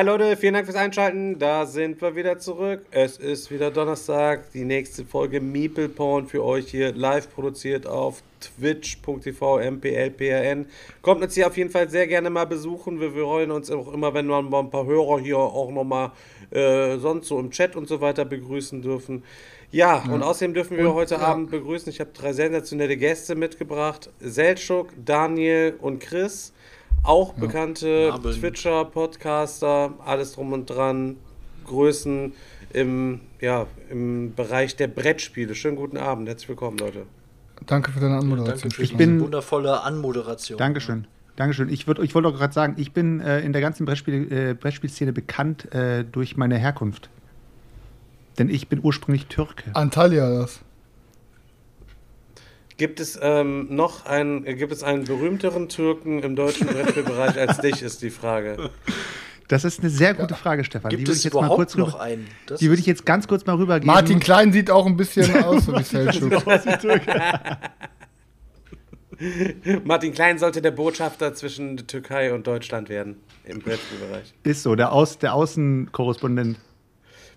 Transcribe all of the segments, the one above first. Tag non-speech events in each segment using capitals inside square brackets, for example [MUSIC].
Hi Leute, vielen Dank fürs Einschalten. Da sind wir wieder zurück. Es ist wieder Donnerstag. Die nächste Folge Meeple Porn für euch hier live produziert auf twitch.tv mplprn. Kommt uns hier auf jeden Fall sehr gerne mal besuchen. Wir, freuen uns auch immer, wenn wir mal ein paar Hörer hier auch nochmal äh, sonst so im Chat und so weiter begrüßen dürfen. Ja, und außerdem dürfen wir heute Abend begrüßen. Ich habe drei sensationelle Gäste mitgebracht. Selçuk, Daniel und Chris. Auch bekannte Abend. Twitcher, Podcaster, alles drum und dran, Größen im, ja, im Bereich der Brettspiele. Schönen guten Abend, herzlich willkommen, Leute. Danke für deine Danke Anmoderation. für Stefan. diese bin- wundervolle Anmoderation. Dankeschön. Dankeschön. Ich, würd, ich wollte auch gerade sagen, ich bin äh, in der ganzen Brettspiel, äh, Brettspielszene bekannt äh, durch meine Herkunft. Denn ich bin ursprünglich Türke. Antalya das. Gibt es ähm, noch einen, gibt es einen berühmteren Türken im deutschen Brettspielbereich als dich, ist die Frage. Das ist eine sehr gute Frage, Stefan. Gibt die würde es ich jetzt mal überhaupt kurz noch rüber, einen? Das Die würde ich jetzt ganz kurz mal rübergeben. Martin Klein sieht auch ein bisschen [LAUGHS] aus so wie Selchuk. [LAUGHS] Martin Klein sollte der Botschafter zwischen der Türkei und Deutschland werden im Brettspielbereich. Ist so, der, Aus, der Außenkorrespondent.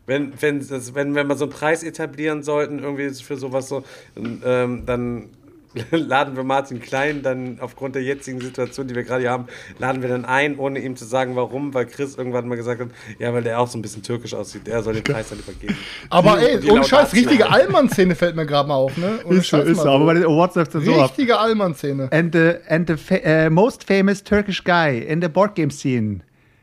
Wenn, wenn, das, wenn, wenn wir so einen Preis etablieren sollten, irgendwie für sowas so, ähm, dann [LAUGHS] laden wir Martin Klein dann aufgrund der jetzigen Situation, die wir gerade hier haben, laden wir dann ein, ohne ihm zu sagen, warum, weil Chris irgendwann mal gesagt hat, ja, weil der auch so ein bisschen türkisch aussieht, er soll den Preis dann übergeben. [LAUGHS] Aber ey, Die ohne Scheiß, richtige Allmann-Szene fällt mir gerade mal auf, ne? Ohne Ist so, Scheiß ist mal so. Aber bei den Awards läuft es so. Richtige Allmann-Szene. And the, and the fa uh, most famous Turkish guy in the board game scene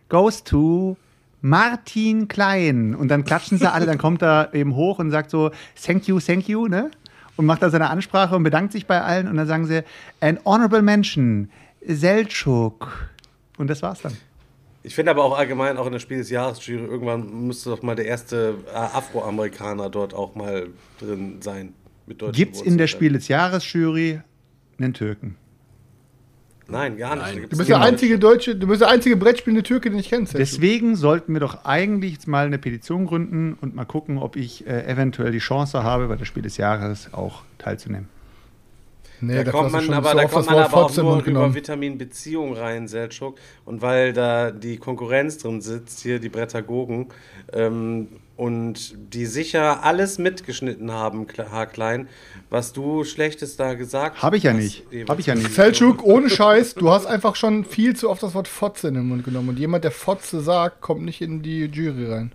goes to Martin Klein. Und dann klatschen sie alle, dann kommt er eben hoch und sagt so, thank you, thank you, ne? Und macht da seine Ansprache und bedankt sich bei allen. Und dann sagen sie, an honorable mention, Selçuk. Und das war's dann. Ich finde aber auch allgemein, auch in der Spiel des Jahres Jury, irgendwann müsste doch mal der erste äh, Afroamerikaner dort auch mal drin sein. Deutschen Gibt's in der. Spiel des Jahres Jury einen Türken? Nein, gar nicht. Nein. Du bist der einzige deutsche, du bist der einzige Brettspielende Türke, den ich kenne. Deswegen sollten wir doch eigentlich jetzt mal eine Petition gründen und mal gucken, ob ich äh, eventuell die Chance habe, bei der Spiel des Jahres auch teilzunehmen. Nee, Da kommt hast man aber, so da oft kommt das man Wort aber auch nur über genommen. Vitamin Beziehung rein, Seltschuk. Und weil da die Konkurrenz drin sitzt, hier die Brettagogen, ähm, und die sicher alles mitgeschnitten haben, Kle- Haarklein, was du Schlechtes da gesagt Habe ich ja hast, nicht. Habe ich ja nicht. Selchuk, ohne [LAUGHS] Scheiß, du hast einfach schon viel zu oft das Wort Fotze in den Mund genommen. Und jemand, der Fotze sagt, kommt nicht in die Jury rein.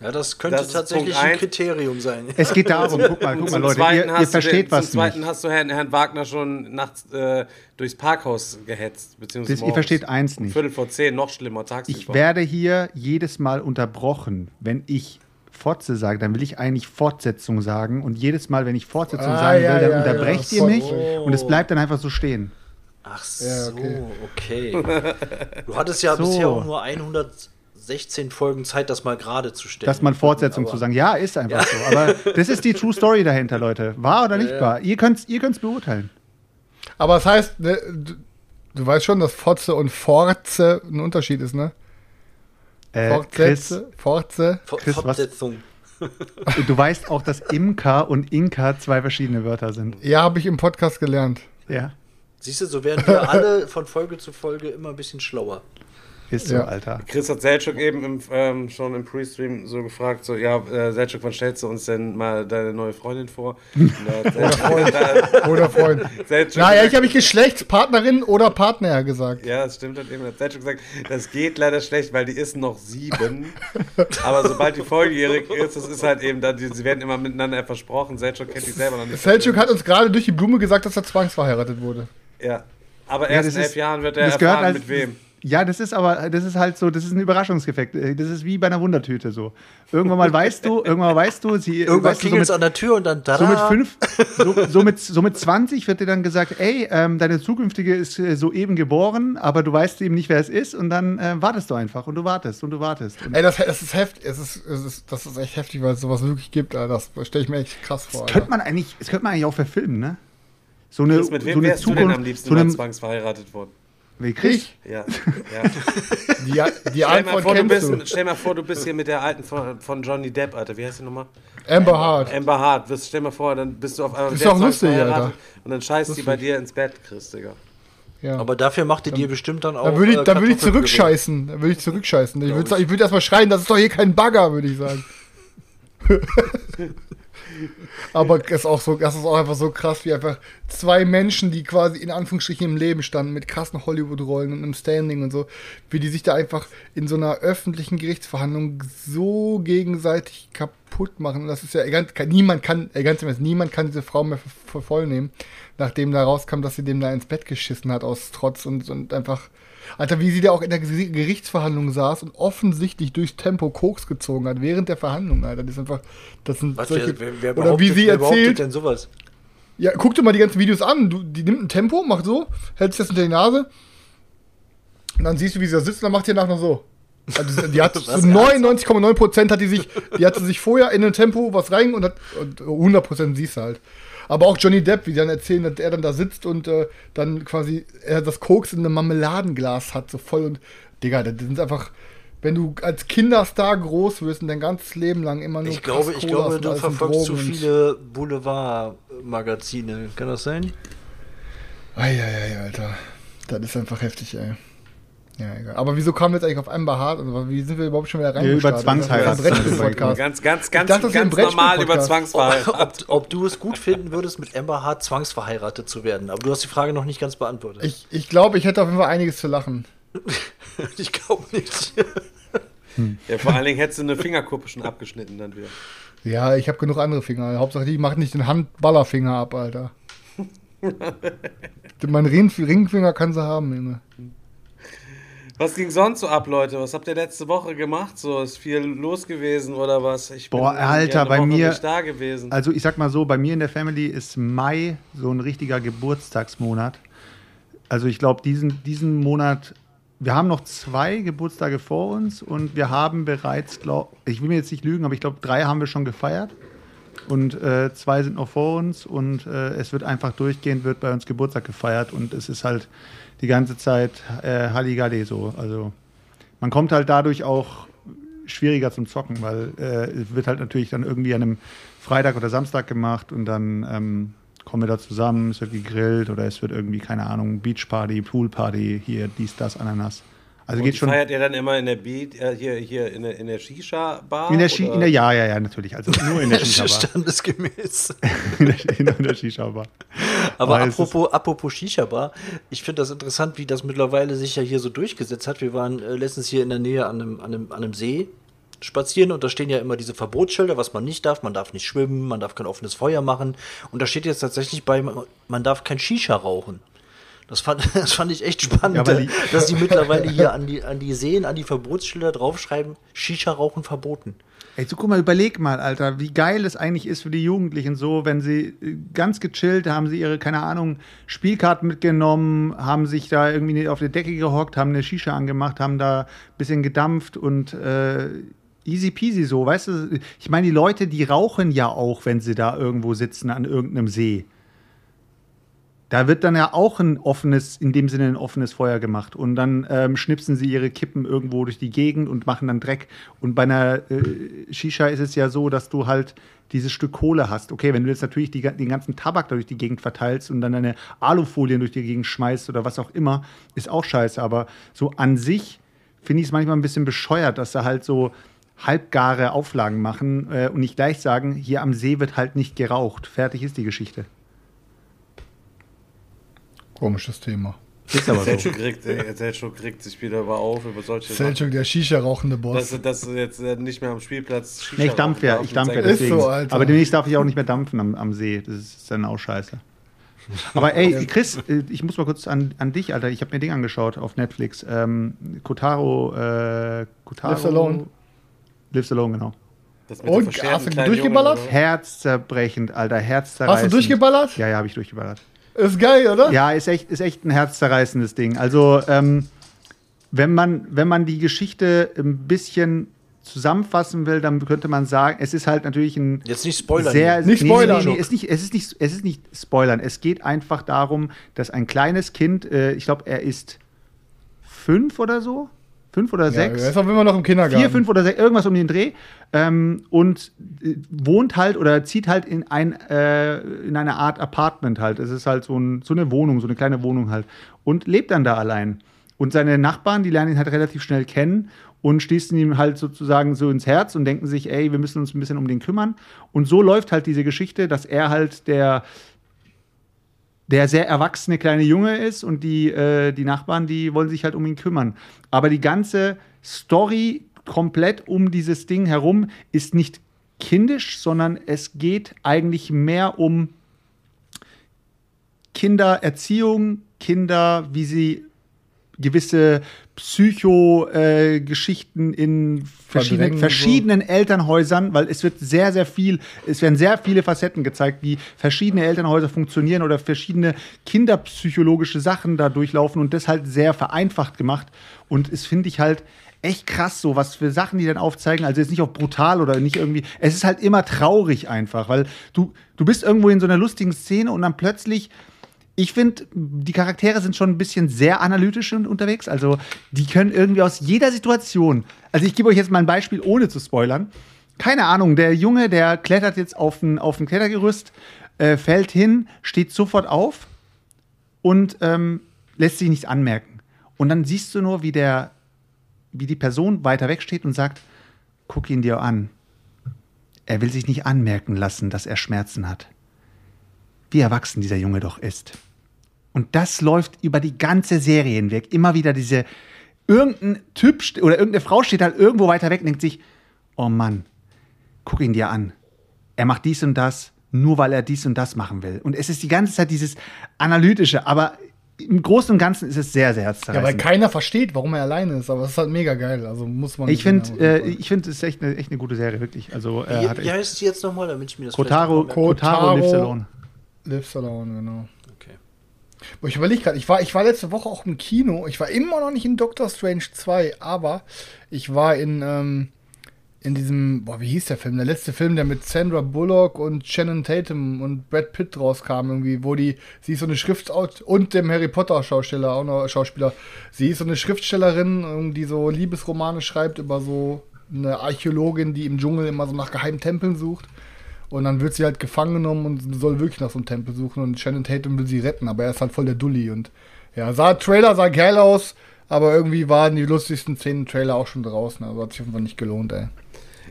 Ja, das könnte Das tatsächlich ein. Kriterium sein. [LAUGHS] Es geht darum, guck mal, guck mal, Leute, ihr, ihr versteht den, was Zum Zweiten nicht. hast du Herrn, Herrn Wagner schon nachts äh, durchs Parkhaus gehetzt. Beziehungsweise Das, ihr versteht eins Um nicht. Viertel vor zehn, noch schlimmer, tagsüber. Ich werde hier jedes Mal unterbrochen, wenn ich Fotze sage, dann will ich eigentlich Fortsetzung sagen. Und jedes Mal, wenn ich Fortsetzung Ah, sagen ja, will, dann ja, unterbrecht ja, ihr mich voll. und es bleibt dann einfach so stehen. Ach so, Ja, okay. okay. [LAUGHS] Du hattest ja So. bisher auch nur 116 Folgen Zeit, das mal gerade zu stellen. Dass man Fortsetzung Aber- zu sagen. Ja, ist einfach so. Aber das ist die True Story dahinter, Leute. Wahr oder nicht wahr? Ihr könnt es ihr könnt's beurteilen. Aber das heißt, ne, du, du weißt schon, dass Fotze und Forze ein Unterschied ist, ne? Äh, Chris, Fortsätze, Forze. For- Chris, was- Fortsetzung. du weißt auch, dass Imka und Inka zwei verschiedene Wörter sind. Ja, habe ich im Podcast gelernt. Ja. Siehst du, so werden wir alle von Folge zu Folge immer ein bisschen schlauer. Ist so, Ja. Alter. Chris hat Selchuk eben im, ähm, schon im Pre-Stream so gefragt, so, ja, äh, Selchuk, wann stellst du uns denn mal deine neue Freundin vor? Und da hat [LAUGHS] Selchuk- Oder Freund. Selchuk naja, ich habe ich Geschlechtspartnerin oder Partner gesagt. Ja, das stimmt. Hat eben hat Selchuk gesagt, das geht leider schlecht, weil die ist noch sieben. Aber sobald die volljährig ist, das ist halt eben, da, die, sie werden immer miteinander versprochen. Selchuk kennt die selber noch nicht. Selchuk hat uns gerade durch die Blume gesagt, dass er zwangsverheiratet wurde. Ja. Aber Ja, erst das in elf ist- Jahren wird er das gehört erfahren, als- mit wem. Ja, das ist aber, das ist halt so, das ist ein Überraschungseffekt. Äh, Das ist wie bei einer Wundertüte so. Irgendwann mal weißt du, irgendwann mal weißt du, sie Irgendwann weißt du, so klingelt es mit, an der Tür und dann so mit fünf, so, so, mit, so mit 20 wird dir dann gesagt, ey, ähm, deine zukünftige ist äh, soeben geboren, aber du weißt eben nicht, wer es ist und dann äh, wartest du einfach und du wartest und du wartest. Und Ey, das, das ist heftig. Es ist, es ist, das ist echt heftig, weil es sowas wirklich gibt. Alter. Das stelle ich mir echt krass vor. das könnte man eigentlich, das könnte man eigentlich auch verfilmen, ne? So eine, mit wem so eine wärst du denn am liebsten so eine, zwangsverheiratet worden? Wie Chris? Ja. ja. [LAUGHS] Die, die Stell, mal Antwort vor, du kennst bist, du. stell mal vor, du bist hier mit der alten von, von Johnny Depp, Alter. Wie heißt die nochmal? Amber Hart. Amber Hart. Wirst- Stell mal vor, dann bist du auf einmal Ist der doch lustig, Alter. Und dann scheißt die bei dir ins Bett, Chris, Digga. Ja. Aber dafür macht ihr dir bestimmt dann auch. Da würde ich, äh, da würde ich zurückscheißen. Da würde ich zurückscheißen. Ich würde ich würd erstmal schreien, das ist doch hier kein Bagger, würde ich sagen. [LAUGHS] Aber es ist auch so, das ist auch einfach so krass, wie einfach zwei Menschen, die quasi in Anführungsstrichen im Leben standen, mit krassen Hollywood-Rollen und einem Standing und so, wie die sich da einfach in so einer öffentlichen Gerichtsverhandlung so gegenseitig kaputt machen. Das ist ja ganz, niemand kann, ganz im Ernst, niemand kann diese Frau mehr voll nachdem da rauskam, dass sie dem da ins Bett geschissen hat aus Trotz und, und einfach Alter, wie sie da auch in der Geri- Gerichtsverhandlung saß und offensichtlich durchs Tempo Koks gezogen hat, während der Verhandlung, Alter. Das ist einfach, das sind Was, solche, wer, wer, oder wie sie wer erzählt, denn sowas? ja, guck dir mal die ganzen Videos an, du, die nimmt ein Tempo, macht so, hält sich das unter die Nase, und dann siehst du, wie sie da sitzt, und dann macht die danach noch so. Also, die- hat [LAUGHS] zu 99,9 Prozent hat die sich, die hatte sich vorher in ein Tempo was rein und, hat, und 100 Prozent siehst du halt. Aber auch Johnny Depp, wie die dann erzählen, dass er dann da sitzt und äh, dann quasi er das Koks in einem Marmeladenglas hat, so voll und Digga, das sind einfach, wenn du als Kinderstar groß wirst und dein ganzes Leben lang immer nur Ich glaube, ich glaube, du verfolgst zu viele Boulevard-Magazine. Kann das sein? Eieiei, Alter. Das ist einfach heftig, ey. Ja, egal. Aber wieso kamen wir jetzt eigentlich auf Amber Hart? Also, wie sind wir überhaupt schon wieder über? Zwangsheirat. Das ist ein Brettspiel-Podcast. Ganz, ganz, ganz, dachte, ganz normal über Brettspiel-Podcast. Zwangsverheirat. Ob, ob du es gut finden würdest, mit Amber Hart zwangsverheiratet zu werden. Aber du hast die Frage noch nicht ganz beantwortet. Ich, ich glaube, ich hätte auf jeden Fall einiges zu lachen. [LAUGHS] Ich glaube nicht. Ja, vor allen Dingen hättest du eine Fingerkuppe schon abgeschnitten dann wieder. Ja, ich habe genug andere Finger. Hauptsache, die macht nicht den Handballerfinger ab, Alter. [LAUGHS] mein Ring Ringfinger kann sie haben, Junge. Was ging sonst so ab, Leute? Was habt ihr letzte Woche gemacht? So ist viel los gewesen oder was? Ich Boah, Alter, bei mir- nicht da gewesen. Also ich sag mal so, bei mir in der Family ist Mai so ein richtiger Geburtstagsmonat. Also ich glaube, diesen, diesen Monat, wir haben noch zwei Geburtstage vor uns und wir haben bereits, glaub, ich will mir jetzt nicht lügen, aber ich glaube, drei haben wir schon gefeiert und äh, zwei sind noch vor uns und äh, es wird einfach durchgehend, wird bei uns Geburtstag gefeiert und es ist halt die ganze Zeit äh, Halligalli so. Also man kommt halt dadurch auch schwieriger zum Zocken, weil äh, es wird halt natürlich dann irgendwie an einem Freitag oder Samstag gemacht und dann ähm, kommen wir da zusammen, es wird gegrillt oder es wird irgendwie, keine Ahnung, Beachparty, Poolparty, hier, dies, das, Ananas. Also Und geht schon. feiert ihr dann immer in der Beat, äh, hier, hier in der, in der Shisha-Bar? In der, Shi oder? in der Ja, ja, ja, natürlich. Also nur in der [LAUGHS] Shisha-Bar. Standesgemäß. [LAUGHS] in der, in der Shisha-Bar. Aber Weil apropos, apropos Shisha-Bar, ich finde das interessant, wie das mittlerweile sich ja hier so durchgesetzt hat. Wir waren äh, letztens hier in der Nähe an einem, an, einem, an einem See spazieren und da stehen ja immer diese Verbotsschilder, was man nicht darf. Man darf nicht schwimmen, man darf kein offenes Feuer machen. Und da steht jetzt tatsächlich bei, man darf kein Shisha rauchen. Das fand, [LAUGHS] das fand ich echt spannend, Ja, die- dass die mittlerweile hier an die, an die Seen, an die Verbotsschilder draufschreiben, Shisha-Rauchen verboten. Ey, so guck mal, überleg mal, Alter, wie geil es eigentlich ist für die Jugendlichen so, wenn sie äh, ganz gechillt haben sie ihre, keine Ahnung, Spielkarten mitgenommen, haben sich da irgendwie auf der Decke gehockt, haben eine Shisha angemacht, haben da ein bisschen gedampft und äh, easy peasy so, weißt du? Ich meine, die Leute, die rauchen ja auch, wenn sie da irgendwo sitzen an irgendeinem See. Da wird dann ja auch ein offenes, in dem Sinne ein offenes Feuer gemacht. Und dann ähm, schnipsen sie ihre Kippen irgendwo durch die Gegend und machen dann Dreck. Und bei einer äh, Shisha ist es ja so, dass du halt dieses Stück Kohle hast. Okay, wenn du jetzt natürlich die, den ganzen Tabak da durch die Gegend verteilst und dann deine Alufolien durch die Gegend schmeißt oder was auch immer, ist auch scheiße. Aber so an sich finde ich es manchmal ein bisschen bescheuert, dass da halt so halbgare Auflagen machen äh, und nicht gleich sagen, hier am See wird halt nicht geraucht. Fertig ist die Geschichte. Komisches Thema. Ist aber so. Selchuk regt, ey, Selchuk regt sich wieder aber auf über solche Sachen. Selchuk, der Shisha-rauchende Boss. Dass, dass du jetzt äh, nicht mehr am Spielplatz Shisha Nee, ich dampf ja, ich dampf ja darfst. Ist deswegen. so, Alter. Aber demnächst darf ich auch nicht mehr dampfen am, am See. Das ist dann auch scheiße. Aber ey, Chris, äh, ich muss mal kurz an, an dich, Alter. Ich habe mir ein Ding angeschaut auf Netflix. Ähm, Kotaro, äh, Kotaro. Lives Alone. Lives Alone, genau. Das mit dem Und, hast du durchgeballert? Jungen, Herzzerbrechend, Alter, herzzerreißend. Hast du durchgeballert? Ja, ja, habe ich durchgeballert. Ist geil, oder? Ja, ist echt, ist echt ein herzzerreißendes Ding. Also, ähm, wenn, man, wenn man die Geschichte ein bisschen zusammenfassen will, dann könnte man sagen, es ist halt natürlich ein Jetzt nicht spoilern. sehr Nicht nee, spoilern. Nee, nee, ist nicht, es, ist nicht, es ist nicht spoilern. Es geht einfach darum, dass ein kleines Kind, äh, ich glaube, er ist fünf oder so, fünf oder Ja, sechs, er ist auch immer noch im Kindergarten. vier, fünf oder sechs, irgendwas um den Dreh ähm, und äh, wohnt halt oder zieht halt in ein äh, in eine Art Apartment halt. Es ist halt so, ein, so eine Wohnung, so eine kleine Wohnung halt und lebt dann da allein. Und seine Nachbarn, die lernen ihn halt relativ schnell kennen und schließen ihm halt sozusagen so ins Herz und denken sich, ey, wir müssen uns ein bisschen um den kümmern. Und so läuft halt diese Geschichte, dass er halt der der sehr erwachsene kleine Junge ist und die, äh, die Nachbarn, die wollen sich halt um ihn kümmern. Aber die ganze Story komplett um dieses Ding herum ist nicht kindisch, sondern es geht eigentlich mehr um Kindererziehung, Kinder, wie sie gewisse Psycho-Geschichten in verschiedenen, Verdrängen so. verschiedenen Elternhäusern, weil es wird sehr, sehr viel, es werden sehr viele Facetten gezeigt, wie verschiedene Elternhäuser funktionieren oder verschiedene kinderpsychologische Sachen da durchlaufen und das halt sehr vereinfacht gemacht. Und es finde ich halt echt krass, so was für Sachen die dann aufzeigen. Also jetzt nicht auf brutal oder nicht irgendwie. Es ist halt immer traurig einfach, weil du, du bist irgendwo in so einer lustigen Szene und dann plötzlich ich finde, die Charaktere sind schon ein bisschen sehr analytisch un- unterwegs. Also, die können irgendwie aus jeder Situation. Also, ich gebe euch jetzt mal ein Beispiel, ohne zu spoilern. Keine Ahnung, der Junge, der klettert jetzt auf ein, auf ein Klettergerüst, äh, fällt hin, steht sofort auf und ähm, lässt sich nichts anmerken. Und dann siehst du nur, wie, der, wie die Person weiter weg steht und sagt: Guck ihn dir an. Er will sich nicht anmerken lassen, dass er Schmerzen hat wie erwachsen dieser Junge doch ist. Und das läuft über die ganze Serie hinweg. Immer wieder diese, irgendein Typ oder irgendeine Frau steht halt irgendwo weiter weg und denkt sich, oh Mann, guck ihn dir an. Er macht dies und das, nur weil er dies und das machen will. Und es ist die ganze Zeit dieses Analytische, aber im Großen und Ganzen ist es sehr, sehr Ja, weil herzzerreißend. keiner versteht, warum er alleine ist, aber es ist halt mega geil. Also muss man. ich finde, äh, ich finde, es ist echt eine, echt eine gute Serie, wirklich. Also, äh, Wie, hat wie heißt sie jetzt nochmal, damit ich mir das Kotaro, merke? Kotaro Lives Alone. Lives Alone, genau. Ich überlege gerade, ich war, ich war letzte Woche auch im Kino. Ich war immer noch nicht in Doctor Strange 2, aber ich war in, ähm, in diesem, boah, wie hieß der Film? Der letzte Film, der mit Sandra Bullock und Shannon Tatum und Brad Pitt rauskam, irgendwie, wo die, sie ist so eine Schriftautor und dem Harry Potter Schausteller, auch noch Schauspieler. Sie ist so eine Schriftstellerin, die so Liebesromane schreibt über so eine Archäologin, die im Dschungel immer so nach geheimen Tempeln sucht. Und dann wird sie halt gefangen genommen und soll wirklich nach so einem Tempel suchen und Shannon Tatum will sie retten, aber er ist halt voll der Dulli und ja, sah Trailer sah geil aus, aber irgendwie waren die lustigsten Szenen im Trailer auch schon draußen, also hat sich einfach nicht gelohnt, ey.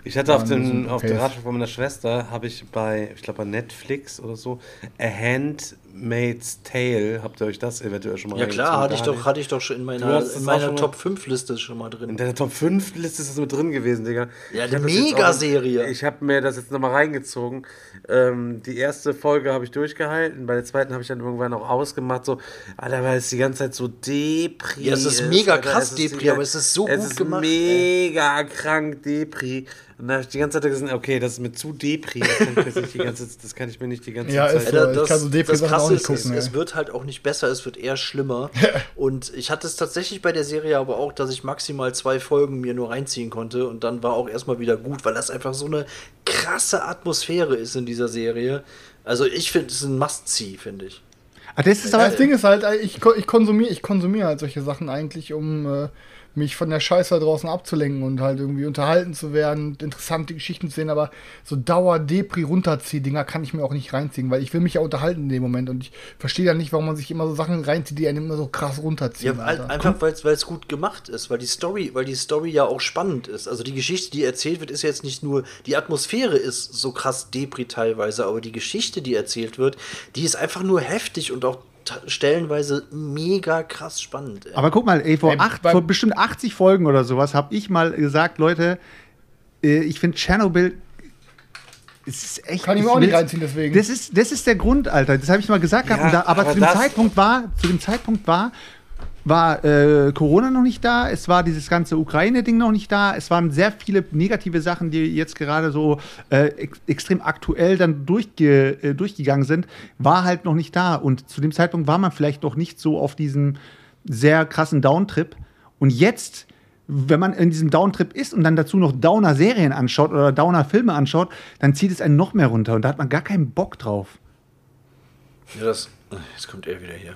Ich hatte auf, den, auf der. Ratschlag von meiner Schwester, habe ich bei, ich glaube bei Netflix oder so, A Handmaid's Tale, habt ihr euch das eventuell schon mal Ja klar, hatte ich doch, hatte ich doch schon in meiner, in meiner schon mal- Top 5 Liste schon mal In drin. deiner Top 5 Liste ist es mit drin gewesen, Digga. Ja, eine das Mega-Serie. Ich habe mir das jetzt nochmal reingezogen. Ähm, die erste Folge habe ich durchgehalten, bei der zweiten habe ich dann irgendwann auch ausgemacht, so, Alter, weil es die ganze Zeit so Depri Ja, es ist mega Alter. krass Depri, aber es ist so es gut ist gemacht, mega krank Depri. Und da habe ich die ganze Zeit gesagt, okay, das ist mir zu Depri, das kann ich, nicht die ganze, das kann ich mir nicht die ganze Ja, Zeit... ist Alter, ich kann so Depri-Sachen auch nicht gucken, ey. es wird halt auch nicht besser, es wird eher schlimmer. [LAUGHS] und ich hatte es tatsächlich bei der Serie aber auch, dass ich maximal zwei Folgen mir nur reinziehen konnte und dann war auch erstmal wieder gut, weil das einfach so eine krasse Atmosphäre ist in dieser Serie. Also ich finde, es ist ein Must-See, finde ich. Ah, das ist Aber das Ding ist halt, ich, ko- ich konsumiere ich konsumiere halt solche Sachen eigentlich, um äh, mich von der Scheiße da draußen abzulenken und halt irgendwie unterhalten zu werden, interessante Geschichten zu sehen, aber so Dauer-Depri runterzieh-Dinger kann ich mir auch nicht reinziehen, weil ich will mich ja unterhalten in dem Moment und ich verstehe ja nicht, warum man sich immer so Sachen reinzieht, die einen immer so krass runterziehen. Ja, Alter. einfach weil es gut gemacht ist, weil die Story, weil die Story ja auch spannend ist. Also die Geschichte, die erzählt wird, ist jetzt nicht nur die Atmosphäre ist so krass Depri teilweise, aber die Geschichte, die erzählt wird, die ist einfach nur heftig und auch stellenweise mega krass spannend. ey. Aber guck mal, ey, vor, Ey, acht, vor bestimmt 80 Folgen oder sowas habe ich mal gesagt, Leute, äh, ich finde Tschernobyl. Es ist echt. Kann ich mir auch nicht reinziehen, deswegen. Das ist, das ist der Grund, Alter. Das habe ich mal gesagt gehabt. Ja, und da, aber, aber zu dem Zeitpunkt war, zu dem Zeitpunkt war, war äh, Corona noch nicht da, es war dieses ganze Ukraine-Ding noch nicht da, es waren sehr viele negative Sachen, die jetzt gerade so äh, ex extrem aktuell dann durchge äh, durchgegangen sind, war halt noch nicht da. Und zu dem Zeitpunkt war man vielleicht noch nicht so auf diesem sehr krassen Downtrip. Und jetzt, wenn man in diesem Downtrip ist und dann dazu noch Downer-Serien anschaut oder Downer-Filme anschaut, dann zieht es einen noch mehr runter und da hat man gar keinen Bock drauf. Ja, das, jetzt kommt er wieder hier.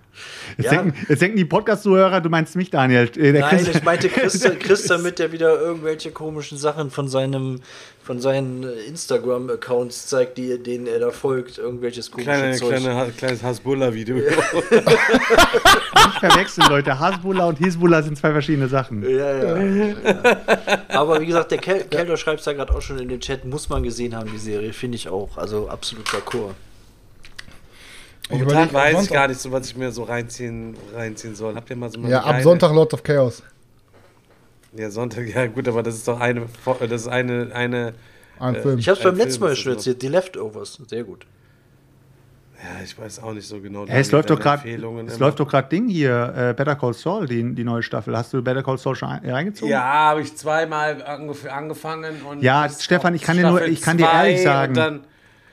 Jetzt, Ja. denken, jetzt denken die Podcast-Zuhörer, du meinst mich, Daniel. Äh, der Nein, Chris- ich meinte Chris, [LAUGHS] Chris damit der wieder irgendwelche komischen Sachen von seinem von seinen Instagram-Accounts zeigt, die, denen er da folgt, irgendwelches komisches Kleine, Zeug. kleine, Ha- kleines Hasbulla-Video. [LAUGHS] nicht verwechseln, Leute. Hasbullah und Hisbullah sind zwei verschiedene Sachen. Ja, ja. ja. Aber wie gesagt, der Kel Kelder schreibt es ja gerade auch schon in den Chat, muss man gesehen haben, die Serie, finde ich auch. Also absolut d'accord. Ich Momentan überleg, weiß ich gar nicht so, was ich mir so reinziehen, reinziehen soll. Habt ihr mal so mal Ja, eine ab geile- Sonntag Lord of Chaos. Ja, Sonntag, ja gut, aber das ist doch eine, das ist eine, eine, Ein Äh, Film. Ich habe es beim letzten Mal schon erzählt, die Leftovers, sehr gut. ja, ich weiß auch nicht so genau. Ja, es läuft doch gerade Empfehlungen es immer. läuft doch gerade Ding hier, äh, Better Call Saul, die, die neue Staffel. Hast du Better Call Saul schon ein- reingezogen? Ja, habe ich zweimal angef angefangen und Ja, Stefan, ich kann dir nur- ich kann dir ehrlich sagen, und Dann,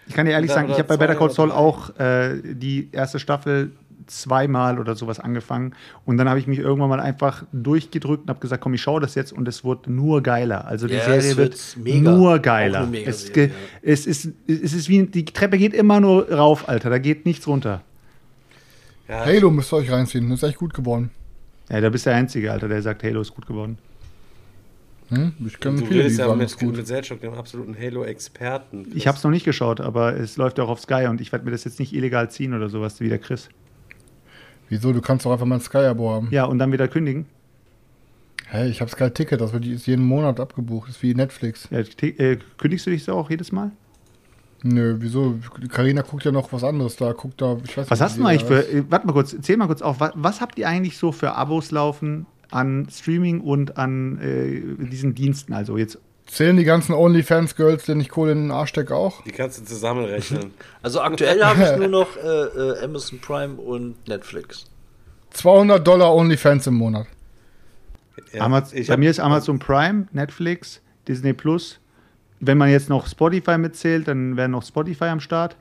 Ich kann dir ehrlich sagen, ich habe bei Better Call Saul auch äh, die erste Staffel zweimal oder sowas angefangen. Und dann habe ich mich irgendwann mal einfach durchgedrückt und habe gesagt, komm, ich schaue das jetzt und es wird nur geiler. Also die Ja, Serie wird mega. nur geiler. Es, Megaserie, ge- es, ist, es ist wie, die Treppe geht immer nur rauf, Alter. Da geht nichts runter. ja, Halo müsst ihr euch reinziehen. Das ist echt gut geworden. Ja, da bist du der Einzige, Alter, der sagt, Halo ist gut geworden. Hm? Ich kenne du redest ja mit, mit Selchuk, dem absoluten Halo-Experten. Ich habe es noch nicht geschaut, aber es läuft ja auch auf Sky und ich werde mir das jetzt nicht illegal ziehen oder sowas wie der Chris. Wieso? Du kannst doch einfach mal ein Sky-Abo haben. Ja, und dann wieder kündigen. Hey, ich habe Sky-Ticket. Das wird ist jeden Monat abgebucht. Das ist wie Netflix. Ja, äh, kündigst du dich so auch jedes Mal? Nö, wieso? Karina guckt ja noch was anderes da. Guckt da, ich weiß Was nicht, hast du eigentlich für, äh, warte mal kurz, zähl mal kurz auf, was, was habt ihr eigentlich so für Abos laufen an Streaming und an äh, diesen Diensten? Also jetzt. Zählen die ganzen OnlyFans-Girls, denen ich Kohle in den Arsch stecke, auch? Die kannst du zusammenrechnen. [LAUGHS] Also aktuell habe ich [LAUGHS] nur noch äh, äh, Amazon Prime und Netflix. 200 Dollar OnlyFans im Monat. Ja, Amaz ich bei mir ist Amazon Prime, Netflix, Disney Plus. Wenn man jetzt noch Spotify mitzählt, dann wäre noch Spotify am Start.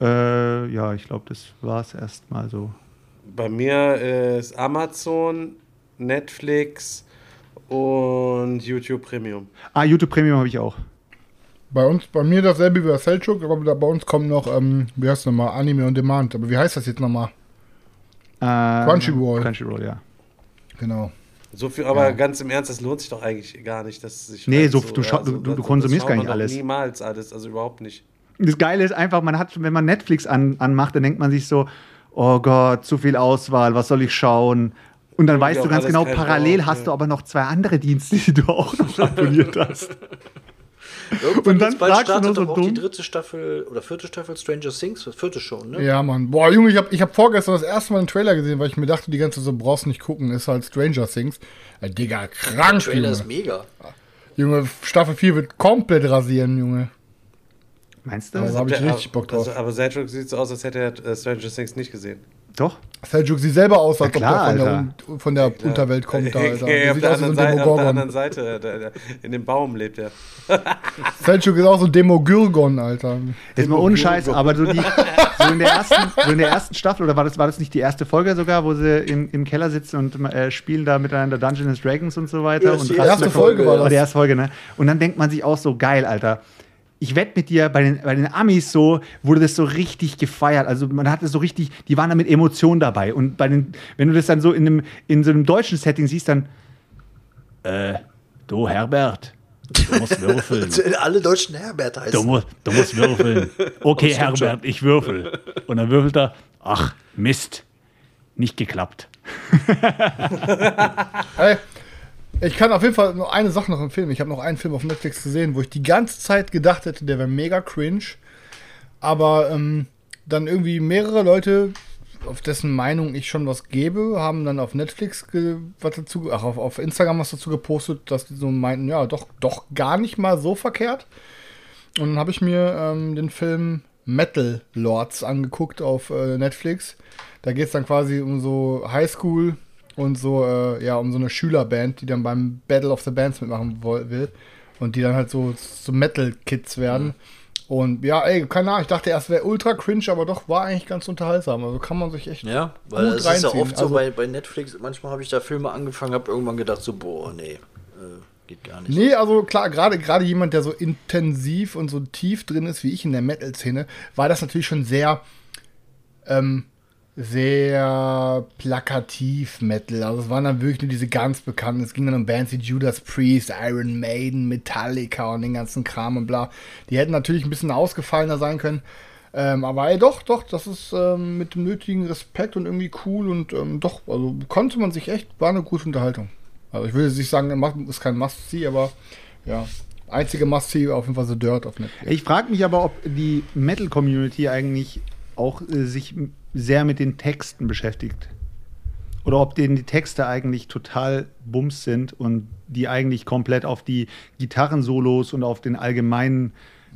Äh, ja, ich glaube, das war es erstmal so. Bei mir ist Amazon, Netflix und YouTube Premium. Ah, YouTube Premium habe ich auch. Bei uns, bei mir dasselbe wie bei Selchuk, aber da, bei uns kommt noch, ähm, wie heißt das nochmal, Anime on Demand. Aber wie heißt das jetzt nochmal? Äh, Crunchyroll. Crunchyroll, ja. Genau. So viel, aber ganz im Ernst, das lohnt sich doch eigentlich gar nicht, dass sich Nee, so- so- du du- du- konsumierst gar nicht alles. Niemals alles, also überhaupt nicht. Das Geile ist einfach, man hat, wenn man Netflix an, anmacht, dann denkt man sich so, oh Gott, zu viel Auswahl, was soll ich schauen? Und dann weißt ja du ganz genau, parallel Wort, hast ja. du aber noch zwei andere Dienste, die du auch noch [LAUGHS] abonniert hast. [LAUGHS] Irgendwann Und dann fragst du startet nur so doch auch die dumm. dritte Staffel oder vierte Staffel Stranger Things, vierte schon, ne? Ja, Mann. Boah, Junge, ich habe ich hab vorgestern das erste Mal einen Trailer gesehen, weil ich mir dachte, die ganze so brauchst nicht gucken, ist halt Stranger Things. Ey, Digga, Der krank, Trailer Junge. ist mega. Junge, Staffel 4 wird komplett rasieren, Junge. Meinst du? Also hab ich Der- richtig Bock drauf. Also, aber Selchuk sieht so aus, als hätte er äh, Stranger Things nicht gesehen. Doch. Seljuk sieht selber aus, als Ja, klar, ob er von der, von der Unterwelt kommt, da, Alter. Der auf, sieht der aus wie so anderen ein Seite, auf der anderen. Seite, der, der, in dem Baum lebt er. [LAUGHS] [LAUGHS] Seljuk ist auch so ein Demogyrgon, Alter. Jetzt mal ohne Scheiß, aber so, die, [LAUGHS] so, in der ersten, so in der ersten Staffel, oder war das, war das nicht die erste Folge sogar, wo sie im, im Keller sitzen und äh, spielen da miteinander Dungeons and Dragons und so weiter? Ja, und ist die erste da- Folge war War das. die erste Folge, ne? Und dann denkt man sich auch so, geil, Alter. Ich wette mit dir, bei den, bei den Amis so wurde das so richtig gefeiert. Also man hatte so richtig, die waren da mit Emotionen dabei. Und bei den, wenn du das dann so in, einem, in so einem deutschen Setting siehst, dann, äh, du Herbert, du musst würfeln. [LAUGHS] Alle deutschen Herbert heißen. Du musst, du musst würfeln. Okay, Herbert, ich würfel. Und dann würfelt er, ach, Mist, nicht geklappt. [LAUGHS] [LAUGHS] Ey, ich kann auf jeden Fall nur eine Sache noch empfehlen. Ich habe noch einen Film auf Netflix gesehen, wo ich die ganze Zeit gedacht hätte, der wäre mega cringe. Aber ähm, dann irgendwie mehrere Leute, auf dessen Meinung ich schon was gebe, haben dann auf Netflix was dazu, ach, auf, auf Instagram was dazu gepostet, dass die so meinten, ja, doch, doch gar nicht mal so verkehrt. Und dann habe ich mir ähm, den Film Metal Lords angeguckt auf äh, Netflix. Da geht es dann quasi um so Highschool und so, äh, ja, um so eine Schülerband, die dann beim Battle of the Bands mitmachen will. Und die dann halt so, so Metal-Kids werden. Und ja, ey, keine Ahnung, ich dachte erst wäre ultra cringe, aber doch war eigentlich ganz unterhaltsam. Also kann man sich echt. Ja, weil Gut es ist ja oft so Also- bei, bei Netflix, manchmal habe ich da Filme angefangen, habe irgendwann gedacht so, boah, nee, äh, geht gar nicht. Nee, also klar, gerade gerade jemand, der so intensiv und so tief drin ist wie ich in der Metal-Szene, war das natürlich schon sehr, ähm, sehr plakativ Metal. Also es waren dann wirklich nur diese ganz bekannten. Es ging dann um Bands wie Judas Priest, Iron Maiden, Metallica und den ganzen Kram und bla. Die hätten natürlich ein bisschen ausgefallener sein können. Ähm, aber ey, doch, doch, das ist ähm, mit dem nötigen Respekt und irgendwie cool und ähm, doch, also konnte man sich echt, war eine gute Unterhaltung. Also ich würde nicht sagen, ist kein Must-See, aber ja, einzige Must-See auf jeden Fall so Dirt auf Netflix. Ich frage mich aber, ob die Metal-Community eigentlich auch äh, sich sehr mit den Texten beschäftigt. Oder ob denen die Texte eigentlich total bums sind und die eigentlich komplett auf die Gitarrensolos und auf den allgemeinen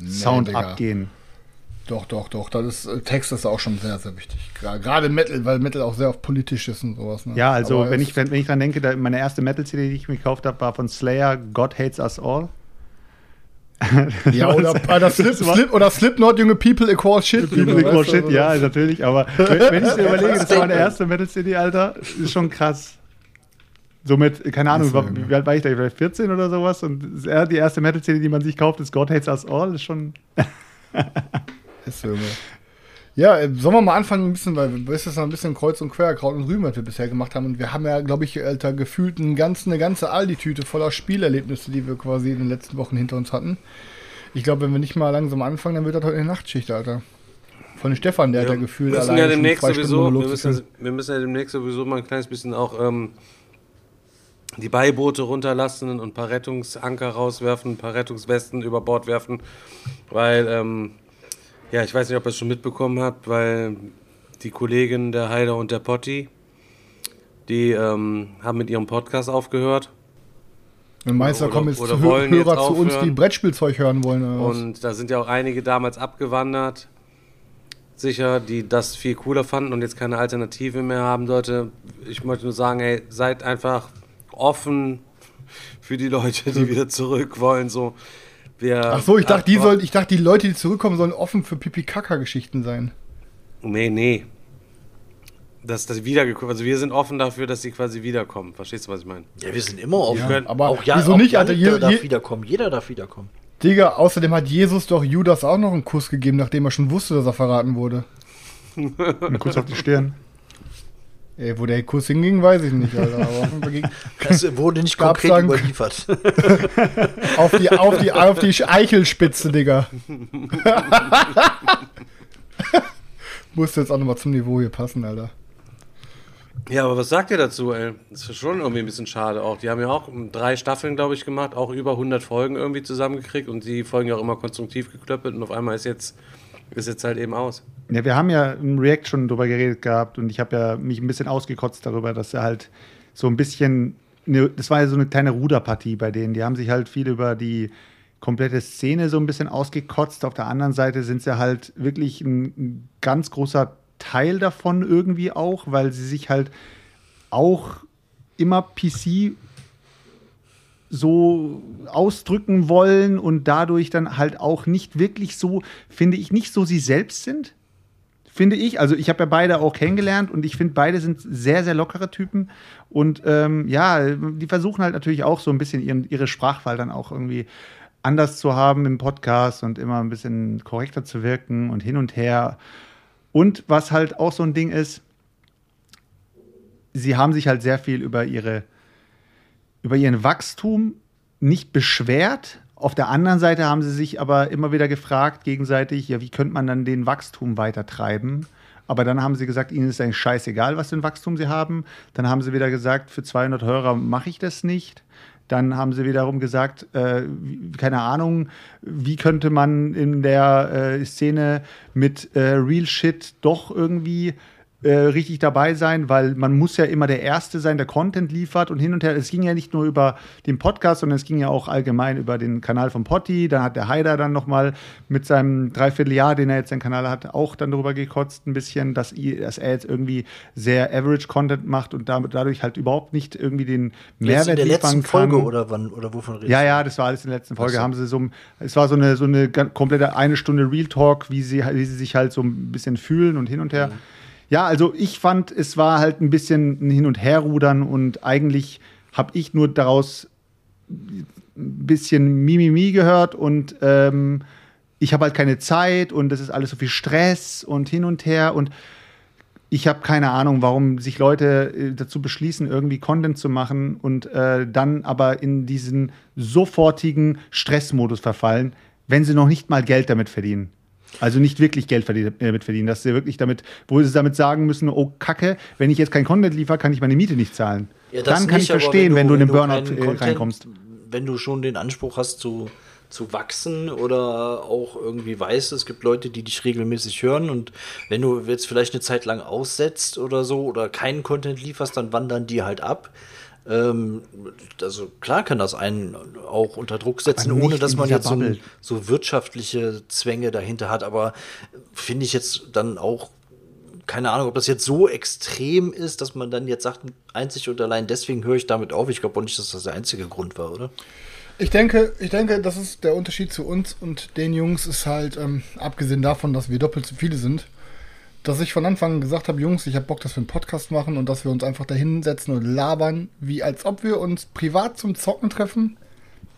Sound Digga. abgehen. Doch, doch, doch. Das ist, äh, Text ist auch schon sehr, sehr wichtig. Gerade Metal, weil Metal auch sehr oft politisch ist und sowas. Ne? Ja, also Aber wenn ich, wenn, wenn ich dran denke, da, meine erste Metal-CD, die ich mir gekauft habe, war von Slayer, God Hates Us All. [LAUGHS] Ja, oder, oder, Slip, Slip, oder Slipknot, junge People equal shit. People Equal weißt du, Shit, also ja, das- natürlich, aber wenn, wenn ich mir [LAUGHS] überlege, das war meine erste Metal-CD, Alter, ist schon krass. Somit, keine Ahnung, war, wie alt war ich da? Vielleicht 14 oder sowas und die erste Metal-CD, die man sich kauft, ist God Hates Us All, ist schon. Ist so. Ja, äh, sollen wir mal anfangen ein bisschen, weil es ist noch ein bisschen Kreuz und Quer, Kraut und Rüben, was wir bisher gemacht haben. Und wir haben ja, glaube ich, Alter, gefühlt einen ganzen, eine ganze Aldi-Tüte voller Spielerlebnisse, die wir quasi in den letzten Wochen hinter uns hatten. Ich glaube, wenn wir nicht mal langsam anfangen, dann wird das heute eine Nachtschicht, Alter. Von Stefan, der hat ja gefühlt wir müssen alleine ja demnächst sowieso, wir müssen, wir müssen ja demnächst sowieso mal ein kleines bisschen auch ähm, die Beiboote runterlassen und ein paar Rettungsanker rauswerfen, ein paar Rettungswesten über Bord werfen, weil, ähm, ja, ich weiß nicht, ob ihr es schon mitbekommen habt, weil die Kollegin der Heider und der Potti, die ähm, haben mit ihrem Podcast aufgehört. Und Oder- kommen jetzt oder Hörer jetzt zu uns, die. Brettspielzeug hören wollen? Oder was? Und da sind ja auch einige damals abgewandert, sicher, die das viel cooler fanden und jetzt keine Alternative mehr haben sollte. Ich möchte nur sagen, hey, seid einfach offen [LAUGHS] für die Leute, die [LAUGHS] wieder zurück wollen. So, wir, Ach so, ich dachte, die sollen, ich dachte, die Leute, die zurückkommen, sollen offen für Pipi-Kaka-Geschichten sein. Nee, nee. Dass das wiedergekommen Also wir sind offen dafür, dass sie quasi wiederkommen. Verstehst du, was ich meine? Ja, wir sind immer offen. Ja, können- aber auch ja, wieso auch nicht, Alter? der Je, darf wiederkommen. Jeder darf wiederkommen. Digga, außerdem hat Jesus doch Judas auch noch einen Kuss gegeben, nachdem er schon wusste, dass er verraten wurde. Ein Kuss auf die Stirn. Ey, wo der Kuss hinging, weiß ich nicht, Alter. Aber [LAUGHS] Das wurde nicht konkret dann- überliefert. [LAUGHS] auf die, auf die, auf die Eichelspitze, Digga. [LAUGHS] Musste jetzt auch nochmal zum Niveau hier passen, Alter. Ja, aber was sagt ihr dazu, ey? Das ist schon irgendwie ein bisschen schade auch. Die haben ja auch drei Staffeln, glaube ich, gemacht, auch über 100 Folgen irgendwie zusammengekriegt und die Folgen ja auch immer konstruktiv geklöppelt und auf einmal ist jetzt, ist jetzt halt eben aus. Ja, wir haben ja im React schon drüber geredet gehabt und ich habe ja mich ein bisschen ausgekotzt darüber, dass er halt so ein bisschen, ne, das war ja so eine kleine Ruderpartie bei denen. Die haben sich halt viel über die komplette Szene so ein bisschen ausgekotzt. Auf der anderen Seite sind sie halt wirklich ein, ein ganz großer Teil davon irgendwie auch, weil sie sich halt auch immer PC so ausdrücken wollen und dadurch dann halt auch nicht wirklich so, finde ich, nicht so sie selbst sind. Finde ich. Also ich habe ja beide auch kennengelernt und ich finde, beide sind sehr, sehr lockere Typen. Und ähm, ja, die versuchen halt natürlich auch so ein bisschen ihren, ihre Sprachwahl dann auch irgendwie anders zu haben im Podcast und immer ein bisschen korrekter zu wirken und hin und her. Und was halt auch so ein Ding ist, sie haben sich halt sehr viel über ihre über ihren Wachstum nicht beschwert. Auf der anderen Seite haben sie sich aber immer wieder gefragt gegenseitig, ja, wie könnte man dann den Wachstum weiter treiben? Aber dann haben sie gesagt, ihnen ist eigentlich scheißegal, was für ein Wachstum sie haben. Dann haben sie wieder gesagt, für 200 Hörer mache ich das nicht. Dann haben sie wiederum gesagt, äh, keine Ahnung, wie könnte man in der äh, Szene mit äh, Real Shit doch irgendwie äh, richtig dabei sein, weil man muss ja immer der Erste sein, der Content liefert und hin und her. Es ging ja nicht nur über den Podcast, sondern es ging ja auch allgemein über den Kanal von Potti. Dann hat der Haider dann noch mal mit seinem Dreivierteljahr, den er jetzt seinen Kanal hat, auch dann darüber gekotzt ein bisschen, dass, dass er jetzt irgendwie sehr Average Content macht und damit, dadurch halt überhaupt nicht irgendwie den Jetzt in Mehrwert der letzten kann. Folge oder wann oder wovon redest Ja, ja, das war alles in der letzten Folge. So. Haben sie so, es war so eine, so eine komplette eine Stunde Real Talk, wie sie, wie sie sich halt so ein bisschen fühlen und hin und her. Ja, also ich fand, es war halt ein bisschen ein Hin- und Herrudern und eigentlich habe ich nur daraus ein bisschen Mimimi gehört und ähm, ich habe halt keine Zeit und es ist alles so viel Stress und hin und her und ich habe keine Ahnung, warum sich Leute äh, dazu beschließen, irgendwie Content zu machen und äh, dann aber in diesen sofortigen Stressmodus verfallen, wenn sie noch nicht mal Geld damit verdienen. Also nicht wirklich Geld verdien- äh, damit verdienen, dass sie wirklich damit, wo sie damit sagen müssen, oh Kacke, wenn ich jetzt kein Content liefere, kann ich meine Miete nicht zahlen. Ja, dann kann nicht, ich verstehen, wenn du, in den Burnout äh, reinkommst. Wenn du schon den Anspruch hast zu, zu wachsen oder auch irgendwie weißt, es gibt Leute, die dich regelmäßig hören und wenn du jetzt vielleicht eine Zeit lang aussetzt oder so oder keinen Content lieferst, dann wandern die halt ab. Ähm, also klar kann das einen auch unter Druck setzen, ohne dass man jetzt so, so wirtschaftliche Zwänge dahinter hat. Aber finde ich jetzt dann auch keine Ahnung, ob das jetzt so extrem ist, dass man dann jetzt sagt, einzig und allein deswegen höre ich damit auf. Ich glaube auch nicht, dass das der einzige Grund war, oder? Ich denke, ich denke, das ist der Unterschied zu uns und den Jungs ist halt, ähm, abgesehen davon, dass wir doppelt so viele sind, dass ich von Anfang an gesagt habe, Jungs, ich habe Bock, dass wir einen Podcast machen und dass wir uns einfach da hinsetzen und labern, wie als ob wir uns privat zum Zocken treffen,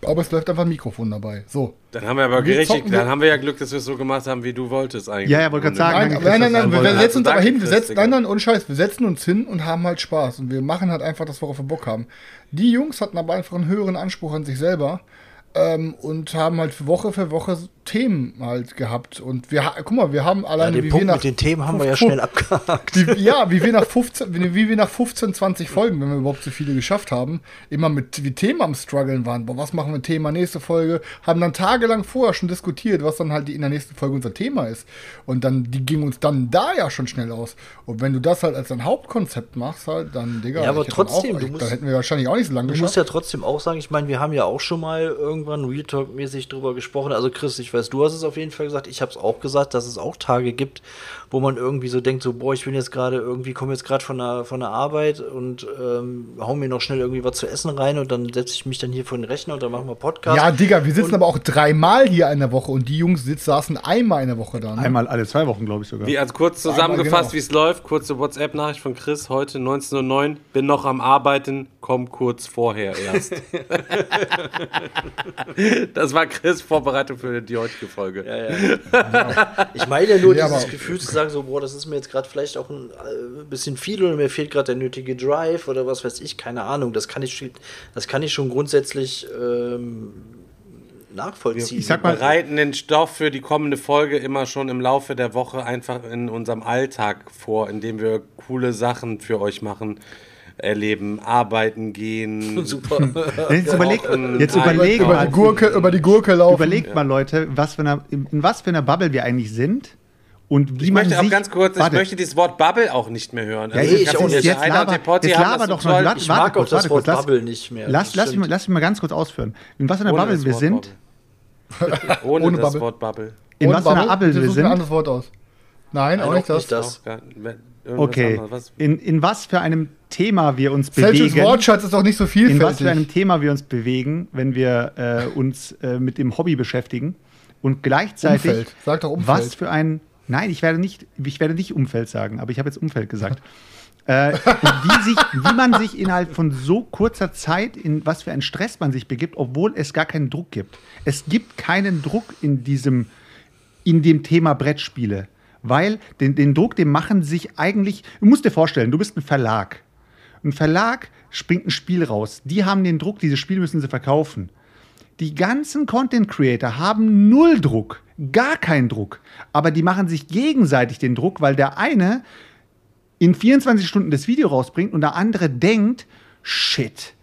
aber es läuft einfach ein Mikrofon dabei. So. Dann haben wir aber Wir richtig, dann haben wir ja Glück, dass wir es so gemacht haben, wie du wolltest eigentlich. Ja, ja, wollte gerade sagen, Nein, nein, nein, nein, wir du- setzen uns aber hin, wir setzen, nein, nein, ohne Scheiß, wir setzen uns hin und haben halt Spaß und wir machen halt einfach das, worauf wir Bock haben. Die Jungs hatten aber einfach einen höheren Anspruch an sich selber ähm, und haben halt Woche für Woche Themen halt gehabt und wir, guck mal, wir haben Ja, alleine, den wie Punkt wir nach mit den Themen haben wir ja schnell abgehakt. [LAUGHS] wie, ja, wie wir nach 15, wie, wir nach 15, 20 Folgen, wenn wir überhaupt so viele geschafft haben, immer mit wie Themen am struggeln waren. Boah, was machen wir Thema nächste Folge? Haben dann tagelang vorher schon diskutiert, was dann halt in der nächsten Folge unser Thema ist. Und dann, die ging uns dann da ja schon schnell aus. Und wenn du das halt als dein Hauptkonzept machst, halt, dann, Digga, Ja, aber trotzdem, auch, du ich, musst- dann hätten wir wahrscheinlich auch nicht so lange Du geschafft. musst ja trotzdem auch sagen, ich meine, wir haben ja auch schon mal irgendwann Real Talk-mäßig drüber gesprochen. Also Chris, ich weiß, du hast es auf jeden Fall gesagt. Ich habe es auch gesagt, dass es auch Tage gibt, wo man irgendwie so denkt, so, boah, ich bin jetzt gerade irgendwie, komme jetzt gerade von der, von der Arbeit und ähm, hau mir noch schnell irgendwie was zu essen rein und dann setze ich mich dann hier vor den Rechner und dann machen wir Podcast. ja, Digga, wir sitzen aber auch dreimal hier in der Woche und die Jungs sitz, saßen einmal in der Woche da. Ne? Einmal alle zwei Wochen, glaube ich sogar. Wie, also kurz zusammengefasst, genau. wie es läuft. Kurze WhatsApp-Nachricht von Chris heute 19.09 Uhr. Bin noch am Arbeiten, komm kurz vorher erst. [LAUGHS] das war Chris Vorbereitung für die heutige Folge. Ja, ja. Ich meine ja nur Ja, dieses Gefühl zu sagen, so, boah, das ist mir jetzt gerade vielleicht auch ein äh, bisschen viel oder mir fehlt gerade der nötige Drive oder was weiß ich, keine Ahnung. Das kann ich, schon- das kann ich schon grundsätzlich ähm, nachvollziehen. Ich sag Wir mal- bereiten den Stoff für die kommende Folge immer schon im Laufe der Woche einfach in unserem Alltag vor, indem wir coole Sachen für euch machen, erleben, arbeiten gehen. [LAUGHS] Super. [LAUGHS] Jetzt überlegt, jetzt überlegt über die Gurke, über die Gurke laufen. überlegt mal, Leute, was für eine, in, in was für einer Bubble wir eigentlich sind und wie Ich man möchte auch ganz kurz, warte, ich möchte dieses Wort Bubble auch nicht mehr hören. Ja, Also ich hab auch jetzt- nicht. jetzt laber, jetzt haben das laber doch Warte, Ich warte mag auch kurz, das warte Wort kurz, lass- Bubble nicht mehr. Lass, Das lass, mich, mal- lass mich mal ganz kurz ausführen. In was für einer Bubble das wir sind. [LAUGHS] Ohne, Ohne das. Wort Bubble. in was für einer Bubble? Wir such mir ein sind. anderes Wort aus. Nein, auch Nein, nicht auch das. das. Auch Okay, in, in was für einem Thema wir uns Selchus bewegen. Wortschatz ist doch nicht so In was für einem vielfältig. Thema wir uns bewegen, wenn wir äh, uns äh, mit dem Hobby beschäftigen und gleichzeitig Umfeld. Sag doch Umfeld. was für ein Nein, ich werde nicht ich werde nicht Umfeld sagen, aber ich habe jetzt Umfeld gesagt. [LAUGHS] Äh, wie, sich, wie man sich innerhalb von so kurzer Zeit, in was für einen Stress man sich begibt, obwohl es gar keinen Druck gibt. Es gibt keinen Druck in diesem, in dem Thema Brettspiele. Weil den, den Druck, den machen sich eigentlich, du musst dir vorstellen, du bist ein Verlag. Ein Verlag springt ein Spiel raus. Die haben den Druck, dieses Spiel müssen sie verkaufen. Die ganzen Content Creator haben null Druck, gar keinen Druck. Aber die machen sich gegenseitig den Druck, weil der eine in 24 Stunden das Video rausbringt und der andere denkt, shit,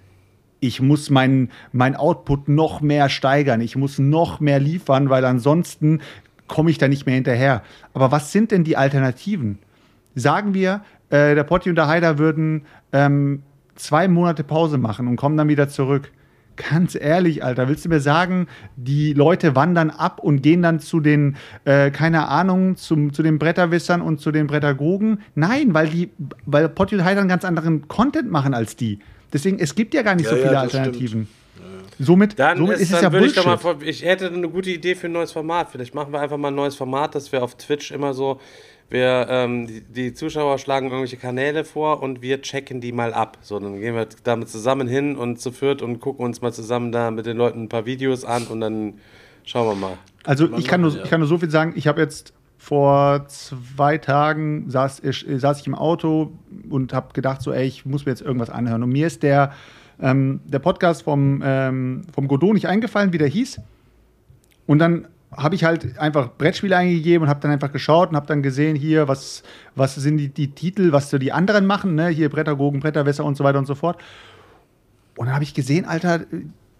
ich muss meinen mein Output noch mehr steigern, ich muss noch mehr liefern, weil ansonsten komme ich da nicht mehr hinterher. Aber was sind denn die Alternativen? Sagen wir, äh, der Potti und der Haider würden ähm, zwei Monate Pause machen und kommen dann wieder zurück. Ganz ehrlich, Alter, willst du mir sagen, die Leute wandern ab und gehen dann zu den, äh, keine Ahnung, zum, zu den Bretterwissern und zu den Brettergogen? Nein, weil die, weil Potti und Haider einen ganz anderen Content machen als die. Deswegen, es gibt ja gar nicht Ja, so ja, viele das Alternativen. Somit, Dann, somit ist, ist, es dann ja würde ich Bullshit. doch mal, ich hätte eine gute Idee für ein neues Format. Vielleicht machen wir einfach mal ein neues Format, dass wir auf Twitch immer so, wir, ähm, die, die Zuschauer schlagen irgendwelche Kanäle vor und wir checken die mal ab. So, dann gehen wir damit zusammen hin und zu viert und gucken uns mal zusammen da mit den Leuten ein paar Videos an und dann schauen wir mal. Also ich kann, nur, ich kann nur so viel sagen, ich habe jetzt vor zwei Tagen saß ich, äh, saß ich im Auto und habe gedacht, so, ey, ich muss mir jetzt irgendwas anhören. Und mir ist der, ähm, der Podcast vom, ähm, vom Godot nicht eingefallen, wie der hieß. Und dann habe ich halt einfach Brettspiele eingegeben und habe dann einfach geschaut und habe dann gesehen, hier, was, was sind die, die Titel, was so die anderen machen, ne? hier Brettergogen, Bretterwässer und so weiter und so fort. Und dann habe ich gesehen, Alter,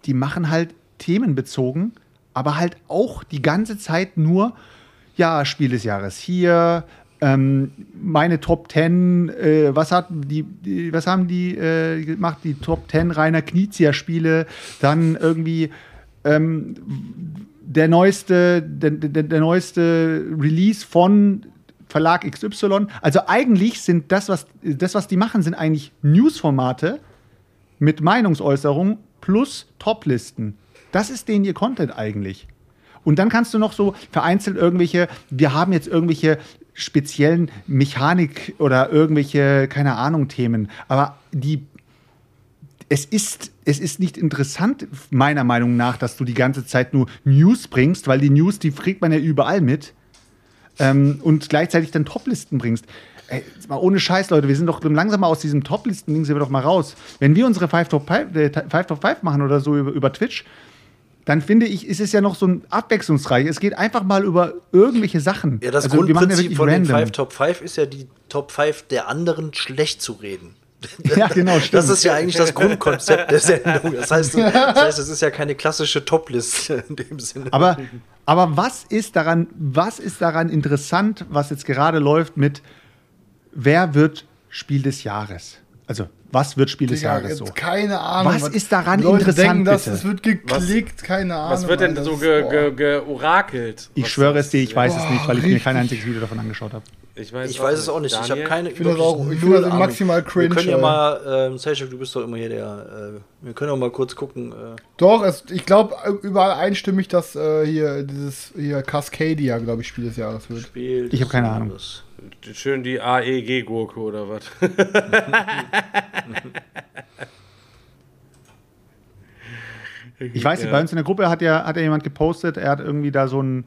die machen halt themenbezogen, aber halt auch die ganze Zeit nur, ja, Spiel des Jahres hier, ähm, meine Top 10, äh, was, hat die, die, was haben die äh, gemacht? Die Top 10 reiner Knizia-Spiele, dann irgendwie ähm, der neueste, der, der, der neueste Release von Verlag XY. Also eigentlich sind das, was, das, was die machen, sind eigentlich Newsformate mit Meinungsäußerung plus Toplisten. Das ist denen ihr Content eigentlich. Und dann kannst du noch so vereinzelt irgendwelche, wir haben jetzt irgendwelche speziellen Mechanik oder irgendwelche, keine Ahnung, Themen. Aber die, es ist, es ist nicht interessant, meiner Meinung nach, dass du die ganze Zeit nur News bringst, weil die News, die kriegt man ja überall mit. Ähm, und gleichzeitig dann Toplisten bringst. Ey, mal ohne Scheiß, Leute, wir sind doch langsam mal aus diesem Toplisten-Ding sind wir doch mal raus. Wenn wir unsere 5 Top 5, äh, 5 Top 5 machen oder so über, über Twitch, dann finde ich, ist es ja noch so ein abwechslungsreich. Es geht einfach mal über irgendwelche Sachen. Ja, das Also, ja Grundprinzip wirklich von den. 5 Top 5 ist ja die Top 5 der anderen schlecht zu reden. [LAUGHS] Ja, genau, stimmt. Das ist ja eigentlich das Grundkonzept der Sendung. Das heißt, [LAUGHS] das heißt, es ist ja keine klassische Top-Liste in dem Sinne. Aber, aber was ist daran, was ist daran interessant, was jetzt gerade läuft mit wer wird Spiel des Jahres? Also, was wird Spiel des Jahres so? keine Ahnung. Was ist daran Leute interessant, denken, dass bitte? es wird geklickt, keine Ahnung. Was wird denn Alter, so das ge, ge, georakelt? Ich Was schwöre es dir, ich weiß es nicht, weil ich mir kein einziges Video davon angeschaut habe. Ich weiß, ich weiß es auch nicht. Ich habe Daniel? keine. Ich finde das auch- ich finde das maximal cringe, Wir können ja mal, ähm, Seychelles, du bist doch immer hier der. Äh, wir können auch mal kurz gucken. Äh, Doch, es, ich glaube überall einstimmig, dass äh, hier dieses hier Cascadia, glaube ich, Spiel des Jahres wird. Spiel. Ich hab keine Ahnung. Jahres. Schön die AEG-Gurke oder was? [LAUGHS] Ich weiß nicht, bei uns in der Gruppe hat ja, hat ja jemand gepostet, er hat irgendwie da so ein,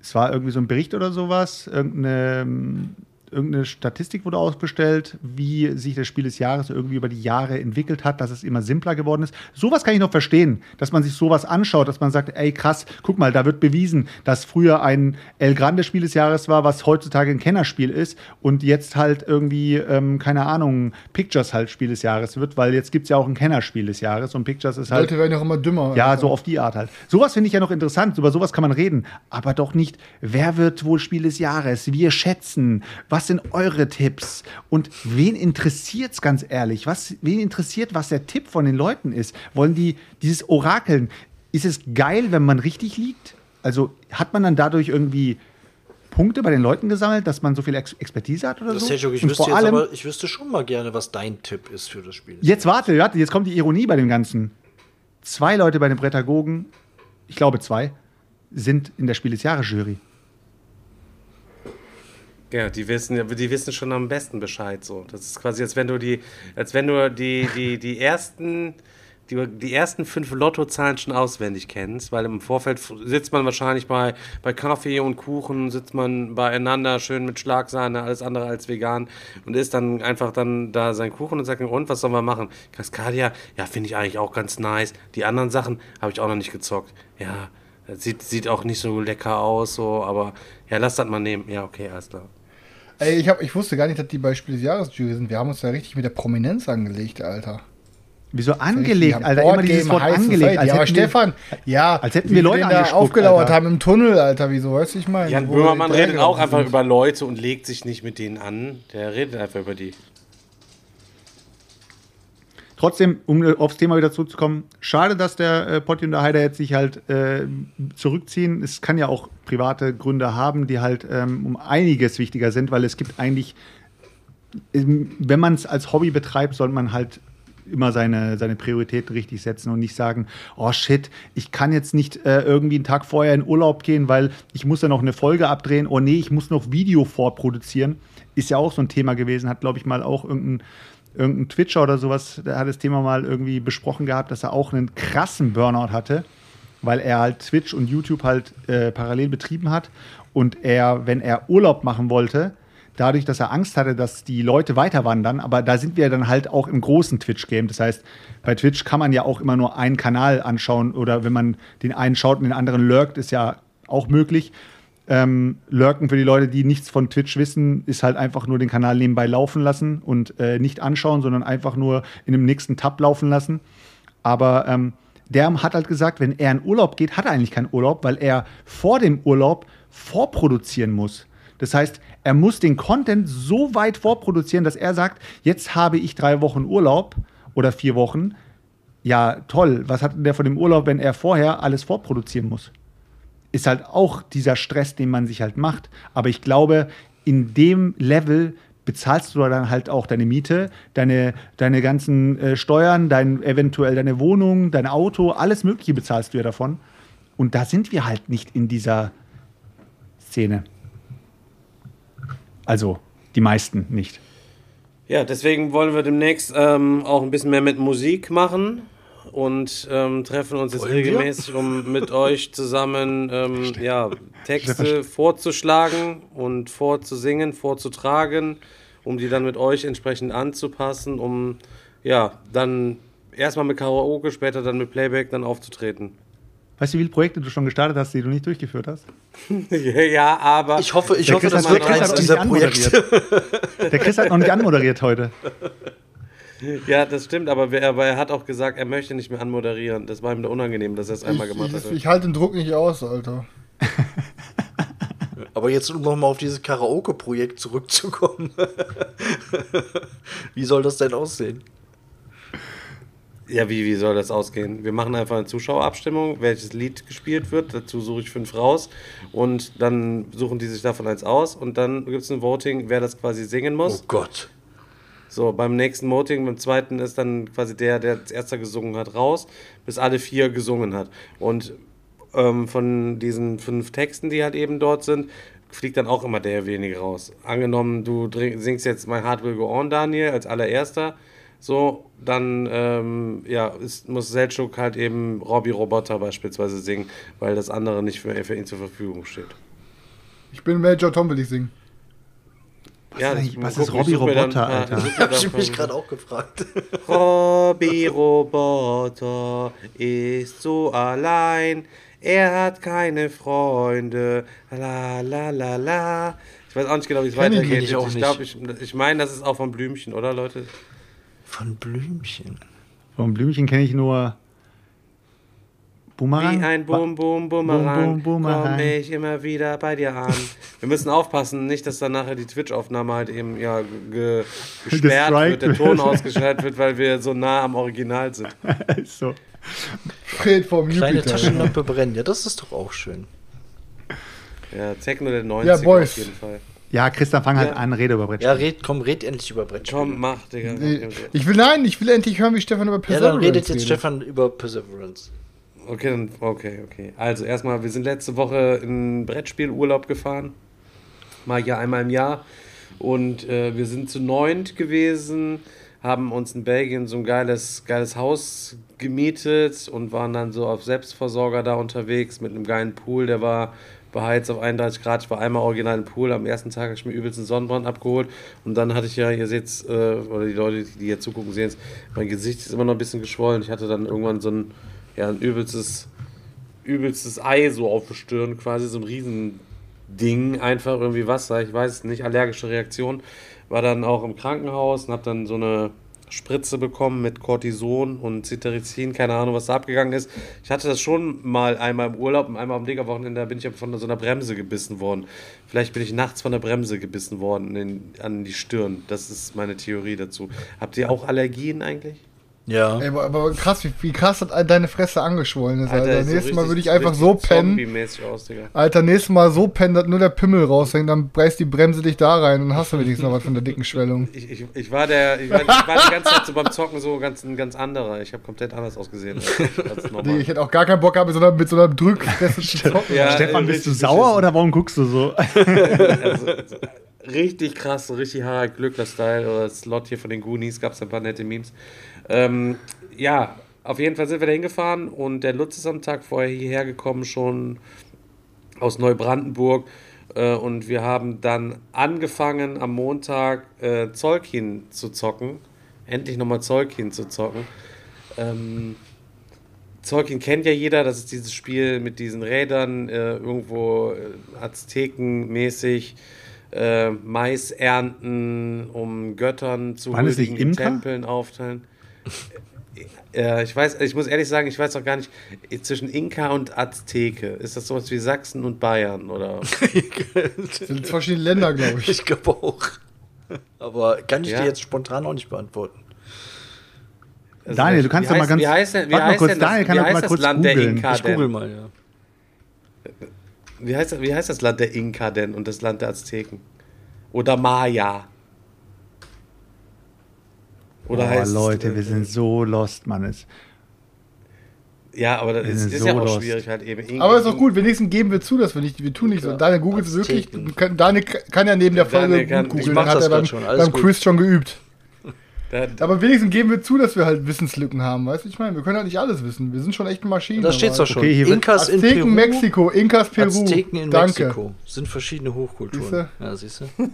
es war irgendwie so ein Bericht oder sowas, irgendeine, irgendeine Statistik wurde aufgestellt, wie sich das Spiel des Jahres irgendwie über die Jahre entwickelt hat, dass es immer simpler geworden ist. Sowas kann ich noch verstehen, dass man sich sowas anschaut, dass man sagt, ey krass, guck mal, da wird bewiesen, dass früher ein El Grande Spiel des Jahres war, was heutzutage ein Kennerspiel ist und jetzt halt irgendwie, ähm, keine Ahnung, Pictures halt Spiel des Jahres wird, weil jetzt gibt es ja auch ein Kennerspiel des Jahres und Pictures ist halt Leute werden ja auch immer dümmer. ja, Alter. so auf die Art halt. Sowas finde ich ja noch interessant. Über sowas kann man reden. Aber doch nicht, wer wird wohl Spiel des Jahres? Wir schätzen. Was sind eure Tipps? Und wen interessiert's ganz ehrlich? Was, wen interessiert, was der Tipp von den Leuten ist? Wollen die dieses Orakeln? Ist es geil, wenn man richtig liegt? Also hat man dann dadurch irgendwie Punkte bei den Leuten gesammelt, dass man so viel Ex Expertise hat oder Das so? Seychelles, ich, wüsste vor allem, aber, ich wüsste schon mal gerne, was dein Tipp ist für das Spiel. Jetzt warte, warte, jetzt kommt die Ironie bei dem Ganzen. Zwei Leute bei den Prädagogen, ich glaube zwei, sind in der Spiel des Jahres Jury. Ja, die wissen, die wissen schon am besten Bescheid. So, das ist quasi, als wenn du die, als wenn du die, die, die ersten, die, die ersten fünf Lottozahlen schon auswendig kennst, weil im Vorfeld sitzt man wahrscheinlich bei, bei Kaffee und Kuchen, sitzt man beieinander, schön mit Schlagsahne, alles andere als vegan und isst dann einfach dann da seinen Kuchen und sagt, und was sollen wir machen? Cascadia, ja, finde ich eigentlich auch ganz nice. Die anderen Sachen habe ich auch noch nicht gezockt. Ja, sieht, sieht auch nicht so lecker aus, so, aber ja, lass das mal nehmen. Ja, okay, alles klar. Ey, ich, hab, ich wusste gar nicht, dass die bei Spiel des Jahres Jury sind. Wir haben uns da richtig mit der Prominenz angelegt, Alter. Wieso angelegt, Alter? Immer dieses Wort angelegt. Als ja, aber Stefan, ja, als hätten wir Leute da aufgelauert Alter. haben im Tunnel, Alter. Wieso, weißt du, ich meine? Jan Böhmermann redet auch einfach sind. über Leute und legt sich nicht mit denen an. Der redet einfach über die. Trotzdem, um äh, aufs Thema wieder zurückzukommen, schade, dass der äh, Potti und der Heider jetzt sich halt äh, zurückziehen. Es kann ja auch private Gründe haben, die halt ähm, um einiges wichtiger sind, weil es gibt eigentlich, ähm, wenn man es als Hobby betreibt, sollte man halt immer seine, seine Prioritäten richtig setzen und nicht sagen, oh shit, ich kann jetzt nicht äh, irgendwie einen Tag vorher in Urlaub gehen, weil ich muss ja noch eine Folge abdrehen. Oh nee, ich muss noch Video vorproduzieren. Ist ja auch so ein Thema gewesen, hat glaube ich mal auch irgendein irgendein Twitcher oder sowas, der hat das Thema mal irgendwie besprochen gehabt, dass er auch einen krassen Burnout hatte, weil er halt Twitch und YouTube halt äh, parallel betrieben hat und er, wenn er Urlaub machen wollte, dadurch, dass er Angst hatte, dass die Leute weiter wandern, aber da sind wir dann halt auch im großen Twitch-Game. Das heißt, bei Twitch kann man ja auch immer nur einen Kanal anschauen oder wenn man den einen schaut und den anderen lurkt, ist ja auch möglich. Ähm, Lurken für die Leute, die nichts von Twitch wissen, ist halt einfach nur den Kanal nebenbei laufen lassen und äh, nicht anschauen, sondern einfach nur in dem nächsten Tab laufen lassen. Aber ähm, der hat halt gesagt, wenn er in Urlaub geht, hat er eigentlich keinen Urlaub, weil er vor dem Urlaub vorproduzieren muss. Das heißt, er muss den Content so weit vorproduzieren, dass er sagt, jetzt habe ich drei Wochen Urlaub oder vier Wochen. Ja, toll. Was hat denn der von dem Urlaub, wenn er vorher alles vorproduzieren muss? Ist halt auch dieser Stress, den man sich halt macht. Aber ich glaube, in dem Level bezahlst du dann halt auch deine Miete, deine, deine ganzen äh, Steuern, dein, eventuell deine Wohnung, dein Auto, alles Mögliche bezahlst du ja davon. Und da sind wir halt nicht in dieser Szene. Also, die meisten nicht. Ja, deswegen wollen wir demnächst ähm, auch ein bisschen mehr mit Musik machen und ähm, treffen uns jetzt Wollen wir? regelmäßig, um mit [LAUGHS] euch zusammen ähm, ja, Texte vorzuschlagen und vorzusingen, vorzutragen, um die dann mit euch entsprechend anzupassen, um ja dann erstmal mit Karaoke, später dann mit Playback dann aufzutreten. Weißt du, wie viele Projekte du schon gestartet hast, die du nicht durchgeführt hast? [LAUGHS] ja, aber Ich hoffe, ich Der hoffe, Chris das hat- wird der Chris eins hat dieser Projekte. [LAUGHS] Der Chris hat noch nicht anmoderiert heute. Ja, das stimmt, aber, wer, aber er hat auch gesagt, er möchte nicht mehr anmoderieren. Das war ihm da unangenehm, dass er es einmal gemacht ich, hat. ich, ich halte den Druck nicht aus, Alter. [LAUGHS] Aber jetzt, um nochmal auf dieses Karaoke-Projekt zurückzukommen. [LAUGHS] Wie soll das denn aussehen? Ja, wie, wie soll das ausgehen? Wir machen einfach eine Zuschauerabstimmung, welches Lied gespielt wird. Dazu suche ich fünf raus und dann suchen die sich davon eins aus und dann gibt es ein Voting, wer das quasi singen muss. Oh Gott. So, beim nächsten Voting, beim zweiten ist dann quasi der, der als erster gesungen hat, raus, bis alle vier gesungen hat. Und ähm, von diesen fünf Texten, die halt eben dort sind, fliegt dann auch immer derjenige raus. Angenommen, du singst jetzt My Heart Will Go On, Daniel, als allererster. So, dann ähm, ja, ist, muss Selchuk halt eben Robbie Roboter beispielsweise singen, weil das andere nicht für, für ihn zur Verfügung steht. Ich bin Major Tom, will ich singen. Ja, ist was ist ich Robbie such mir dann- Roboter, ja, Alter? ich such mir [LAUGHS] Hab dann ich mich von- gerade auch gefragt. [LAUGHS] Robby Roboter ist so allein. Er hat keine Freunde. La la la la. Ich weiß auch nicht genau, wie es ich weitergeht. ich glaube, ich, ich meine, das ist auch von Blümchen, oder Leute? Von Blümchen. Vom Blümchen kenne ich nur Boomerang. Wie ein Bum Bumerang Bum, Bum, Bumerang. komme ich immer wieder bei dir an. Wir müssen aufpassen, nicht, dass dann nachher die Twitch-Aufnahme halt eben ja ge gesperrt wird, der Ton wird. ausgeschaltet wird, weil wir so nah am Original sind. [LAUGHS] so. Fred vom Kleine Jupiter. Taschenlampe brennen. Ja, das ist doch auch schön. Ja, Techno der 90er Ja, Boys. auf jeden Fall. Ja, Christian, fang halt Ja. an, rede über Brett. Ja, red, komm, red endlich über Brettspiele. Komm, mach, Digga. Nee, Ich will, nein, ich will endlich hören, wie Stefan über ja, Perseverance dann redet jetzt redet. Stefan über Perseverance. Okay, dann, okay, okay. Also erstmal, wir sind letzte Woche in Brettspielurlaub gefahren. Mal hier einmal im Jahr. Und äh, wir sind zu neunt gewesen, haben uns in Belgien so ein geiles, geiles Haus gemietet und waren dann so auf Selbstversorger da unterwegs mit einem geilen Pool, der war beheizt auf 31 Grad. Ich war einmal original im Pool. Am ersten Tag habe ich mir übelst einen Sonnenbrand abgeholt. Und dann hatte ich ja, ihr seht äh, oder die Leute, die hier zugucken, sehen es, mein Gesicht ist immer noch ein bisschen geschwollen. Ich hatte dann irgendwann so ein, ja, ein übelstes, übelstes Ei so auf der Stirn, quasi so ein Riesending, einfach irgendwie Wasser, ich weiß nicht, allergische Reaktion. War dann auch im Krankenhaus und habe dann so eine Spritze bekommen mit Cortison und Cetirizin, keine Ahnung, was da abgegangen ist. Ich hatte das schon mal einmal im Urlaub und einmal am Diggerwochenende, da bin ich von so einer Bremse gebissen worden. Vielleicht bin ich nachts von der Bremse gebissen worden in, an die Stirn. Das ist meine Theorie dazu. Habt ihr auch Allergien eigentlich? Ja. Ey, aber, aber krass, wie, wie krass hat deine Fresse angeschwollen ist, Alter. ist so nächstes Mal richtig- würde ich einfach so pennen. aus, Digga. Alter, nächstes Mal so pennen, dass nur der Pimmel raushängt, dann breißt die Bremse dich da rein und hast du wenigstens noch was von der dicken Schwellung. [LAUGHS] Ich, ich, ich, war der, ich, war, ich war die ganze Zeit so beim Zocken so ganz, ein ganz anderer. Ich habe komplett anders ausgesehen als, als Nee, ich hätte auch gar keinen Bock gehabt, mit so einer, mit so einer Drückfresse zu zocken. Ja, Stefan, bist du sauer oder warum guckst du so? [LAUGHS] Also, so, richtig krass, so richtig Harald Glückler-Style oder Slot hier von den Goonies, gab es ein paar nette Memes. Ähm, ja, auf jeden Fall sind wir da hingefahren und der Lutz ist am Tag vorher hierher gekommen, schon aus Neubrandenburg. Äh, und wir haben dann angefangen am Montag äh, Zolkin zu zocken. Endlich nochmal Zolkin zu zocken. Ähm, Zolkin kennt ja jeder, das ist dieses Spiel mit diesen Rädern, äh, irgendwo äh, Aztekenmäßig, äh, Mais ernten, um Göttern zu huldigen? Tempeln aufteilen. [LAUGHS] Äh, ich weiß, ich muss ehrlich sagen, ich weiß auch gar nicht, zwischen Inka und Azteke, ist das sowas wie Sachsen und Bayern oder? [LAUGHS] Das sind verschiedene Länder, glaube ich. Ich glaube auch. Aber kann ich Ja. dir jetzt spontan auch nicht beantworten. Also, Daniel, du kannst doch mal heißt- ganz- Wie heißt denn, wie warte mal heißt kurz, denn das, Daniel kann wie doch mal heißt das kurz Land der googeln. Inka Ich google denn? mal, ja. Wie heißt, wie heißt das Land der Inka denn und das Land der Azteken? Oder Maya? Oder oh, heißt es, Leute, äh, wir sind so lost, Mann. Es- Ja, aber das ist, sind ist so ja auch lost. schwierig halt eben. In- Aber ist doch gut, wenigstens geben wir zu, dass wir nicht, wir tun nicht so. Ja. Daniel googelt es wirklich. Kann- Daniel kann ja neben der Folge kann- googeln. mach Dann hat er beim, grad schon, alles beim gut. Quiz schon geübt. [LAUGHS] Aber wenigstens geben wir zu, dass wir halt Wissenslücken haben, weißt du? Ich meine, wir können halt nicht alles wissen. Wir sind schon echt Maschinen. Da steht's doch schon. Okay, Inkas in Azteken, Peru. Mexiko, Inkas, Peru. Azteken in Danke. Mexiko. Sind verschiedene Hochkulturen. Siehste? Ja, siehst du? [LAUGHS] [LAUGHS]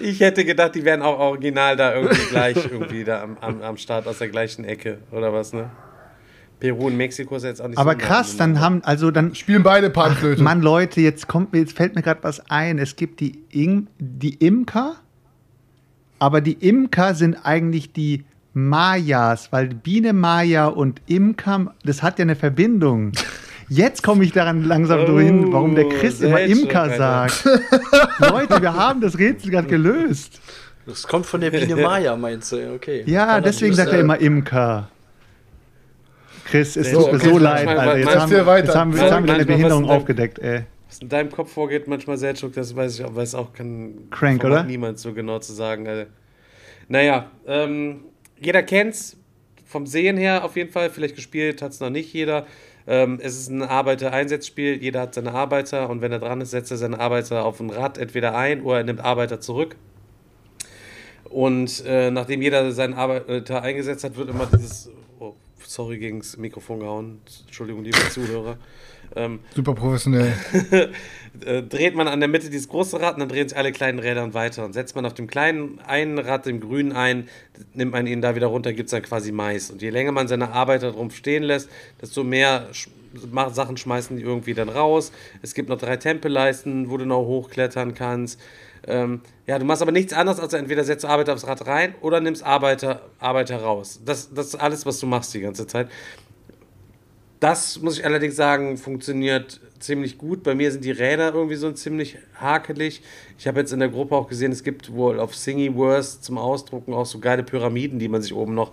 ich hätte gedacht, die wären auch original da irgendwie gleich irgendwie da am, am, am Start aus der gleichen Ecke oder was, ne? Peru und Mexiko ist jetzt auch nicht Aber so krass, dann haben, also dann Spielen beide Panflöte. Mann, Leute, jetzt kommt mir, jetzt fällt mir gerade was ein. Es gibt die, In die Imker, aber die Imker sind eigentlich die Mayas, weil Biene Maya und Imker, das hat ja eine Verbindung. [LAUGHS] Jetzt komme ich daran langsam Oh, hin, warum der Chris immer Imker sagt. [LAUGHS] Leute, wir haben das Rätsel gerade gelöst. Das kommt von der Biene Maya, meinst du? Okay. Ja, Kann deswegen sagt er immer Imker. Chris, es So, tut mir so leid, Alter. Jetzt haben, jetzt haben, jetzt haben wir deine Behinderung aufgedeckt, ey. Was in deinem Kopf vorgeht, manchmal Selchuk, das weiß ich, weiß auch kann Crank, oder? niemand so genau zu sagen. Alter. Naja, ähm, jeder kennt's vom Sehen her auf jeden Fall. Vielleicht gespielt hat es noch nicht jeder. Ähm, es ist ein Arbeiter-Einsatzspiel. Jeder hat seine Arbeiter und wenn er dran ist, setzt er seine Arbeiter auf ein Rad entweder ein oder er nimmt Arbeiter zurück. Und äh, nachdem jeder seinen Arbeiter eingesetzt hat, wird immer dieses. Oh, sorry, gegens Mikrofon gehauen. Entschuldigung, liebe Zuhörer. Ähm, Super professionell. [LAUGHS] äh, dreht man an der Mitte dieses große Rad und dann drehen sich alle kleinen Räder weiter. Und setzt man auf dem kleinen einen Rad, dem grünen ein, nimmt man ihn da wieder runter, gibt es dann quasi Mais. Und je länger man seine Arbeiter drum stehen lässt, desto mehr sch Sachen schmeißen die irgendwie dann raus. Es gibt noch drei Tempelleisten, wo du noch hochklettern kannst. Ähm, ja, du machst aber nichts anderes, als entweder setzt du Arbeiter aufs Rad rein oder nimmst Arbeiter, Arbeiter raus. Das, das ist alles, was du machst die ganze Zeit. Das muss ich allerdings sagen, funktioniert ziemlich gut. Bei mir sind die Räder irgendwie so ziemlich hakelig. Ich habe jetzt in der Gruppe auch gesehen, es gibt wohl auf Thingiverse zum Ausdrucken auch so geile Pyramiden, die man sich oben noch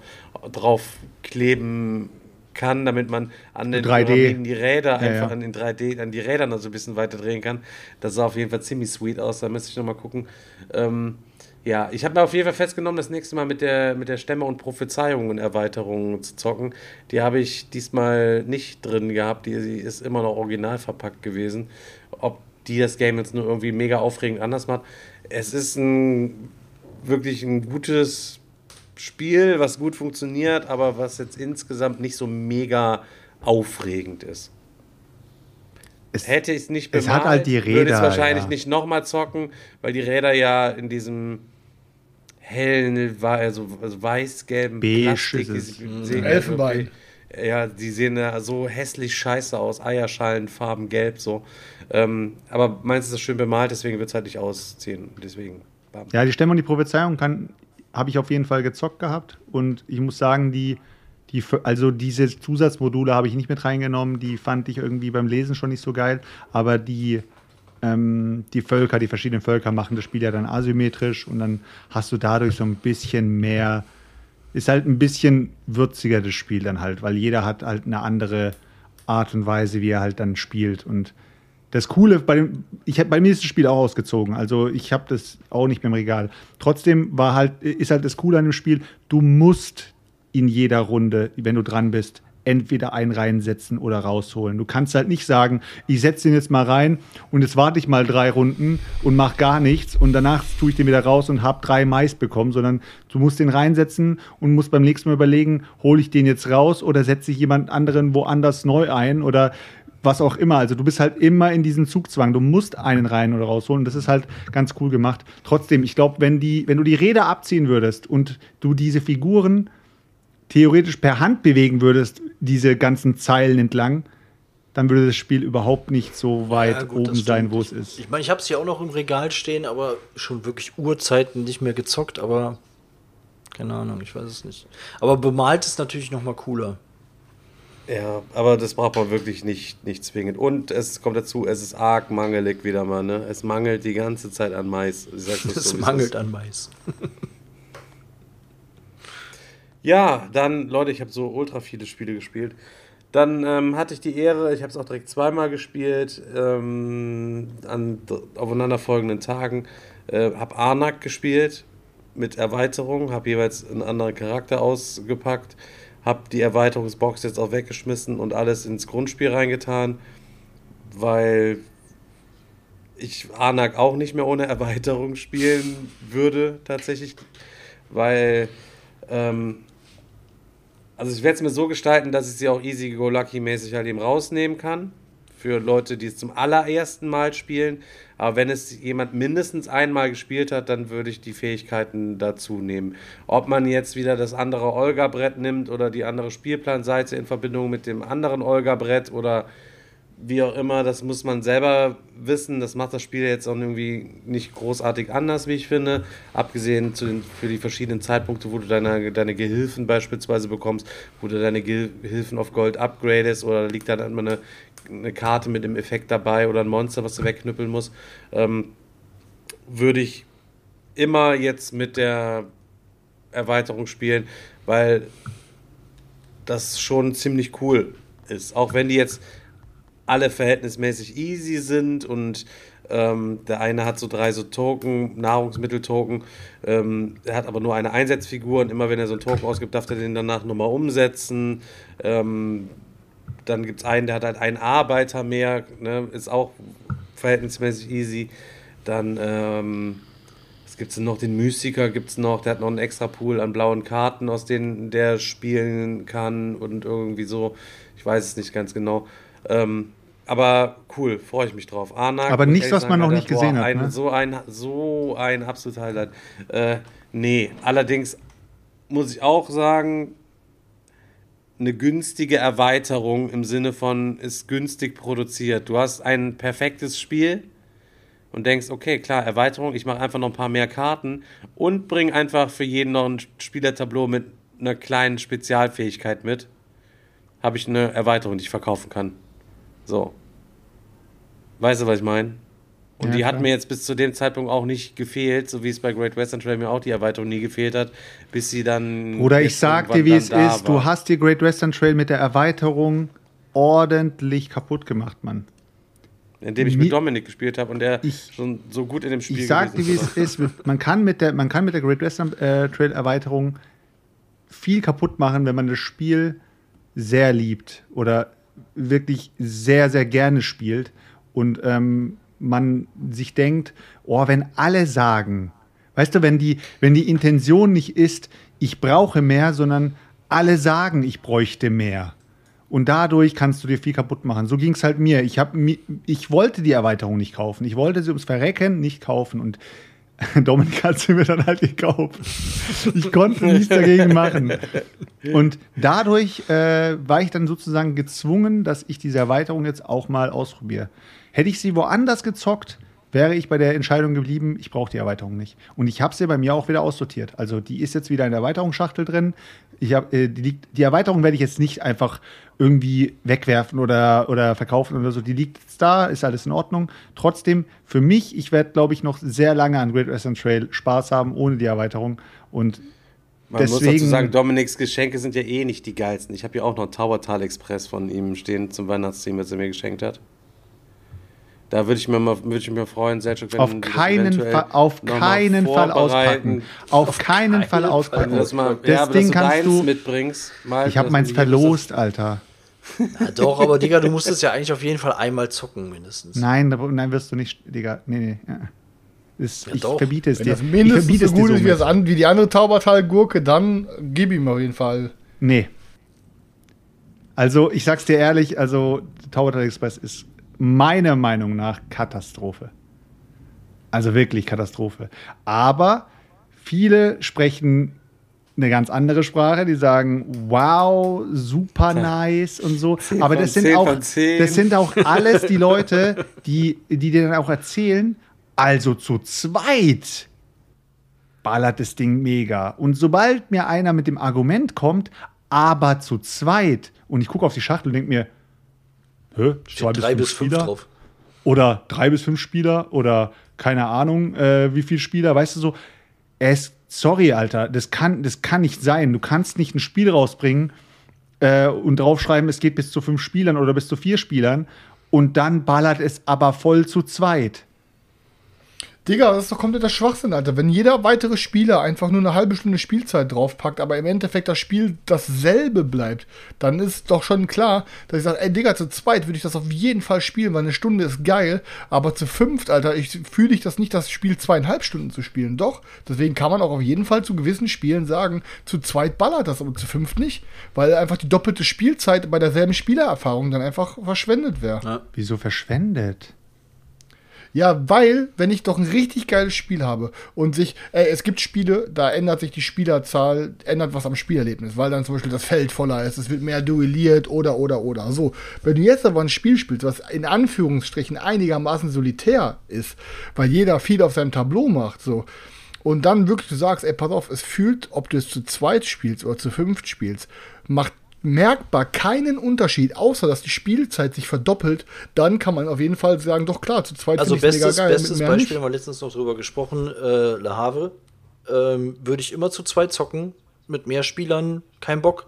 drauf kleben kann, damit man an den 3D. Pyramiden die Räder Ja, einfach ja. an den 3D, an die Räder noch so ein bisschen weiter drehen kann. Das sah auf jeden Fall ziemlich sweet aus, da müsste ich nochmal gucken. Ähm, Ja, ich habe mir auf jeden Fall festgenommen, das nächste Mal mit der, mit der Stämme- und Prophezeiungen-Erweiterung zu zocken. Die habe ich diesmal nicht drin gehabt. Die, die ist immer noch original verpackt gewesen. Ob die das Game jetzt nur irgendwie mega aufregend anders macht. Es ist ein wirklich ein gutes Spiel, was gut funktioniert, aber was jetzt insgesamt nicht so mega aufregend ist. Es, Hätte ich es nicht es hat halt die würde es wahrscheinlich ja. nicht nochmal zocken, weil die Räder ja in diesem hellen, wa- also, also weiß-gelben Beige Plastik, sehen ja Elfenbein. Ja, die sehen ja so hässlich scheiße aus, Eierschalenfarben gelb so. Ähm, aber meins ist das schön bemalt, deswegen wird es halt nicht ausziehen. Deswegen. bam. Ja, die Stämme und die Prophezeiung kann habe ich auf jeden Fall gezockt gehabt und ich muss sagen, die die also diese Zusatzmodule habe ich nicht mit reingenommen, die fand ich irgendwie beim Lesen schon nicht so geil, aber die ähm, die Völker, die verschiedenen Völker machen das Spiel ja dann asymmetrisch und dann hast du dadurch so ein bisschen mehr ist halt ein bisschen würziger das Spiel dann halt, weil jeder hat halt eine andere Art und Weise, wie er halt dann spielt und das Coole bei dem, ich hab, bei mir ist das Spiel auch ausgezogen, also ich habe das auch nicht mehr im Regal. Trotzdem war halt, ist halt das Coole an dem Spiel, du musst in jeder Runde, wenn du dran bist, entweder einen reinsetzen oder rausholen. Du kannst halt nicht sagen, ich setze den jetzt mal rein und jetzt warte ich mal drei Runden und mach gar nichts und danach tue ich den wieder raus und hab drei Mais bekommen, sondern du musst den reinsetzen und musst beim nächsten Mal überlegen, hole ich den jetzt raus oder setze ich jemand anderen woanders neu ein oder was auch immer. Also du bist halt immer in diesem Zugzwang. Du musst einen rein oder rausholen. Das ist halt ganz cool gemacht. Trotzdem, ich glaube, wenn, wenn du die Räder abziehen würdest und du diese Figuren theoretisch per Hand bewegen würdest, diese ganzen Zeilen entlang, dann würde das Spiel überhaupt nicht so weit Ja, gut, oben sein, wo es ist. Ich meine, ich habe es ja auch noch im Regal stehen, aber schon wirklich Urzeiten nicht mehr gezockt, aber keine Ahnung, ich weiß es nicht. Aber bemalt ist natürlich noch mal cooler. Ja, aber das braucht man wirklich nicht, nicht zwingend. Und es kommt dazu, es ist arg mangelig wieder mal, ne? Es mangelt die ganze Zeit an Mais. Ich sag's [LAUGHS] euch Es so, mangelt an Mais. [LAUGHS] Ja, dann, Leute, ich habe so ultra viele Spiele gespielt. Dann ähm, hatte ich die Ehre, ich habe es auch direkt zweimal gespielt, ähm, an aufeinanderfolgenden Tagen. Äh, habe Arnak gespielt mit Erweiterung, habe jeweils einen anderen Charakter ausgepackt, habe die Erweiterungsbox jetzt auch weggeschmissen und alles ins Grundspiel reingetan, weil ich Arnak auch nicht mehr ohne Erweiterung spielen würde, tatsächlich, weil ähm, also ich werde es mir so gestalten, dass ich sie auch easy go lucky mäßig halt eben rausnehmen kann. Für Leute, die es zum allerersten Mal spielen. Aber wenn es jemand mindestens einmal gespielt hat, dann würde ich die Fähigkeiten dazu nehmen. Ob man jetzt wieder das andere Olga-Brett nimmt oder die andere Spielplanseite in Verbindung mit dem anderen Olga-Brett oder wie auch immer, das muss man selber wissen. Das macht das Spiel jetzt auch irgendwie nicht großartig anders, wie ich finde. Abgesehen den, für die verschiedenen Zeitpunkte, wo du deine, deine Gehilfen beispielsweise bekommst, wo du deine Gehilfen auf Gold upgradest oder da liegt dann immer eine, eine Karte mit dem Effekt dabei oder ein Monster, was du wegknüppeln musst, ähm, würde ich immer jetzt mit der Erweiterung spielen, weil das schon ziemlich cool ist. Auch wenn die jetzt alle verhältnismäßig easy sind und ähm, der eine hat so drei so Token, Nahrungsmitteltoken, ähm, er hat aber nur eine Einsatzfigur und immer wenn er so einen Token ausgibt, darf er den danach nochmal umsetzen. Ähm, dann gibt es einen, der hat halt einen Arbeiter mehr, ne, ist auch verhältnismäßig easy. Dann, ähm, was gibt es noch? Den Mystiker gibt es noch, der hat noch einen extra Pool an blauen Karten, aus denen der spielen kann und irgendwie so. Ich weiß es nicht ganz genau. Ähm, aber cool, freue ich mich drauf. Arnak, Aber nichts, was man noch nicht gesehen hat, Ein, ne? So ein, so ein absoluter Highlight. Äh, nee, allerdings muss ich auch sagen, eine günstige Erweiterung im Sinne von ist günstig produziert. Du hast ein perfektes Spiel und denkst, okay, klar, Erweiterung, ich mache einfach noch ein paar mehr Karten und bring einfach für jeden noch ein Spielertableau mit einer kleinen Spezialfähigkeit mit. Habe ich eine Erweiterung, die ich verkaufen kann. So. Weißt du, was ich meine? Und Ja, die hat klar. mir jetzt bis zu dem Zeitpunkt auch nicht gefehlt, so wie es bei Great Western Trail mir auch die Erweiterung nie gefehlt hat, bis sie dann. Oder ich sag dir, wie es ist, du war. hast die Great Western Trail mit der Erweiterung ordentlich kaputt gemacht, Mann. indem ich Mi- mit Dominik gespielt habe und der Ich- so, so gut in dem Spiel Ich sag dir, wie es ist. Man kann mit der, man kann mit der Great Western äh, Trail Erweiterung viel kaputt machen, wenn man das Spiel sehr liebt oder wirklich sehr, sehr gerne spielt und ähm, man sich denkt, oh, wenn alle sagen, weißt du, wenn die, wenn die Intention nicht ist, ich brauche mehr, sondern alle sagen, ich bräuchte mehr. Und dadurch kannst du dir viel kaputt machen. So ging es halt mir. Ich, hab, ich wollte die Erweiterung nicht kaufen. Ich wollte sie ums Verrecken nicht kaufen. Und [LAUGHS] Dominik hat sie mir dann halt gekauft. Ich konnte nichts dagegen machen. Und dadurch äh, war ich dann sozusagen gezwungen, dass ich diese Erweiterung jetzt auch mal ausprobiere. Hätte ich sie woanders gezockt, wäre ich bei der Entscheidung geblieben, ich brauche die Erweiterung nicht. Und ich habe sie bei mir auch wieder aussortiert. Also die ist jetzt wieder in der Erweiterungsschachtel drin. Ich hab, äh, die, liegt, die Erweiterung werde ich jetzt nicht einfach irgendwie wegwerfen oder, oder verkaufen oder so. Die liegt jetzt da, ist alles in Ordnung. Trotzdem, für mich, ich werde, glaube ich, noch sehr lange an Great Western Trail Spaß haben, ohne die Erweiterung. Und Man muss dazu Deswegen- sagen, Dominiks Geschenke sind ja eh nicht die geilsten. Ich habe ja auch noch einen Towertal Express von ihm stehen zum Weihnachtsteam, was er mir geschenkt hat. Da würde ich, mir mal- ich mich mal freuen, Selchuk, wenn auf du das keinen Fall, auf keinen Fall auspacken. Auf, keinen Fall auspacken. Das, mal, das ja, Ding kannst du. mitbringst. Mal, Ich habe meins verlost, Alter. Ja, doch, aber Digga, du musst es ja eigentlich auf jeden Fall einmal zocken, mindestens. Nein, da- nein, wirst du nicht, Digga. Nee, nee. ja. Das, Ja, ich doch. verbiete es Wenn dir. das ich mindestens verbiete so es dir gut ist wie, das an, wie die andere Taubertal-Gurke, dann gib ihm auf jeden Fall. Nee. Also, ich sag's dir ehrlich, also Tower Express ist meiner Meinung nach Katastrophe. Also wirklich Katastrophe. Aber viele sprechen eine ganz andere Sprache, die sagen, wow, super nice und so. Aber das sind 10 auch, von 10. das sind auch [LAUGHS] alles die Leute, die, die dir dann auch erzählen, also zu zweit ballert das Ding mega. Und sobald mir einer mit dem Argument kommt, aber zu zweit, und ich gucke auf die Schachtel und denke mir, hä, Steht drei bis fünf Spieler? drauf. Oder drei bis fünf Spieler oder keine Ahnung, äh, wie viele Spieler, weißt du so, es, sorry, Alter, das kann, das kann nicht sein. Du kannst nicht ein Spiel rausbringen äh, und draufschreiben, es geht bis zu fünf Spielern oder bis zu vier Spielern und dann ballert es aber voll zu zweit. Digga, das ist doch kompletter Schwachsinn, Alter. Wenn jeder weitere Spieler einfach nur eine halbe Stunde Spielzeit draufpackt, aber im Endeffekt das Spiel dasselbe bleibt, dann ist doch schon klar, dass ich sage, ey Digga, zu zweit würde ich das auf jeden Fall spielen, weil eine Stunde ist geil, aber zu fünft, Alter, ich fühle ich das nicht, das Spiel zweieinhalb Stunden zu spielen. Doch, deswegen kann man auch auf jeden Fall zu gewissen Spielen sagen, zu zweit ballert das, aber zu fünft nicht, weil einfach die doppelte Spielzeit bei derselben Spielererfahrung dann einfach verschwendet wäre. Wieso verschwendet? Ja, weil, wenn ich doch ein richtig geiles Spiel habe und sich, ey, es gibt Spiele, da ändert sich die Spielerzahl, ändert was am Spielerlebnis, weil dann zum Beispiel das Feld voller ist, es wird mehr duelliert oder, oder, oder. So, wenn du jetzt aber ein Spiel spielst, was in Anführungsstrichen einigermaßen solitär ist, weil jeder viel auf seinem Tableau macht, so, und dann wirklich du sagst, ey, pass auf, es fühlt, ob du es zu zweit spielst oder zu fünft spielst, macht merkbar keinen Unterschied, außer dass die Spielzeit sich verdoppelt, dann kann man auf jeden Fall sagen, doch klar, zu zweit Also find ich's bestes, bestes mehr Beispiel, nicht. haben wir letztens noch drüber gesprochen, äh, Le Havre. Ähm, Würde ich immer zu zweit zocken, mit mehr Spielern, kein Bock.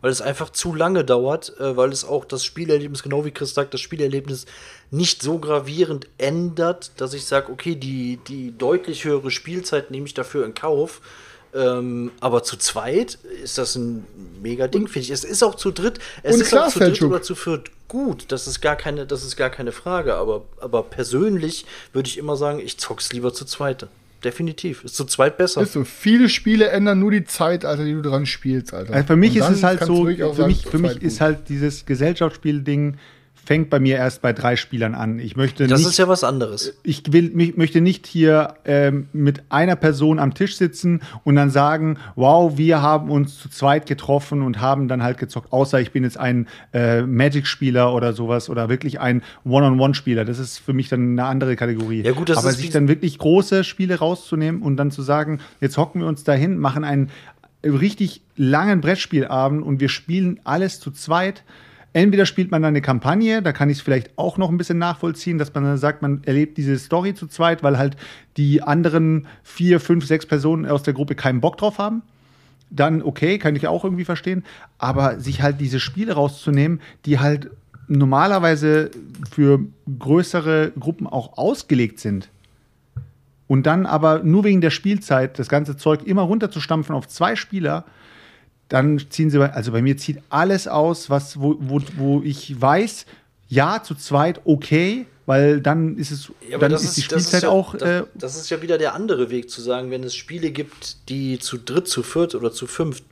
Weil es einfach zu lange dauert, äh, weil es auch das Spielerlebnis, genau wie Chris sagt, das Spielerlebnis nicht so gravierend ändert, dass ich sage, okay, die, die deutlich höhere Spielzeit nehme ich dafür in Kauf. Ähm, aber zu zweit ist das ein mega Ding, finde ich. Es ist auch zu dritt, es Und ist klar, auch zu dritt Selçuk. oder zu viert gut. Das ist gar keine, das ist gar keine Frage. Aber, aber persönlich würde ich immer sagen, ich zock's lieber zu zweit. Definitiv. Ist zu zweit besser. Ist so, viele Spiele ändern nur die Zeit, Alter, die du dran spielst, Alter. Also für mich Und ist es halt so, für sagen, mich, für mich ist halt dieses Gesellschaftsspiel-Ding fängt bei mir erst bei drei Spielern an. Ich möchte Das nicht, ist ja was anderes. ich will, mich, möchte nicht hier ähm, mit einer Person am Tisch sitzen und dann sagen, wow, wir haben uns zu zweit getroffen und haben dann halt gezockt, außer ich bin jetzt ein äh, Magic-Spieler oder sowas oder wirklich ein One-on-One-Spieler. Das ist für mich dann eine andere Kategorie. Ja, gut, das Aber ist sich dann wirklich große Spiele rauszunehmen und dann zu sagen, jetzt hocken wir uns dahin, machen einen richtig langen Brettspielabend und wir spielen alles zu zweit. Entweder spielt man dann eine Kampagne, da kann ich es vielleicht auch noch ein bisschen nachvollziehen, dass man dann sagt, man erlebt diese Story zu zweit, weil halt die anderen vier, fünf, sechs Personen aus der Gruppe keinen Bock drauf haben. Dann okay, kann ich auch irgendwie verstehen. Aber sich halt diese Spiele rauszunehmen, die halt normalerweise für größere Gruppen auch ausgelegt sind. Und dann aber nur wegen der Spielzeit das ganze Zeug immer runterzustampfen auf zwei Spieler, dann ziehen sie, bei- also bei mir zieht alles aus, was, wo, wo, wo ich weiß, ja, zu zweit okay, weil dann ist es, Ja, dann das ist, die Spielzeit ja, auch, Das, äh, das ist ja wieder der andere Weg zu sagen, wenn es Spiele gibt, die zu dritt, zu viert oder zu fünft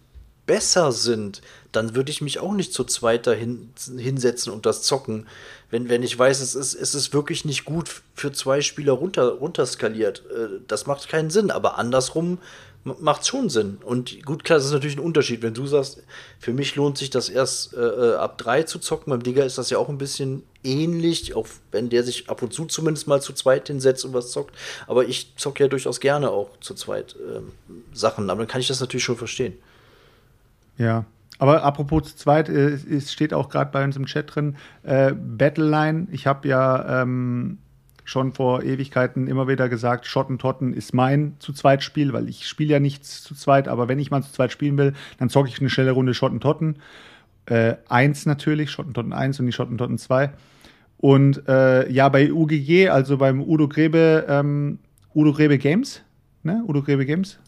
besser sind, dann würde ich mich auch nicht zu zweit dahin hinsetzen und das zocken. Wenn, wenn ich weiß, es ist, es ist wirklich nicht gut für zwei Spieler runter, runterskaliert. Äh, Das macht keinen Sinn, aber andersrum macht schon Sinn. Und gut, klar, das ist natürlich ein Unterschied. Wenn du sagst, für mich lohnt sich das erst äh, äh, ab drei zu zocken, beim Digger ist das ja auch ein bisschen ähnlich, auch wenn der sich ab und zu zumindest mal zu zweit hinsetzt und was zockt. Aber ich zocke ja durchaus gerne auch zu zweit ähm, Sachen. Aber dann kann ich das natürlich schon verstehen. Ja, aber apropos zu zweit, äh, es steht auch gerade bei uns im Chat drin, äh, Battleline. Ich habe ja ähm, schon vor Ewigkeiten immer wieder gesagt, Schottentotten ist mein zu zweit Spiel, weil ich spiele ja nichts zu zweit, aber wenn ich mal zu zweit spielen will, dann zocke ich eine schnelle Runde Schottentotten. Äh, eins natürlich, Schottentotten 1 und die Schottentotten 2. Und äh, ja, bei UGG, also beim Udo Grebe, ähm, Udo Grebe Games, ne? Udo Grebe Games,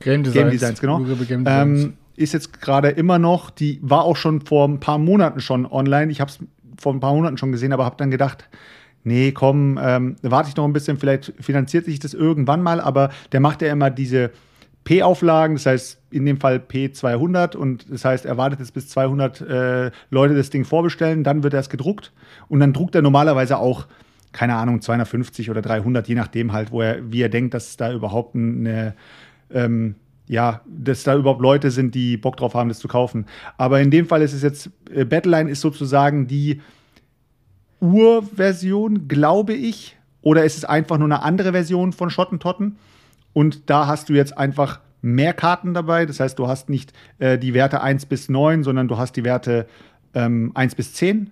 Game Designs. Game Designs, genau. Uribe Game Designs. Ähm, ist jetzt gerade immer noch, die war auch schon vor ein paar Monaten schon online. Ich habe es vor ein paar Monaten schon gesehen, aber habe dann gedacht, nee, komm, ähm, warte ich noch ein bisschen, vielleicht finanziert sich das irgendwann mal, aber der macht ja immer diese P-Auflagen, das heißt in dem Fall P200 und das heißt, er wartet jetzt bis 200 äh, Leute das Ding vorbestellen, dann wird erst gedruckt und dann druckt er normalerweise auch, keine Ahnung, 250 oder 300, je nachdem halt, wo er, wie er denkt, dass da überhaupt eine ähm, ja, dass da überhaupt Leute sind, die Bock drauf haben, das zu kaufen. Aber in dem Fall ist es jetzt, äh, Battleline ist sozusagen die Urversion, glaube ich. Oder ist es einfach nur eine andere Version von Schottentotten? Und da hast du jetzt einfach mehr Karten dabei. Das heißt, du hast nicht äh, die Werte 1 bis 9, sondern du hast die Werte ähm, 1 bis 10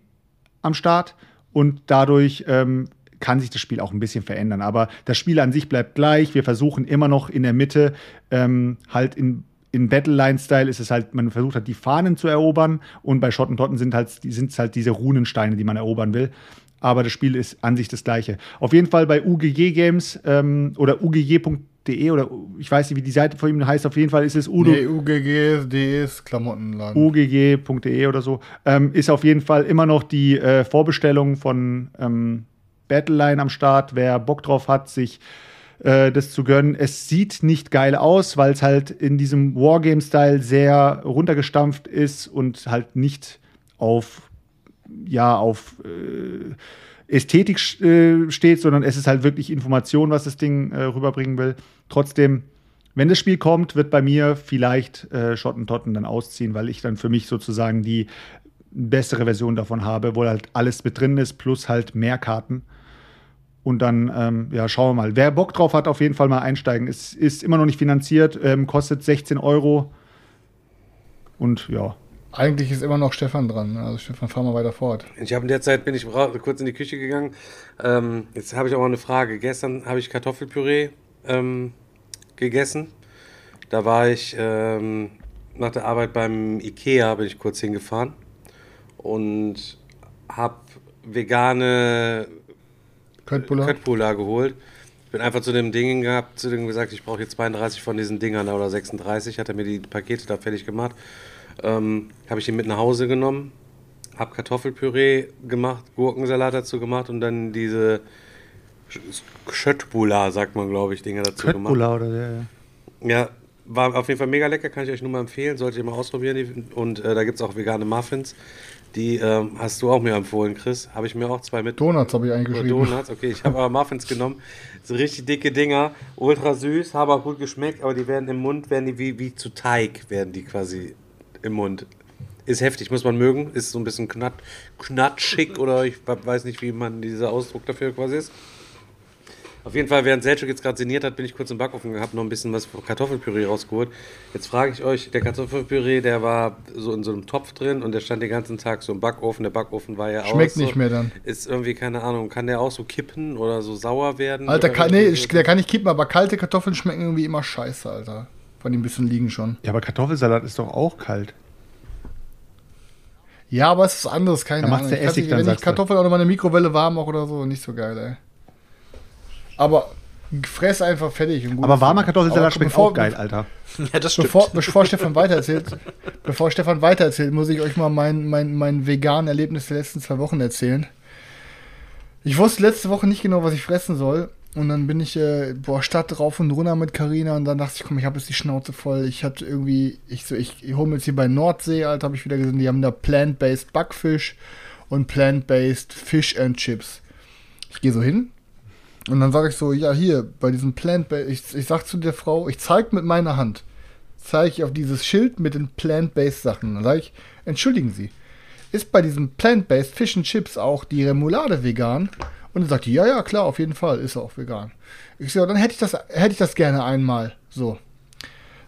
am Start. Und dadurch ähm, kann sich das Spiel auch ein bisschen verändern. Aber das Spiel an sich bleibt gleich. Wir versuchen immer noch in der Mitte ähm, halt in in Battleline-Style ist es halt, man versucht halt die Fahnen zu erobern und bei Schottentotten sind halt, sind es halt diese Runensteine, die man erobern will. Aber das Spiel ist an sich das gleiche. Auf jeden Fall bei UGG Games ähm, oder ugg.de oder ich weiß nicht, wie die Seite von ihm heißt, auf jeden Fall ist es Udo. Nee, UGG, DS, Klamottenladen. UGG.de oder so, ähm, ist auf jeden Fall immer noch die äh, Vorbestellung von ähm, Battleline am Start. Wer Bock drauf hat, sich äh, das zu gönnen. Es sieht nicht geil aus, weil es halt in diesem Wargame-Style sehr runtergestampft ist und halt nicht auf, ja, auf äh, Ästhetik äh, steht, sondern es ist halt wirklich Information, was das Ding äh, rüberbringen will. Trotzdem, wenn das Spiel kommt, wird bei mir vielleicht äh, Schottentotten dann ausziehen, weil ich dann für mich sozusagen die bessere Version davon habe, wo halt alles mit drin ist, plus halt mehr Karten. Und dann, ähm, ja, schauen wir mal. Wer Bock drauf hat, auf jeden Fall mal einsteigen. Es ist immer noch nicht finanziert, ähm, kostet 16 Euro. Und ja, Eigentlich ist immer noch Stefan dran. ne? Also Stefan, fahr mal weiter fort. Ich habe in der Zeit bin ich kurz in die Küche gegangen. Ähm, jetzt habe ich auch mal eine Frage. Gestern habe ich Kartoffelpüree ähm, gegessen. Da war ich ähm, nach der Arbeit beim Ikea, bin ich kurz hingefahren und habe vegane Köttbullar. Köttbullar geholt. Ich bin einfach zu dem Ding gehabt, zu dem gesagt, ich brauche jetzt 32 von diesen Dingern oder 36. Hat er mir die Pakete da fertig gemacht. Ähm, habe ich die mit nach Hause genommen, habe Kartoffelpüree gemacht, Gurkensalat dazu gemacht und dann diese Köttbullar, sagt man, glaube ich, Dinger dazu gemacht. Köttbullar oder der, ja. Ja, war auf jeden Fall mega lecker, kann ich euch nur mal empfehlen, solltet ihr mal ausprobieren. Und äh, da gibt es auch vegane Muffins. Die ähm, hast du auch mir empfohlen, Chris. Habe ich mir auch zwei mit. Donuts habe ich eingeschrieben. Donuts, okay, ich habe aber Muffins genommen. So richtig dicke Dinger, ultra süß, haben auch gut geschmeckt, aber die werden im Mund, werden die wie, wie zu Teig, werden die quasi im Mund. Ist heftig, muss man mögen, ist so ein bisschen knat, knatschig oder ich weiß nicht, wie man dieser Ausdruck dafür quasi ist. Auf jeden Fall, während Selchuk jetzt gerade sinniert hat, bin ich kurz im Backofen gehabt, noch ein bisschen was von Kartoffelpüree rausgeholt. Jetzt frage ich euch, der Kartoffelpüree, der war so in so einem Topf drin und der stand den ganzen Tag so im Backofen. Der Backofen war ja auch Schmeckt so, nicht mehr dann. Ist irgendwie, keine Ahnung, kann der auch so kippen oder so sauer werden? Alter, oder ka- irgendwie nee, ich- der kann nicht kippen, aber kalte Kartoffeln schmecken irgendwie immer scheiße, Alter. Von dem bisschen liegen schon. Ja, aber Kartoffelsalat ist doch auch kalt. Ja, aber es ist was anderes, keine Da macht's Ahnung. der Ich kann Essig nicht- dann, Wenn ich. Kartoffeln auch noch mal eine Mikrowelle warm mache oder so, nicht so geil, ey. Aber fress einfach fertig. Und gut Aber ist. warmer Kartoffelsalat schmeckt bevor- auch geil, Alter. [LAUGHS] Ja, das stimmt. Bevor, bevor Stefan weitererzählt, [LAUGHS] bevor Stefan weitererzählt, muss ich euch mal mein, mein, mein veganen Erlebnis der letzten zwei Wochen erzählen. Ich wusste letzte Woche nicht genau, was ich fressen soll. Und dann bin ich, äh, boah, Stadt rauf und runter mit Karina und dann dachte ich, komm, ich habe jetzt die Schnauze voll. Ich hatte irgendwie, ich so, ich, ich hole mir jetzt hier bei Nordsee, Alter, habe ich wieder gesehen, die haben da Plant-Based Backfisch und Plant-Based Fish and Chips. Ich gehe so hin und dann sage ich so, ja, hier, bei diesem Plant-Based, ich, ich sag zu der Frau, ich zeige mit meiner Hand, zeige ich auf dieses Schild mit den Plant-Based Sachen. Dann sage ich, entschuldigen Sie, ist bei diesem Plant-Based Fish and Chips auch die Remoulade vegan? Und dann sagt die, ja, ja, klar, auf jeden Fall, ist auch vegan. Ich so, dann hätte ich das, hätte ich das gerne einmal. So.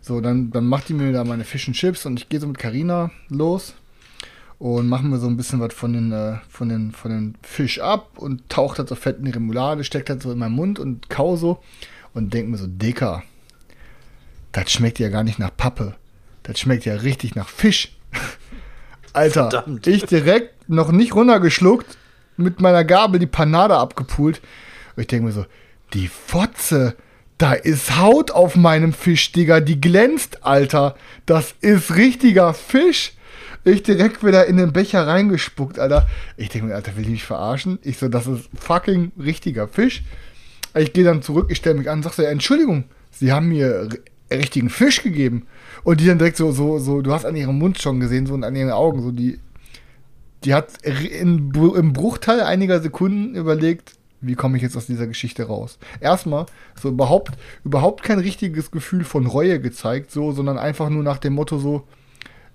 So, dann, dann macht die mir da meine Fish and Chips und ich gehe so mit Carina los und machen wir so ein bisschen was von den, äh, von den, von den Fisch ab und taucht das so fett in die Remoulade, steckt das so in meinen Mund und kau so und denk mir so, Dicker, das schmeckt ja gar nicht nach Pappe. Das schmeckt ja richtig nach Fisch. [LAUGHS] Alter, Verdammt. ich direkt noch nicht runtergeschluckt, mit meiner Gabel die Panade abgepult. Und ich denke mir so, die Fotze, da ist Haut auf meinem Fisch, Digga, die glänzt, Alter. Das ist richtiger Fisch. Ich direkt wieder in den Becher reingespuckt, Alter. Ich denke mir, Alter, will die mich verarschen? Ich so, das ist fucking richtiger Fisch. Ich gehe dann zurück, ich stelle mich an sag so, Entschuldigung, Sie haben mir richtigen Fisch gegeben. Und die dann direkt so, so, so, du hast an ihrem Mund schon gesehen, so und an ihren Augen, so die, die hat in, im Bruchteil einiger Sekunden überlegt, wie komme ich jetzt aus dieser Geschichte raus? Erstmal so überhaupt, überhaupt kein richtiges Gefühl von Reue gezeigt, so, sondern einfach nur nach dem Motto so,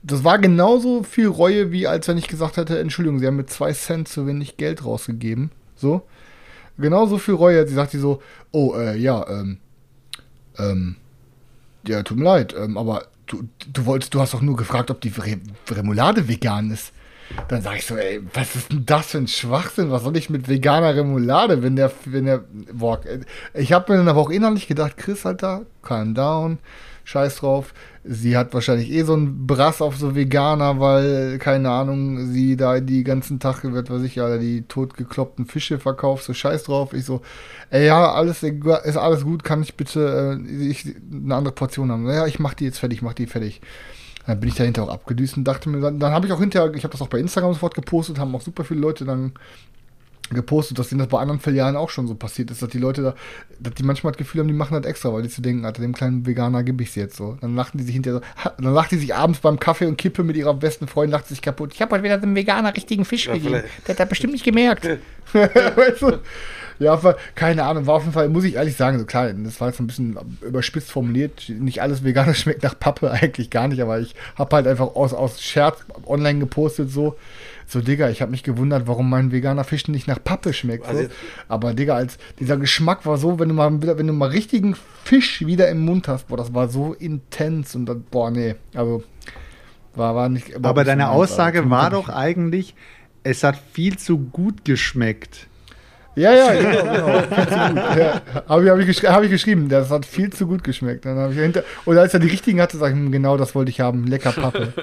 das war genauso viel Reue, wie als wenn ich gesagt hätte, Entschuldigung, sie haben mir zwei Cent zu wenig Geld rausgegeben. So. Genauso viel Reue. Sie sagt sie so, oh, äh, ja, ähm, ähm, ja, tut mir leid, ähm, aber du, du wolltest, du hast doch nur gefragt, ob die Re Remoulade vegan ist. Dann sag ich so, ey, was ist denn das für ein Schwachsinn? Was soll ich mit veganer Remoulade, wenn der, wenn der, boah, ich habe mir dann aber auch innerlich gedacht, Chris, Alter, calm down, scheiß drauf. Sie hat wahrscheinlich eh so einen Brass auf so Veganer, weil, keine Ahnung, sie da die ganzen Tag, wird weiß ich, ja, die totgekloppten Fische verkauft, so scheiß drauf. Ich so, ey, ja, alles ist alles gut, kann ich bitte äh, ich, eine andere Portion haben? Ja, ich mach die jetzt fertig, mach die fertig. Dann bin ich dahinter auch abgedüst und dachte mir, dann, dann habe ich auch hinterher, ich habe das auch bei Instagram sofort gepostet, haben auch super viele Leute dann gepostet, dass denen das bei anderen Filialen auch schon so passiert ist, dass die Leute da, dass die manchmal das Gefühl haben, die machen das extra, weil die zu denken, Alter, dem kleinen Veganer gebe ich es jetzt so. Dann lachen die sich hinterher so, dann lacht die sich abends beim Kaffee und Kippe mit ihrer besten Freundin, lacht sich kaputt. Ich habe heute wieder dem Veganer richtigen Fisch Ja, gegeben. vielleicht. Der hat das bestimmt nicht gemerkt. [LAUGHS] weißt du? Ja, keine Ahnung, war auf jeden Fall, muss ich ehrlich sagen, so klar, das war jetzt ein bisschen überspitzt formuliert. Nicht alles Veganes [LAUGHS] schmeckt nach Pappe, eigentlich gar nicht, aber ich habe halt einfach aus, aus Scherz online gepostet, so, so, Digga, ich habe mich gewundert, warum mein veganer Fisch nicht nach Pappe schmeckt. Also So. Aber, Digga, als dieser Geschmack war so, wenn du mal wieder, wenn du mal richtigen Fisch wieder im Mund hast, boah, das war so intens und dann, boah, nee, also war, war nicht. Aber deine Aussage war doch eigentlich, es hat viel zu gut geschmeckt. Ja, ja, genau, genau. Gut. Ja, habe ich, hab ich, geschri hab ich geschrieben, das hat viel zu gut geschmeckt. Dann ich hinter und als er die richtigen hatte, sag ich, hm, genau das wollte ich haben, lecker Pappe.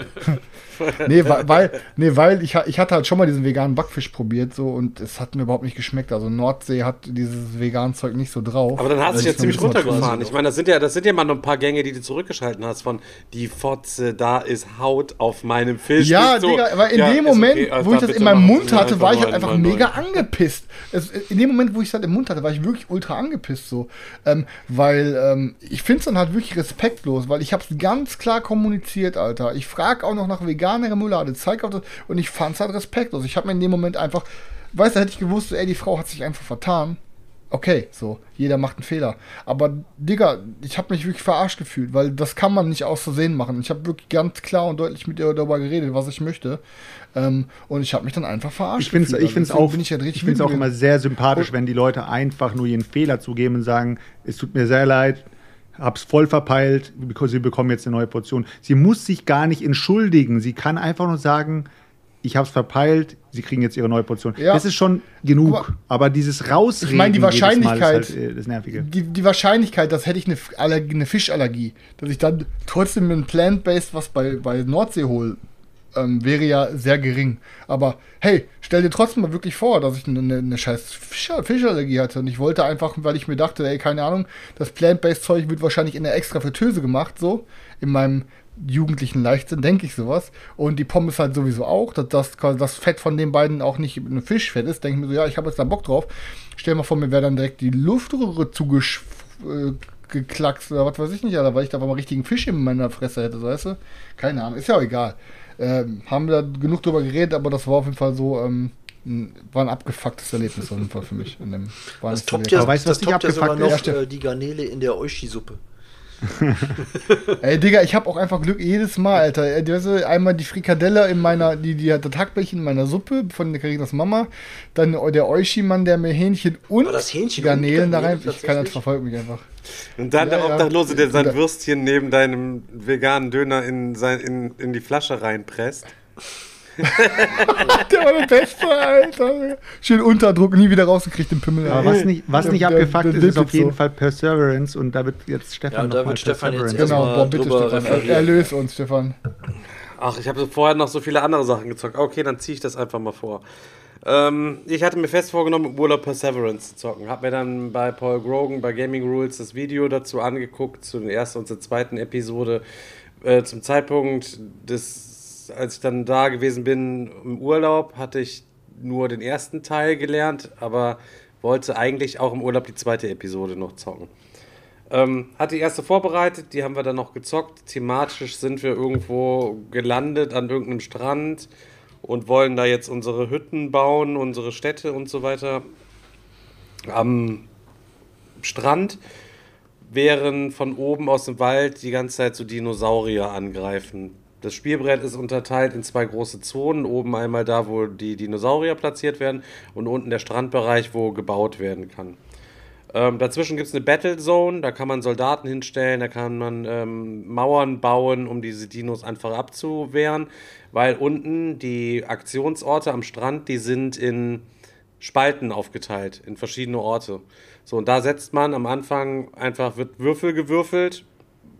[LAUGHS] nee, weil, nee, weil ich, ich hatte halt schon mal diesen veganen Backfisch probiert so und es hat mir überhaupt nicht geschmeckt. Also Nordsee hat dieses veganen Zeug nicht so drauf. Aber dann hast du dich ja ziemlich runtergefahren. Ich meine, das sind ja, das sind ja mal noch ein paar Gänge, die du zurückgeschalten hast von die Fotze, da ist Haut auf meinem Fisch. Ja, so, Digga, aber in ja, dem Moment, okay, also wo ich da das in meinem Mund hatte, war ich halt einfach mega angepisst. Es, in dem Moment, wo ich es halt im Mund hatte, war ich wirklich ultra angepisst so. Ähm, weil ähm, ich finde es dann halt wirklich respektlos, weil ich habe es ganz klar kommuniziert, Alter. Ich frage auch noch nach veganer Remoulade, zeig auf das und ich fand es halt respektlos. Ich habe mir in dem Moment einfach, weißt du, hätte ich gewusst, ey, die Frau hat sich einfach vertan. Okay, so, jeder macht einen Fehler. Aber, Digga, ich habe mich wirklich verarscht gefühlt, weil das kann man nicht aus Versehen machen. Ich habe wirklich ganz klar und deutlich mit ihr darüber geredet, was ich möchte. Ähm, und ich habe mich dann einfach verarscht Ich finde es gefühlt. ich find's Also auch, bin ich ich find's auch immer sehr sympathisch, wenn die Leute einfach nur ihren Fehler zugeben und sagen, es tut mir sehr leid, hab's voll verpeilt, sie bekommen jetzt eine neue Portion. Sie muss sich gar nicht entschuldigen. Sie kann einfach nur sagen, ich hab's verpeilt, sie kriegen jetzt ihre neue Portion. Ja. Das ist schon genug. Aber- Aber, dieses Rausreden Ich meine, die jedes Mal Wahrscheinlichkeit- ist halt, äh, das Nervige. die, die Wahrscheinlichkeit, dass hätte ich eine, Allergie, eine Fischallergie, dass ich dann trotzdem ein Plant-Based was bei, bei Nordsee hole, ähm, wäre ja sehr gering. Aber hey, stell dir trotzdem mal wirklich vor, dass ich eine, eine scheiß Fischer, Fischallergie hatte. Und ich wollte einfach, weil ich mir dachte, ey, keine Ahnung, das Plant-Based-Zeug wird wahrscheinlich in der extra Fritteuse gemacht, so, in meinem jugendlichen Leichtsinn, denke ich sowas. Und die Pommes halt sowieso auch, dass das, das Fett von den beiden auch nicht ein Fischfett ist. Denke ich mir so, ja, ich habe jetzt da Bock drauf. Stell dir mal vor, mir wäre dann direkt die Luftröhre zugesch äh, geklackst oder was weiß ich nicht, Alter, weil ich da mal richtigen Fisch in meiner Fresse hätte, so, weißt du? Keine Ahnung, ist ja auch egal. Ähm, haben wir da genug drüber geredet, aber das war auf jeden Fall so, ähm, ein- war ein abgefucktes Erlebnis auf jeden Fall für mich. In dem, war Das toppt ja, Aber weißt du, was das toppt ja sogar abgefuckt noch äh, die Garnele in der Oishi-Suppe. [LAUGHS] Ey, Digga, ich habe auch einfach Glück jedes Mal, Alter. Weißt, du, einmal die Frikadelle in meiner, die, die hat das Hackbällchen in meiner Suppe von der Carinas Mama. Dann der Oishi-Mann, der mir Hähnchen und das Hähnchen Garnelen und da rein. Ich kann das verfolgt mich einfach. Und dann Ja, der. Obdachlose, der sein. Würstchen neben deinem veganen Döner in, sein, in, in die Flasche reinpresst. [LAUGHS] Der war der Beste, Alter. Schön Unterdruck, nie wieder rausgekriegt den Pimmel. Aber was nicht, was Der- nicht der- abgefuckt der ist, ist auf jeden so. Fall Perseverance und da wird jetzt Stefan Ja, und da noch mal wird Stefan jetzt Genau, boah, bitte Stefan. Er, erlöse uns, Stefan. Ach, ich habe vorher noch so viele andere Sachen gezockt. Okay, dann ziehe ich das einfach mal vor. Ähm, ich hatte mir fest vorgenommen, im Urlaub Perseverance zu zocken. Hab mir dann bei Paul Grogan bei Gaming Rules das Video dazu angeguckt, zu der ersten und zur zweiten Episode. Äh, zum Zeitpunkt des, als ich dann da gewesen bin im Urlaub, hatte ich nur den ersten Teil gelernt, aber wollte eigentlich auch im Urlaub die zweite Episode noch zocken. Ähm, hat die erste vorbereitet, die haben wir dann noch gezockt. Thematisch sind wir irgendwo gelandet an irgendeinem Strand und wollen da jetzt unsere Hütten bauen, unsere Städte und so weiter. Am Strand, während von oben aus dem Wald die ganze Zeit so Dinosaurier angreifen. Das Spielbrett ist unterteilt in zwei große Zonen. Oben einmal da, wo die Dinosaurier platziert werden und unten der Strandbereich, wo gebaut werden kann. Ähm, dazwischen gibt es eine Battle Zone, da kann man Soldaten hinstellen, da kann man ähm, Mauern bauen, um diese Dinos einfach abzuwehren, weil unten die Aktionsorte am Strand, die sind in Spalten aufgeteilt, in verschiedene Orte. So, und da setzt man am Anfang einfach, wird Würfel gewürfelt,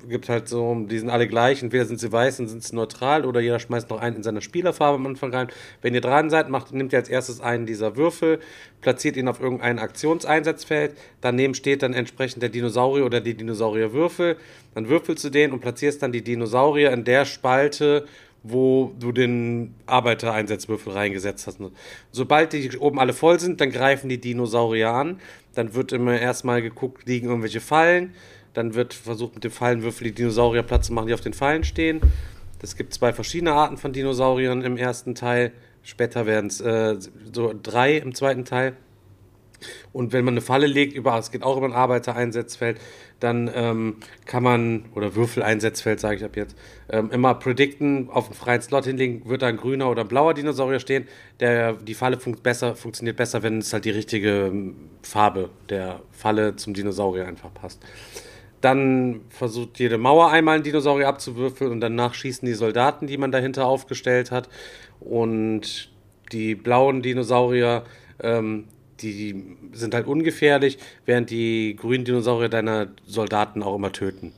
gibt halt so, die sind alle gleich, entweder sind sie weiß und sind sie neutral oder jeder schmeißt noch einen in seiner Spielerfarbe am Anfang rein. Wenn ihr dran seid, macht, nehmt ihr als erstes einen dieser Würfel, platziert ihn auf irgendein Aktionseinsatzfeld, daneben steht dann entsprechend der Dinosaurier oder die Dinosaurierwürfel, dann würfelst du den und platzierst dann die Dinosaurier in der Spalte, wo du den Arbeitereinsatzwürfel reingesetzt hast. Sobald die oben alle voll sind, dann greifen die Dinosaurier an. Dann wird immer erstmal geguckt, liegen irgendwelche Fallen. Dann wird versucht, mit dem Fallenwürfel die Dinosaurier Platz zu machen, die auf den Fallen stehen. Es gibt zwei verschiedene Arten von Dinosauriern im ersten Teil. Später werden es äh, so drei im zweiten Teil. Und wenn man eine Falle legt, es geht auch über ein Arbeitereinsatzfeld, dann ähm, kann man, oder Würfeleinsatzfeld sage ich ab jetzt, ähm, immer predikten, auf einen freien Slot hinlegen, wird da ein grüner oder ein blauer Dinosaurier stehen. Der, die Falle funkt besser, funktioniert besser, wenn es halt die richtige ähm, Farbe der Falle zum Dinosaurier einfach passt. Dann versucht jede Mauer einmal einen Dinosaurier abzuwürfeln und danach schießen die Soldaten, die man dahinter aufgestellt hat. Und die blauen Dinosaurier, ähm, die sind halt ungefährlich, während die grünen Dinosaurier deiner Soldaten auch immer töten.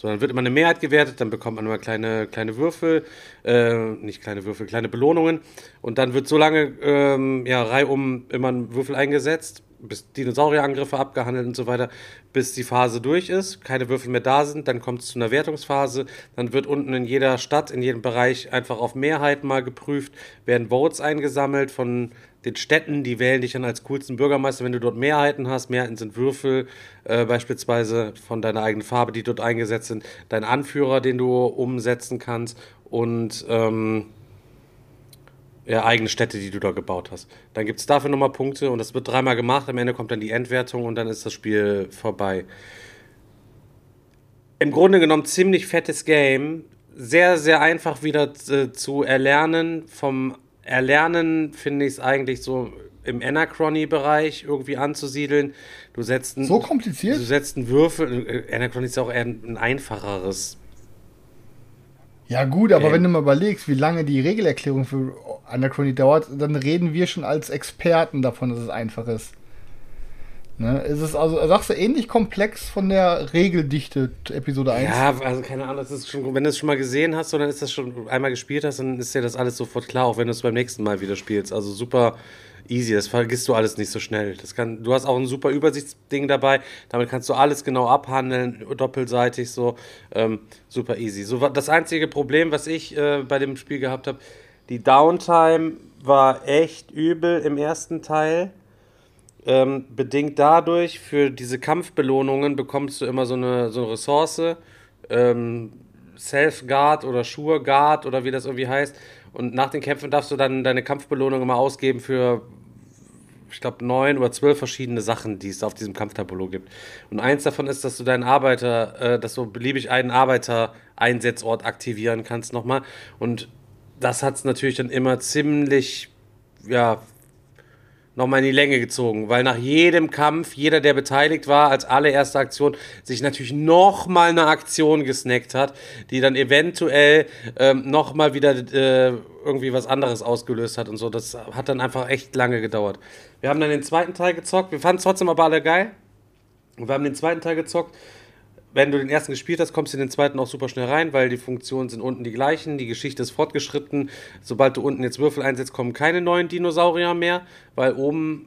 So, dann wird immer eine Mehrheit gewertet, dann bekommt man immer kleine, kleine Würfel, äh, nicht kleine Würfel, kleine Belohnungen. Und dann wird so lange, ähm, ja, reihum immer ein Würfel eingesetzt, bis Dinosaurierangriffe abgehandelt und so weiter, bis die Phase durch ist, keine Würfel mehr da sind, dann kommt es zu einer Wertungsphase, dann wird unten in jeder Stadt, in jedem Bereich einfach auf Mehrheit mal geprüft, werden Votes eingesammelt von den Städten, die wählen dich dann als coolsten Bürgermeister, wenn du dort Mehrheiten hast. Mehrheiten sind Würfel, äh, beispielsweise von deiner eigenen Farbe, die dort eingesetzt sind, dein Anführer, den du umsetzen kannst und ähm, ja, eigene Städte, die du da gebaut hast. Dann gibt es dafür nochmal Punkte und das wird dreimal gemacht. Am Ende kommt dann die Endwertung und dann ist das Spiel vorbei. Im Grunde genommen ziemlich fettes Game. Sehr, sehr einfach wieder äh, zu erlernen. Vom Erlernen finde ich es eigentlich so im Anachrony-Bereich irgendwie anzusiedeln. Du setzt ein, So kompliziert? Du setzt einen Würfel. äh, Anachrony ist auch eher ein einfacheres Ja, gut, aber Ähm. wenn du mal überlegst, wie lange die Regelerklärung für Anachrony dauert, dann reden wir schon als Experten davon, dass es einfach ist. Ne? Es ist also, sagst du, ähnlich komplex von der Regeldichte Episode 1. Ja, also keine Ahnung, das ist schon, wenn du es schon mal gesehen hast, so, dann ist das schon einmal gespielt hast, dann ist dir das alles sofort klar, auch wenn du es beim nächsten Mal wieder spielst. Also super easy, das vergisst du alles nicht so schnell. Das kann, du hast auch ein super Übersichtsding dabei, damit kannst du alles genau abhandeln, doppelseitig so, ähm, super easy. So, das einzige Problem, was ich äh, bei dem Spiel gehabt habe, die Downtime war echt übel im ersten Teil. Ähm, bedingt dadurch, für diese Kampfbelohnungen bekommst du immer so eine, so eine Ressource, ähm, Self-Guard oder Sure-Guard oder wie das irgendwie heißt. Und nach den Kämpfen darfst du dann deine Kampfbelohnung immer ausgeben für, ich glaube, neun oder zwölf verschiedene Sachen, die es auf diesem Kampftableau gibt. Und eins davon ist, dass du deinen Arbeiter, äh, dass du beliebig einen Arbeiter-Einsatzort aktivieren kannst nochmal. Und das hat es natürlich dann immer ziemlich, ja, nochmal in die Länge gezogen, weil nach jedem Kampf, jeder, der beteiligt war, als allererste Aktion, sich natürlich nochmal eine Aktion gesnackt hat, die dann eventuell ähm, nochmal wieder äh, irgendwie was anderes ausgelöst hat und so. Das hat dann einfach echt lange gedauert. Wir haben dann den zweiten Teil gezockt, wir fanden es trotzdem aber alle geil. Und wir haben den zweiten Teil gezockt wenn du den ersten gespielt hast, kommst du in den zweiten auch super schnell rein, weil die Funktionen sind unten die gleichen, die Geschichte ist fortgeschritten. Sobald du unten jetzt Würfel einsetzt, kommen keine neuen Dinosaurier mehr, weil oben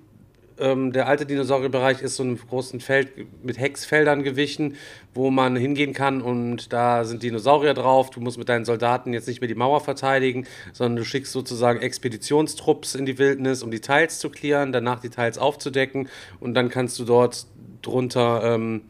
ähm, der alte Dinosaurierbereich ist so einem großen Feld mit Hexfeldern gewichen, wo man hingehen kann und da sind Dinosaurier drauf. Du musst mit deinen Soldaten jetzt nicht mehr die Mauer verteidigen, sondern du schickst sozusagen Expeditionstrupps in die Wildnis, um die Teils zu klären, danach die Teils aufzudecken und dann kannst du dort drunter ähm,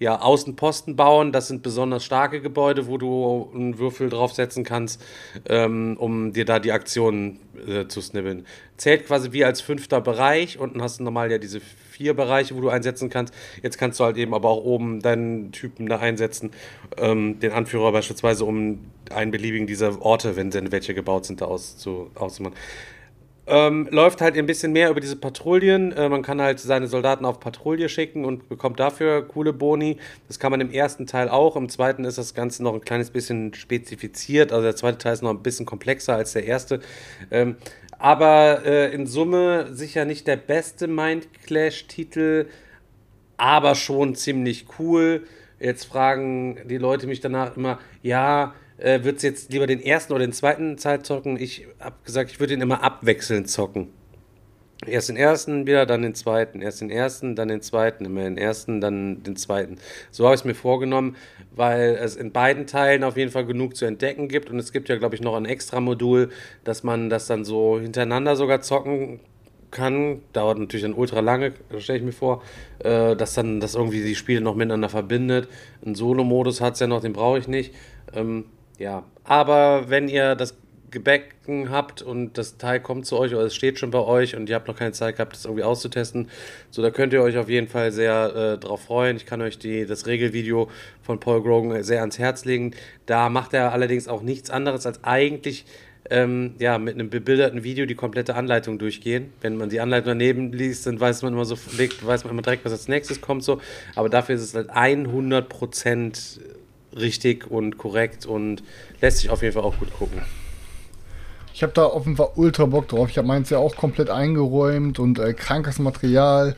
ja, Außenposten bauen. Das sind besonders starke Gebäude, wo du einen Würfel draufsetzen kannst, ähm, um dir da die Aktionen äh, zu snibbeln. Zählt quasi wie als fünfter Bereich. Unten hast du normal ja diese vier Bereiche, wo du einsetzen kannst. Jetzt kannst du halt eben aber auch oben deinen Typen da einsetzen, ähm, den Anführer beispielsweise, um einen beliebigen dieser Orte, wenn denn welche gebaut sind, da auszumachen. Ähm, läuft halt ein bisschen mehr über diese Patrouillen. Äh, man kann halt seine Soldaten auf Patrouille schicken und bekommt dafür coole Boni. Das kann man im ersten Teil auch. Im zweiten ist das Ganze noch ein kleines bisschen spezifiziert. Also der zweite Teil ist noch ein bisschen komplexer als der erste. Ähm, aber äh, in Summe sicher nicht der beste Mindclash-Titel, aber schon ziemlich cool. Jetzt fragen die Leute mich danach immer, ja, äh, würdest jetzt lieber den ersten oder den zweiten Teil zocken? Ich habe gesagt, ich würde ihn immer abwechselnd zocken. Erst den ersten wieder, dann den zweiten. Erst den ersten, dann den zweiten. Immer den ersten, dann den zweiten. So habe ich es mir vorgenommen, weil es in beiden Teilen auf jeden Fall genug zu entdecken gibt. Und es gibt ja, glaube ich, noch ein extra Modul, dass man das dann so hintereinander sogar zocken kann. Dauert natürlich dann ultra lange, stelle ich mir vor. Äh, dass dann das irgendwie die Spiele noch miteinander verbindet. Ein Solo-Modus hat es ja noch, den brauche ich nicht. Ähm, ja, aber wenn ihr das Gebäcken habt und das Teil kommt zu euch oder es steht schon bei euch und ihr habt noch keine Zeit gehabt, das irgendwie auszutesten, so da könnt ihr euch auf jeden Fall sehr äh, drauf freuen. Ich kann euch die, das Regelvideo von Paul Grogan sehr ans Herz legen. Da macht er allerdings auch nichts anderes als eigentlich ähm, ja, mit einem bebilderten Video die komplette Anleitung durchgehen. Wenn man die Anleitung daneben liest, dann weiß man immer so, weiß man immer direkt, was als nächstes kommt so. Aber dafür ist es halt 100 Prozent richtig und korrekt und lässt sich auf jeden Fall auch gut gucken. Ich habe da Fall ultra Bock drauf. Ich habe meins ja auch komplett eingeräumt und äh, krankes Material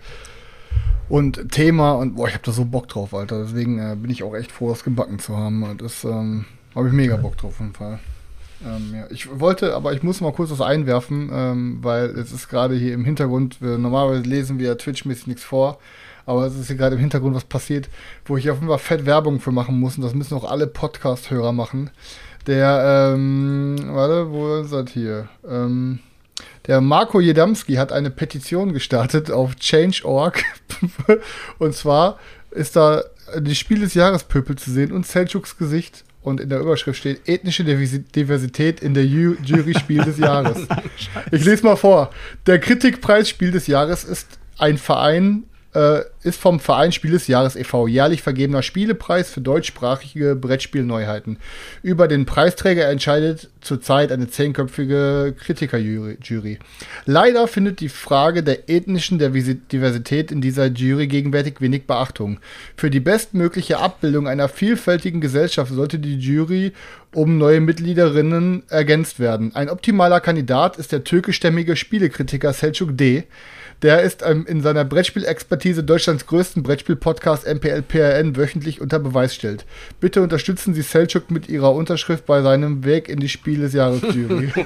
und Thema und boah, ich habe da so Bock drauf, Alter. Deswegen äh, bin ich auch echt froh, das gebacken zu haben. Das ähm, habe ich mega Bock drauf, auf jeden Fall. Ähm, ja. Ich wollte, aber ich muss mal kurz was einwerfen, ähm, weil es ist gerade hier im Hintergrund, wir, normalerweise lesen wir Twitch-mäßig nichts vor, aber es ist hier gerade im Hintergrund was passiert, wo ich auf jeden Fall fett Werbung für machen muss. Und das müssen auch alle Podcast-Hörer machen. Der, ähm, warte, wo ist das hier? Ähm, der Marco Jedamski hat eine Petition gestartet auf Change.org. [LAUGHS] und zwar ist da die Spiel des Jahres Pöpel zu sehen und Selchuks Gesicht. Und in der Überschrift steht ethnische Diversität in der Jury Spiel des Jahres. [LAUGHS] ich lese mal vor. Der Kritikpreis Spiel des Jahres ist ein Verein äh, ist vom Verein Spiel des Jahres e.V. jährlich vergebener Spielepreis für deutschsprachige Brettspielneuheiten. Über den Preisträger entscheidet zurzeit eine zehnköpfige Kritikerjury. Leider findet die Frage der ethnischen Diversität in dieser Jury gegenwärtig wenig Beachtung. Für die bestmögliche Abbildung einer vielfältigen Gesellschaft sollte die Jury um neue Mitgliederinnen ergänzt werden. Ein optimaler Kandidat ist der türkischstämmige Spielekritiker Selçuk D., Der ist ähm, in seiner Brettspielexpertise Deutschlands größten Brettspiel-Podcast MPLPRN wöchentlich unter Beweis stellt. Bitte unterstützen Sie Selchuk mit Ihrer Unterschrift bei seinem Weg in die Spiel des Jahres Jury. [LAUGHS]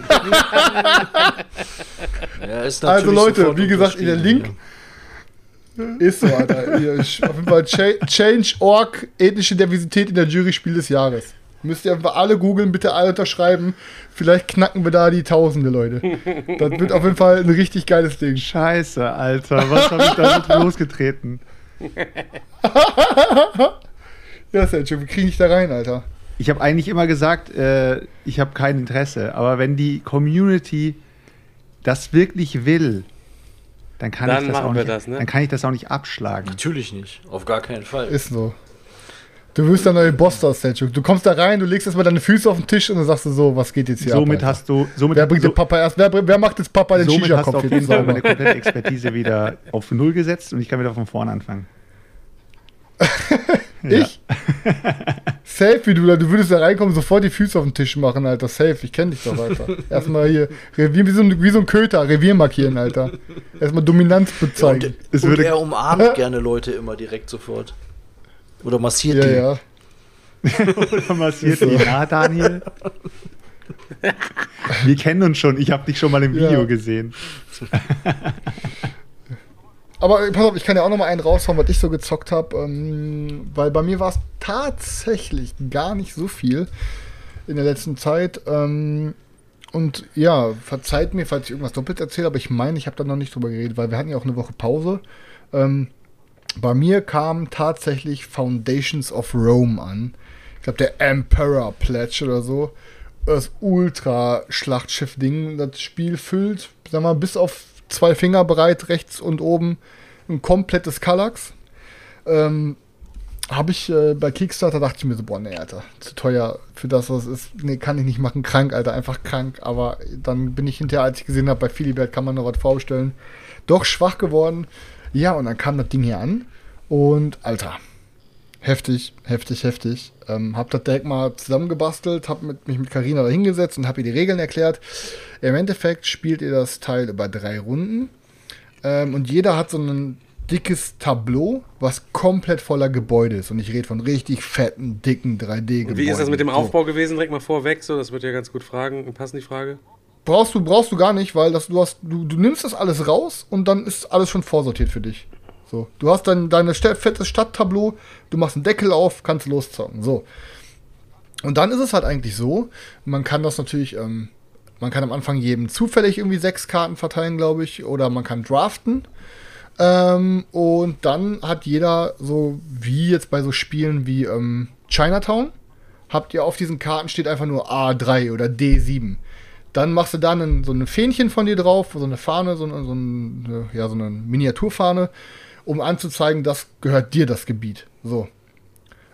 Ja, ist Also Leute, wie gesagt, in der Link ist so, Alter. Hier, auf jeden Fall Cha- Change.org, ethnische Diversität in der Jury Spiel des Jahres. Müsst ihr einfach alle googeln, bitte alle unterschreiben. Vielleicht knacken wir da die Tausende, Leute. Das wird auf jeden Fall ein richtig geiles Ding. Scheiße, Alter. Was habe ich damit losgetreten? [LAUGHS] Ja, Sergio, wie kriege ich da rein, Alter? Ich habe eigentlich immer gesagt, äh, ich habe kein Interesse. Aber wenn die Community das wirklich will, dann kann, Dann ich, das machen auch wir nicht, das, ne? dann kann ich das auch nicht abschlagen. Natürlich nicht. Auf gar keinen Fall. Ist so. Du wirst der neue Boss da, Selchuk. Du kommst da rein, du legst erstmal deine Füße auf den Tisch und dann sagst du so, was geht jetzt hier somit ab, hast du, somit, Wer bringt so, den Papa erst? Wer, wer macht jetzt Papa den somit hast du Shisha-Kopf auf jeden Fall meine komplette Expertise wieder auf Null gesetzt und ich kann wieder von vorne anfangen. [LAUGHS] Ich? Safe, wie du da, du würdest da reinkommen, sofort die Füße auf den Tisch machen, Alter. Safe, ich kenne dich doch, Alter. Erstmal hier, Revier, wie so, ein, wie so ein Köter, Revier markieren, Alter. Erstmal Dominanz bezeigen. Es Und würde- er umarmt gerne Leute immer direkt sofort. Oder massiert Ja, die. ja. [LAUGHS] Oder massiert So. die. Ja, Daniel. [LAUGHS] Wir kennen uns schon. Ich habe dich schon mal im Video Ja. gesehen. [LAUGHS] Aber äh, pass auf, ich kann ja auch noch mal einen raushauen, was ich so gezockt habe, ähm, weil bei mir war es tatsächlich gar nicht so viel in der letzten Zeit. Ähm, und ja, verzeiht mir, falls ich irgendwas doppelt erzähle, aber ich meine, ich habe da noch nicht drüber geredet, weil wir hatten ja auch eine Woche Pause. Ähm, bei mir kam tatsächlich Foundations of Rome an. Ich glaube, der Emperor Pledge oder so. Das Ultra-Schlachtschiff-Ding. Das Spiel füllt, sag mal, bis auf zwei Finger breit rechts und oben ein komplettes Kallax. Ähm, habe ich äh, bei Kickstarter dachte ich mir so, boah, nee, Alter, zu teuer für das, was es ist. Nee, kann ich nicht machen. Krank, Alter, einfach krank. Aber dann bin ich hinterher, als ich gesehen habe, bei Philibert kann man noch was vorstellen, doch schwach geworden. Ja, und dann kam das Ding hier an. Und, Alter, heftig, heftig, heftig. Ähm, hab das direkt mal zusammengebastelt, hab mit, mich mit Carina da hingesetzt und hab ihr die Regeln erklärt. Im Endeffekt spielt ihr das Teil über drei Runden. Ähm, und jeder hat so ein dickes Tableau, was komplett voller Gebäude ist. Und ich rede von richtig fetten, dicken 3D-Gebäuden. Und wie ist das mit dem. Aufbau gewesen? Direkt mal vorweg, so, das wird ja ganz gut fragen. Passt die Frage? Brauchst du, brauchst du gar nicht, weil das, du, hast, du, du nimmst das alles raus und dann ist alles schon vorsortiert für dich. So, du hast dann dein fettes Stadttableau, du machst einen Deckel auf, kannst loszocken. So. Und dann ist es halt eigentlich so, man kann das natürlich, ähm, man kann am Anfang jedem zufällig irgendwie sechs Karten verteilen, glaube ich, oder man kann draften. Ähm, und dann hat jeder so, wie jetzt bei so Spielen wie ähm, Chinatown, habt ihr auf diesen Karten steht einfach nur A3 oder D7. Dann machst du dann ein, so ein Fähnchen von dir drauf, so eine Fahne, so eine, so eine, ja, so eine Miniaturfahne, um anzuzeigen, das gehört dir das Gebiet. So.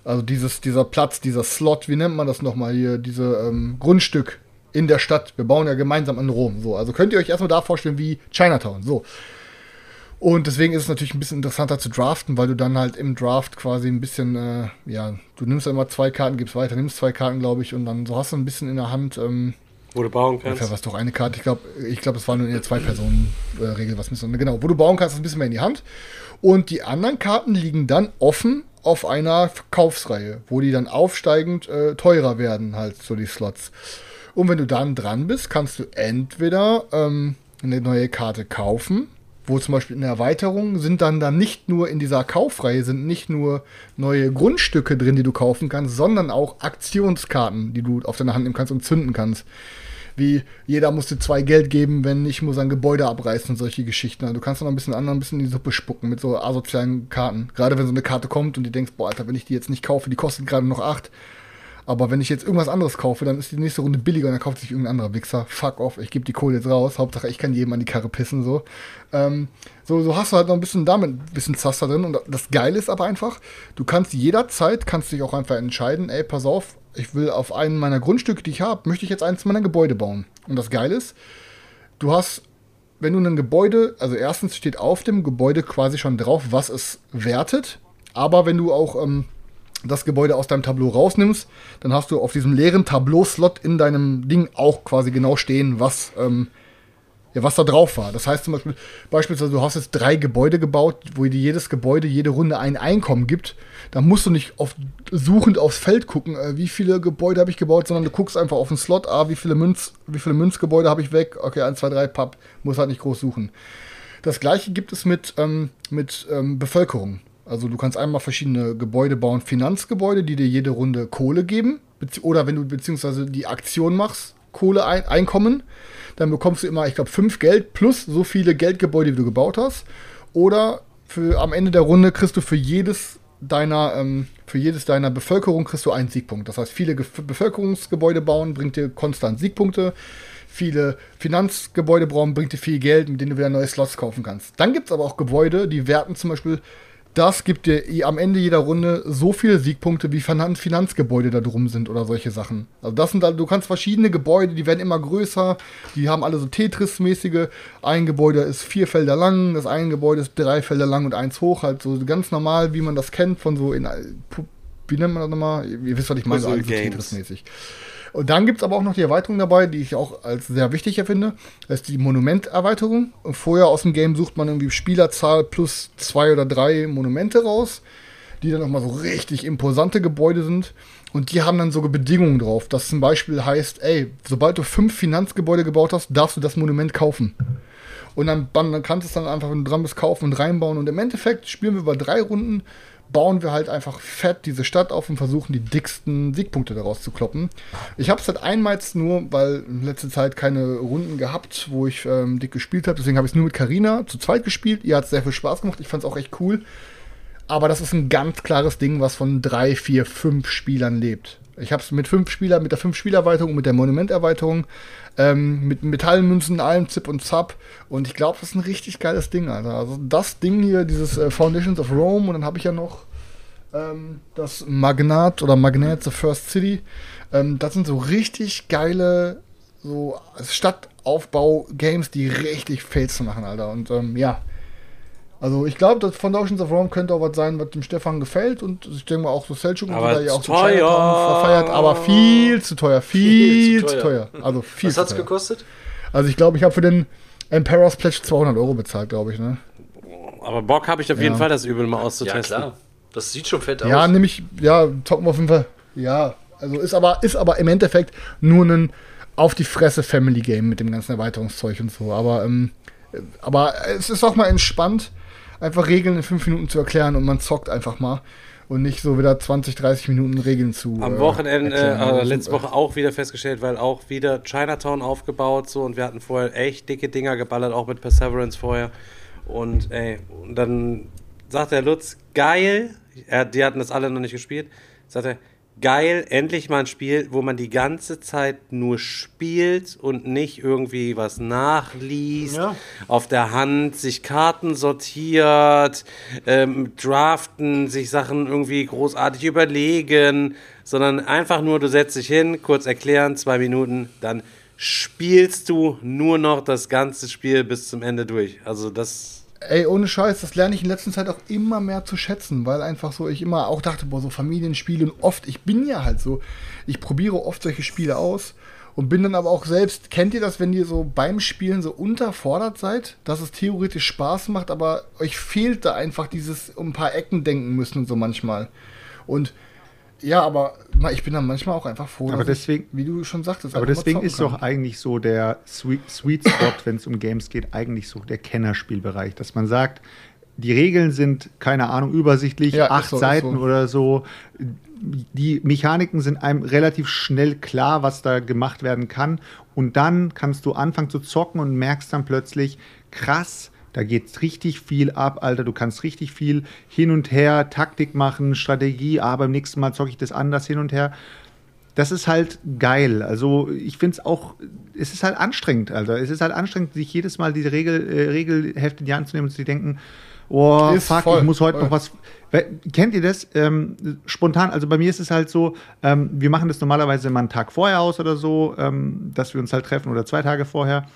Also dieses, dieser Platz, dieser Slot, wie nennt man das nochmal hier, diese ähm, Grundstück in der Stadt. Wir bauen ja gemeinsam an Rom. So, also könnt ihr euch erstmal da vorstellen wie Chinatown. So. Und deswegen ist es natürlich ein bisschen interessanter zu draften, weil du dann halt im Draft quasi ein bisschen, äh, ja, du nimmst ja immer zwei Karten, gibst weiter, nimmst zwei Karten, glaube ich, und dann so hast du ein bisschen in der Hand, ähm, Wo du bauen Ungefähr kannst. war es doch eine Karte. Ich glaube, ich glaub, es war nur eine Zwei-Personen-Regel, was müssen. Genau, wo du bauen kannst, ist ein bisschen mehr in die Hand. Und die anderen Karten liegen dann offen auf einer Verkaufsreihe, wo die dann aufsteigend äh, teurer werden, halt so die Slots. Und wenn du dann dran bist, kannst du entweder ähm, eine neue Karte kaufen, wo zum Beispiel in der Erweiterung sind dann dann nicht nur in dieser Kaufreihe sind nicht nur neue Grundstücke drin, die du kaufen kannst, sondern auch Aktionskarten, die du auf deine Hand nehmen kannst und zünden kannst wie jeder musste zwei Geld geben, wenn ich muss ein Gebäude abreißen und solche Geschichten. Also du kannst noch ein bisschen anderen, ein bisschen in die Suppe spucken mit so asozialen Karten. Gerade wenn so eine Karte kommt und du denkst, boah, Alter, wenn ich die jetzt nicht kaufe, die kostet gerade noch acht. Aber wenn ich jetzt irgendwas anderes kaufe, dann ist die nächste Runde billiger und dann kauft sich irgendein anderer Wichser. Fuck off, ich gebe die Kohle jetzt raus. Hauptsache, ich kann jedem an die Karre pissen. So, ähm, so, so hast du halt noch ein bisschen damit ein bisschen Zaster drin. Und das Geile ist aber einfach, du kannst jederzeit, kannst dich auch einfach entscheiden, ey, pass auf, ich will auf einen meiner Grundstücke, die ich habe, möchte ich jetzt eins meiner Gebäude bauen. Und das Geile ist, du hast, wenn du ein Gebäude, also erstens steht auf dem Gebäude quasi schon drauf, was es wertet. Aber wenn du auch ähm, das Gebäude aus deinem Tableau rausnimmst, dann hast du auf diesem leeren Tableau-Slot in deinem Ding auch quasi genau stehen, was, ähm, Ja, was da drauf war. Das heißt zum Beispiel, beispielsweise, du hast jetzt drei Gebäude gebaut, wo dir jedes Gebäude jede Runde ein Einkommen gibt. Da musst du nicht auf, suchend aufs Feld gucken, äh, wie viele Gebäude habe ich gebaut, sondern du guckst einfach auf den Slot, ah, wie viele, Münz, wie viele Münzgebäude habe ich weg. Okay, 1, 2, 3, papp, muss halt nicht groß suchen. Das gleiche gibt es mit, ähm, mit ähm, Bevölkerung. Also du kannst einmal verschiedene Gebäude bauen, Finanzgebäude, die dir jede Runde Kohle geben, oder wenn du beziehungsweise die Aktion machst, Kohle ein Einkommen, dann bekommst du immer, ich glaube, fünf Geld plus so viele Geldgebäude, wie du gebaut hast. Oder für, am Ende der Runde kriegst du für jedes deiner, ähm, für jedes deiner Bevölkerung kriegst du einen Siegpunkt. Das heißt, viele Ge Bevölkerungsgebäude bauen bringt dir konstant Siegpunkte. Viele Finanzgebäude bauen bringt dir viel Geld, mit denen du wieder neue Slots kaufen kannst. Dann gibt es aber auch Gebäude, die werten zum Beispiel das gibt dir am Ende jeder Runde so viele Siegpunkte, wie Finan- Finanzgebäude da drum sind oder solche Sachen. Also das sind da, du kannst verschiedene Gebäude, die werden immer größer, die haben alle so Tetris-mäßige. Ein Gebäude ist vier Felder lang, das eine Gebäude ist drei Felder lang und eins hoch, halt so ganz normal, wie man das kennt von so in wie nennt man das nochmal? Ihr wisst, was ich meine, so Puzzle alles so Games. Tetris-mäßig. Und dann gibt es aber auch noch die Erweiterung dabei, die ich auch als sehr wichtig erfinde. Das ist die Monumenterweiterung. Vorher aus dem Game sucht man irgendwie Spielerzahl plus zwei oder drei Monumente raus, die dann nochmal so richtig imposante Gebäude sind. Und die haben dann sogar Bedingungen drauf, das zum Beispiel heißt, ey, sobald du fünf Finanzgebäude gebaut hast, darfst du das Monument kaufen. Und dann, dann kannst du es dann einfach, wenn du dran bist, kaufen und reinbauen. Und im Endeffekt spielen wir über drei Runden, bauen wir halt einfach fett diese Stadt auf und versuchen die dicksten Siegpunkte daraus zu kloppen. Ich habe es halt einmal nur, weil in letzter Zeit keine Runden gehabt, wo ich ähm, dick gespielt habe. Deswegen habe ich es nur mit Karina zu zweit gespielt. Ihr hat sehr viel Spaß gemacht. Ich fand es auch echt cool. Aber das ist ein ganz klares Ding, was von drei, vier, fünf Spielern lebt. Ich habe es mit fünf Spielern, mit der fünf Spielerweiterung, mit der Monumenterweiterung, ähm, mit Metallmünzen, allem Zip und Zap. Und ich glaube, das ist ein richtig geiles Ding, Alter. Also das Ding hier, dieses äh, Foundations of Rome, und dann habe ich ja noch ähm, das Magnat oder Magnet, The First City. Ähm, das sind so richtig geile so Stadtaufbau-Games, die richtig Fails machen, Alter. Und ähm, ja. Also ich glaube, das Foundations of Rome könnte auch was sein, was dem Stefan gefällt und ich denke mal auch so Selchuk und so, ja auch zu so Chinatown teuer. verfeiert, aber viel zu teuer, viel, Viel zu zu teuer. teuer. Also viel Was zu hat's teuer. gekostet? Also ich glaube, ich habe für den Emperor's Pledge 200 Euro bezahlt, glaube ich, ne? Aber Bock habe ich auf jeden Ja. Fall, das Übel mal Ja, auszutesten. klar. Das sieht schon fett aus. Ja, nämlich, ja, toppen wir auf jeden Fall. Ja, also ist aber, ist aber im Endeffekt nur ein auf die Fresse Family Game mit dem ganzen Erweiterungszeug und so. Aber, ähm, aber es ist auch mal entspannt, einfach Regeln in fünf Minuten zu erklären und man zockt einfach mal. Und nicht so wieder 20, 30 Minuten Regeln zu. Am äh, Wochenende, erklären. äh, Also, letzte Woche auch wieder festgestellt, weil auch wieder Chinatown aufgebaut so und wir hatten vorher echt dicke Dinger geballert, auch mit Perseverance vorher. Und ey, und dann sagt der Lutz, geil, er, die hatten das alle noch nicht gespielt, sagt er, geil, endlich mal ein Spiel, wo man die ganze Zeit nur spielt und nicht irgendwie was nachliest, Ja. auf der Hand sich Karten sortiert, ähm, draften, sich Sachen irgendwie großartig überlegen, sondern einfach nur, du setzt dich hin, kurz erklären, zwei Minuten, dann spielst du nur noch das ganze Spiel bis zum Ende durch. Also das Ey, ohne Scheiß, das lerne ich in letzter Zeit auch immer mehr zu schätzen, weil einfach so ich immer auch dachte, boah, so Familienspiele und oft, ich bin ja halt so, ich probiere oft solche Spiele aus und bin dann aber auch selbst, kennt ihr das, wenn ihr so beim Spielen so unterfordert seid, dass es theoretisch Spaß macht, aber euch fehlt da einfach dieses um ein paar Ecken denken müssen und so manchmal. Und ja, aber ich bin dann manchmal auch einfach froh, Aber deswegen- ich, wie du schon sagtest, Aber deswegen ist doch eigentlich so der Sweet, Sweet Spot, wenn es um Games geht, eigentlich so der Kennerspielbereich, dass man sagt, die Regeln sind, keine Ahnung, übersichtlich, Ja, acht so, Seiten so. oder so. Die Mechaniken sind einem relativ schnell klar, was da gemacht werden kann. Und dann kannst du anfangen zu zocken und merkst dann plötzlich, krass, da geht richtig viel ab, Alter. Du kannst richtig viel hin und her, Taktik machen, Strategie, aber beim nächsten Mal zocke ich das anders hin und her das ist halt geil. Also ich finde es auch, es ist halt anstrengend, Alter. Es ist halt anstrengend, sich jedes Mal diese Regel, äh, Regelheft in die Hand zu nehmen und zu denken, oh, Ist fuck, voll, ich muss heute voll. noch was. Kennt ihr das? Ähm, spontan, also bei mir ist es halt so, ähm, wir machen das normalerweise mal einen Tag vorher aus oder so, ähm, dass wir uns halt treffen oder zwei Tage vorher.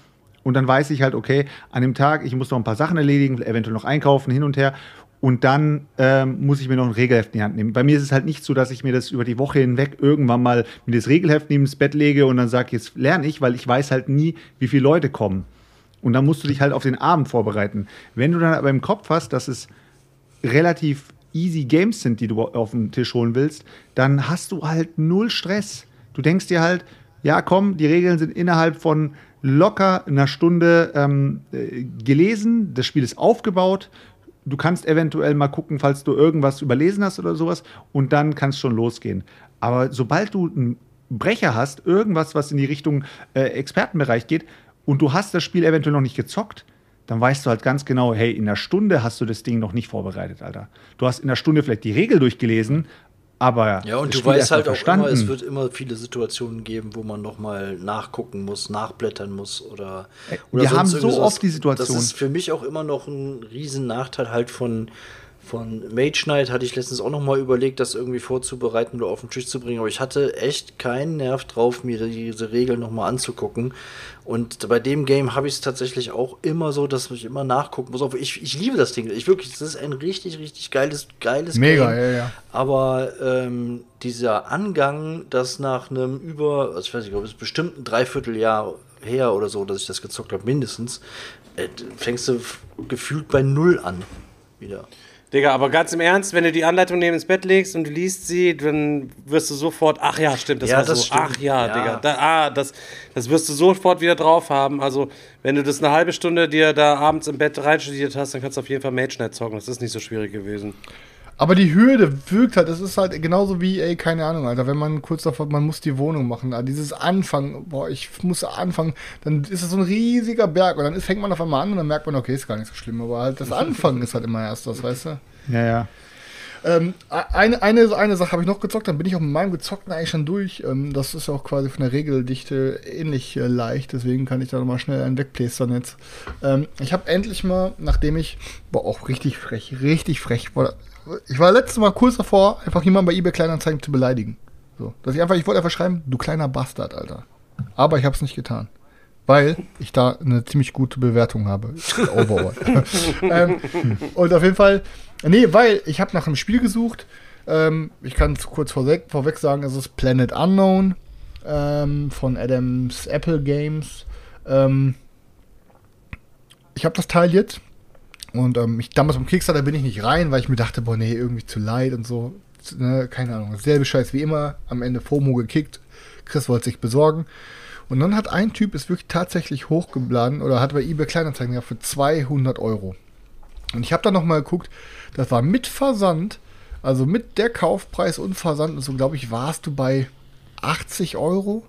Und dann weiß ich halt, okay, an dem Tag, ich muss noch ein paar Sachen erledigen, eventuell noch einkaufen, hin und her. Und dann ähm, muss ich mir noch ein Regelheft in die Hand nehmen. Bei mir ist es halt nicht so, dass ich mir das über die Woche hinweg irgendwann mal mir das Regelheft neben das Bett lege und dann sage, jetzt lerne ich, weil ich weiß halt nie, wie viele Leute kommen. Und dann musst du dich halt auf den Abend vorbereiten. Wenn du dann aber im Kopf hast, dass es relativ easy Games sind, die du auf den Tisch holen willst, dann hast du halt null Stress. Du denkst dir halt, ja komm, die Regeln sind innerhalb von locker einer Stunde ähm, äh, gelesen, das Spiel ist aufgebaut, du kannst eventuell mal gucken, falls du irgendwas überlesen hast oder sowas und dann kann es schon losgehen. Aber sobald du einen Brecher hast, irgendwas, was in die Richtung äh, Expertenbereich geht und du hast das Spiel eventuell noch nicht gezockt, dann weißt du halt ganz genau, hey, in einer Stunde hast du das Ding noch nicht vorbereitet, Alter. Du hast in einer Stunde vielleicht die Regel durchgelesen, aber Ja, und du weißt halt auch immer, es wird immer viele Situationen geben, wo man noch mal nachgucken muss, nachblättern muss oder, Ey, oder wir haben so oft die Situation. Das ist für mich auch immer noch ein riesen Nachteil halt von von Mage Knight hatte ich letztens auch noch mal überlegt, das irgendwie vorzubereiten oder auf den Tisch zu bringen, aber ich hatte echt keinen Nerv drauf, mir diese Regeln noch mal anzugucken. Und bei dem Game habe ich es tatsächlich auch immer so, dass ich immer nachgucken muss. Ich, ich liebe das Ding. Ich wirklich, das ist ein richtig, richtig geiles, geiles Mega, Game. ja, ja. Aber ähm, dieser Angang, dass nach einem über, also ich weiß nicht, ob es bestimmt ein Dreivierteljahr her oder so, dass ich das gezockt habe, mindestens, äh, fängst du gefühlt bei Null an. Wieder. Digga, aber ganz im Ernst, wenn du die Anleitung neben ins Bett legst und du liest sie, dann wirst du sofort, ach ja, stimmt, das Ja, war das so, stimmt. ach ja, Ja. Digga, da, ah, das, das wirst du sofort wieder drauf haben. Also, wenn du das eine halbe Stunde dir da abends im Bett reinstudiert hast, dann kannst du auf jeden Fall Mage Knight zocken. Das ist nicht so schwierig gewesen. Aber die Hürde wirkt halt, das ist halt genauso wie, ey, keine Ahnung, Alter, wenn man kurz davor, man muss die Wohnung machen, Alter, dieses Anfangen, boah, ich muss anfangen, dann ist es so ein riesiger Berg und dann ist, fängt man auf einmal an und dann merkt man, okay, ist gar nicht so schlimm, aber halt das [LAUGHS] Anfangen ist halt immer erst das, weißt du? Ja, ja. Ähm, eine, eine, eine Sache habe ich noch gezockt, dann bin ich auch mit meinem Gezockten eigentlich schon durch. Ähm, das ist ja auch quasi von der Regeldichte ähnlich äh, leicht, deswegen kann ich da nochmal schnell einen wegplästern jetzt. Ähm, ich habe endlich mal, nachdem ich, boah, auch richtig frech, richtig frech, boah, ich war letztes Mal kurz davor, einfach jemanden bei eBay Kleinanzeigen zu beleidigen. So, dass ich einfach, ich wollte einfach schreiben, du kleiner Bastard, Alter. Aber ich habe es nicht getan. Weil ich da eine ziemlich gute Bewertung habe. Overall. [LAUGHS] ähm, und auf jeden Fall, nee, weil ich habe nach einem Spiel gesucht. Ähm, ich kann es kurz vorweg, vorweg sagen, es ist Planet Unknown ähm, von Adams Apple Games. Ähm, ich habe das Teil jetzt. Und ähm, ich, damals beim Kickstarter bin ich nicht rein, weil ich mir dachte, boah, nee, irgendwie zu leid und so. Ne, keine Ahnung. Dasselbe Scheiß wie immer. Am Ende FOMO gekickt. Chris wollte sich besorgen. Und dann hat ein Typ es wirklich tatsächlich hochgeladen oder hat bei eBay Kleinanzeigen gehabt für 200 Euro. Und ich habe dann nochmal geguckt, das war mit Versand, also mit der Kaufpreis und Versand und so, glaube ich, warst du bei 80 Euro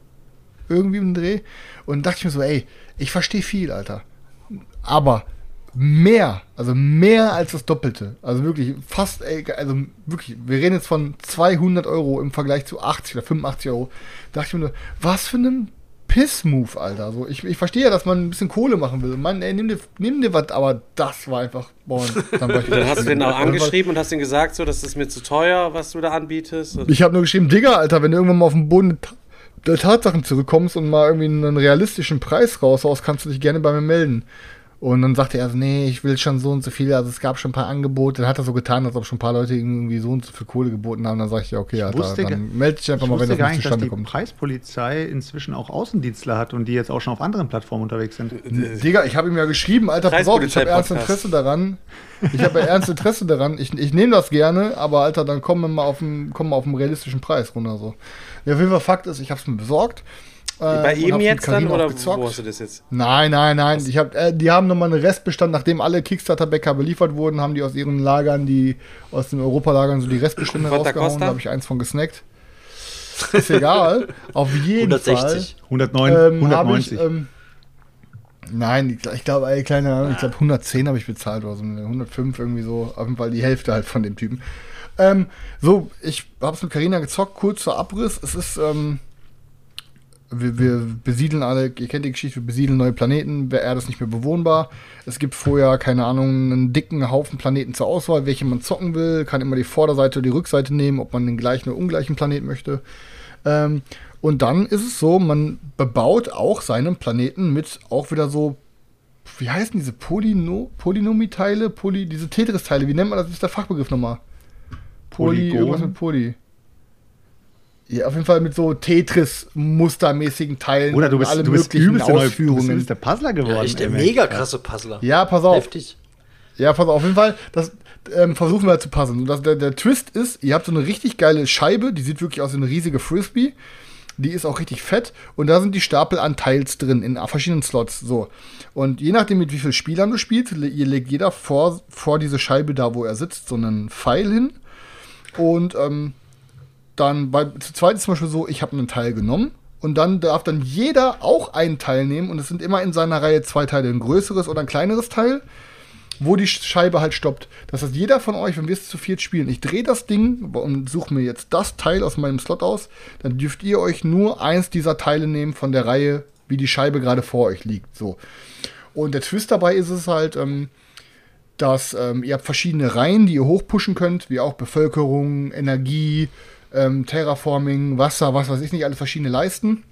irgendwie im Dreh. Und dachte ich mir so, ey, ich verstehe viel, Alter. Aber mehr, also mehr als das Doppelte. Also wirklich fast, also wirklich, wir reden jetzt von 200 Euro im Vergleich zu 80 oder 85 Euro. Da dachte ich mir nur, was für ein Piss-Move, Alter. So, ich, ich verstehe ja, dass man ein bisschen Kohle machen will. Mann, ey, nimm dir, nimm dir was, aber das war einfach, boah, dann, war Dann hast du den auch war- angeschrieben und hast ihm gesagt, so, das ist mir zu teuer, was du da anbietest. Ich habe nur geschrieben, Digga, Alter, wenn du irgendwann mal auf den Boden der Tatsachen zurückkommst und mal irgendwie einen realistischen Preis raushaust, kannst du dich gerne bei mir melden. Und dann sagte er, so, nee, ich will schon so und so viel. Also es gab schon ein paar Angebote. Dann hat er so getan, als ob schon ein paar Leute irgendwie so und so viel Kohle geboten haben. Dann sag ich, ja, okay, Alter, wusste dann melde dich einfach Ich mal, wenn das nicht nicht, dass zustande die kommt. Preispolizei inzwischen auch Außendienstler hat und die jetzt auch schon auf anderen Plattformen unterwegs sind. Digga, ich habe ihm ja geschrieben, Alter, pass auf, ich habe ernst. Interesse daran. Ich habe ja ernst Interesse daran. Ich, ich nehme das gerne, aber Alter, dann kommen wir mal auf einen, kommen wir auf einen realistischen Preis runter. So. Ja, auf jeden Fall Fakt ist, ich habe es mir besorgt. Äh, bei ihm jetzt dann oder gezockt. wo hast du das jetzt? Nein, nein, nein. Ich hab, äh, die haben nochmal einen Restbestand, nachdem alle Kickstarter-Bäcker beliefert wurden, haben die aus ihren Lagern, die aus den Europalagern so die Restbestände rausgehauen. Da habe ich eins von gesnackt. Ist egal. Auf jeden 160. 109, Fall. Ähm, hab 190. ich, ähm, nein, ich, ich glaube, ey, keine Ahnung, ich glaube 110 habe ich bezahlt oder so. 105 irgendwie so. Auf jeden Fall die Hälfte halt von dem Typen. Ähm, so, ich habe es mit Carina gezockt, kurz zur Abriss. Es ist, ähm, wir, wir besiedeln alle, ihr kennt die Geschichte, wir besiedeln neue Planeten, der Erde ist nicht mehr bewohnbar. Es gibt vorher, keine Ahnung, einen dicken Haufen Planeten zur Auswahl, welche man zocken will, kann immer die Vorderseite oder die Rückseite nehmen, ob man den gleichen oder ungleichen Planet möchte. Ähm, und dann ist es so, man bebaut auch seinen Planeten mit auch wieder so, wie heißen diese Polyno Polynomie-Teile, Poly, diese Tetris-Teile, wie nennt man das? Wie ist der Fachbegriff nochmal? Poly, Polygon? irgendwas mit Poly. Ja, auf jeden Fall mit so Tetris-mustermäßigen Teilen. Oder du bist, alle du bist möglichen neue, du bist Ausführungen. der Puzzler geworden. Ja, echt der mega krasse Puzzler. Ja, pass auf. Heftig. Ja, pass auf, auf jeden Fall, das ähm, versuchen wir halt zu puzzeln. Und das, der, der Twist ist, ihr habt so eine richtig geile Scheibe, die sieht wirklich aus wie eine riesige Frisbee. Die ist auch richtig fett und da sind die Stapel an Teils drin in verschiedenen Slots. So. Und je nachdem, mit wie vielen Spielern du spielst, le- ihr legt jeder vor, vor diese Scheibe da, wo er sitzt, so einen Pfeil hin. Und ähm, dann bei zu zweit ist zum Beispiel so, ich habe einen Teil genommen und dann darf dann jeder auch einen Teil nehmen und es sind immer in seiner Reihe zwei Teile, ein größeres oder ein kleineres Teil, wo die Scheibe halt stoppt. Das heißt, jeder von euch, wenn wir es zu viert spielen, ich drehe das Ding und suche mir jetzt das Teil aus meinem Slot aus, dann dürft ihr euch nur eins dieser Teile nehmen von der Reihe, wie die Scheibe gerade vor euch liegt. So. Und der Twist dabei ist es halt, ähm, dass ähm, ihr habt verschiedene Reihen, die ihr hochpushen könnt, wie auch Bevölkerung, Energie, ähm, Terraforming, Wasser, was weiß ich nicht, alle verschiedene Leisten.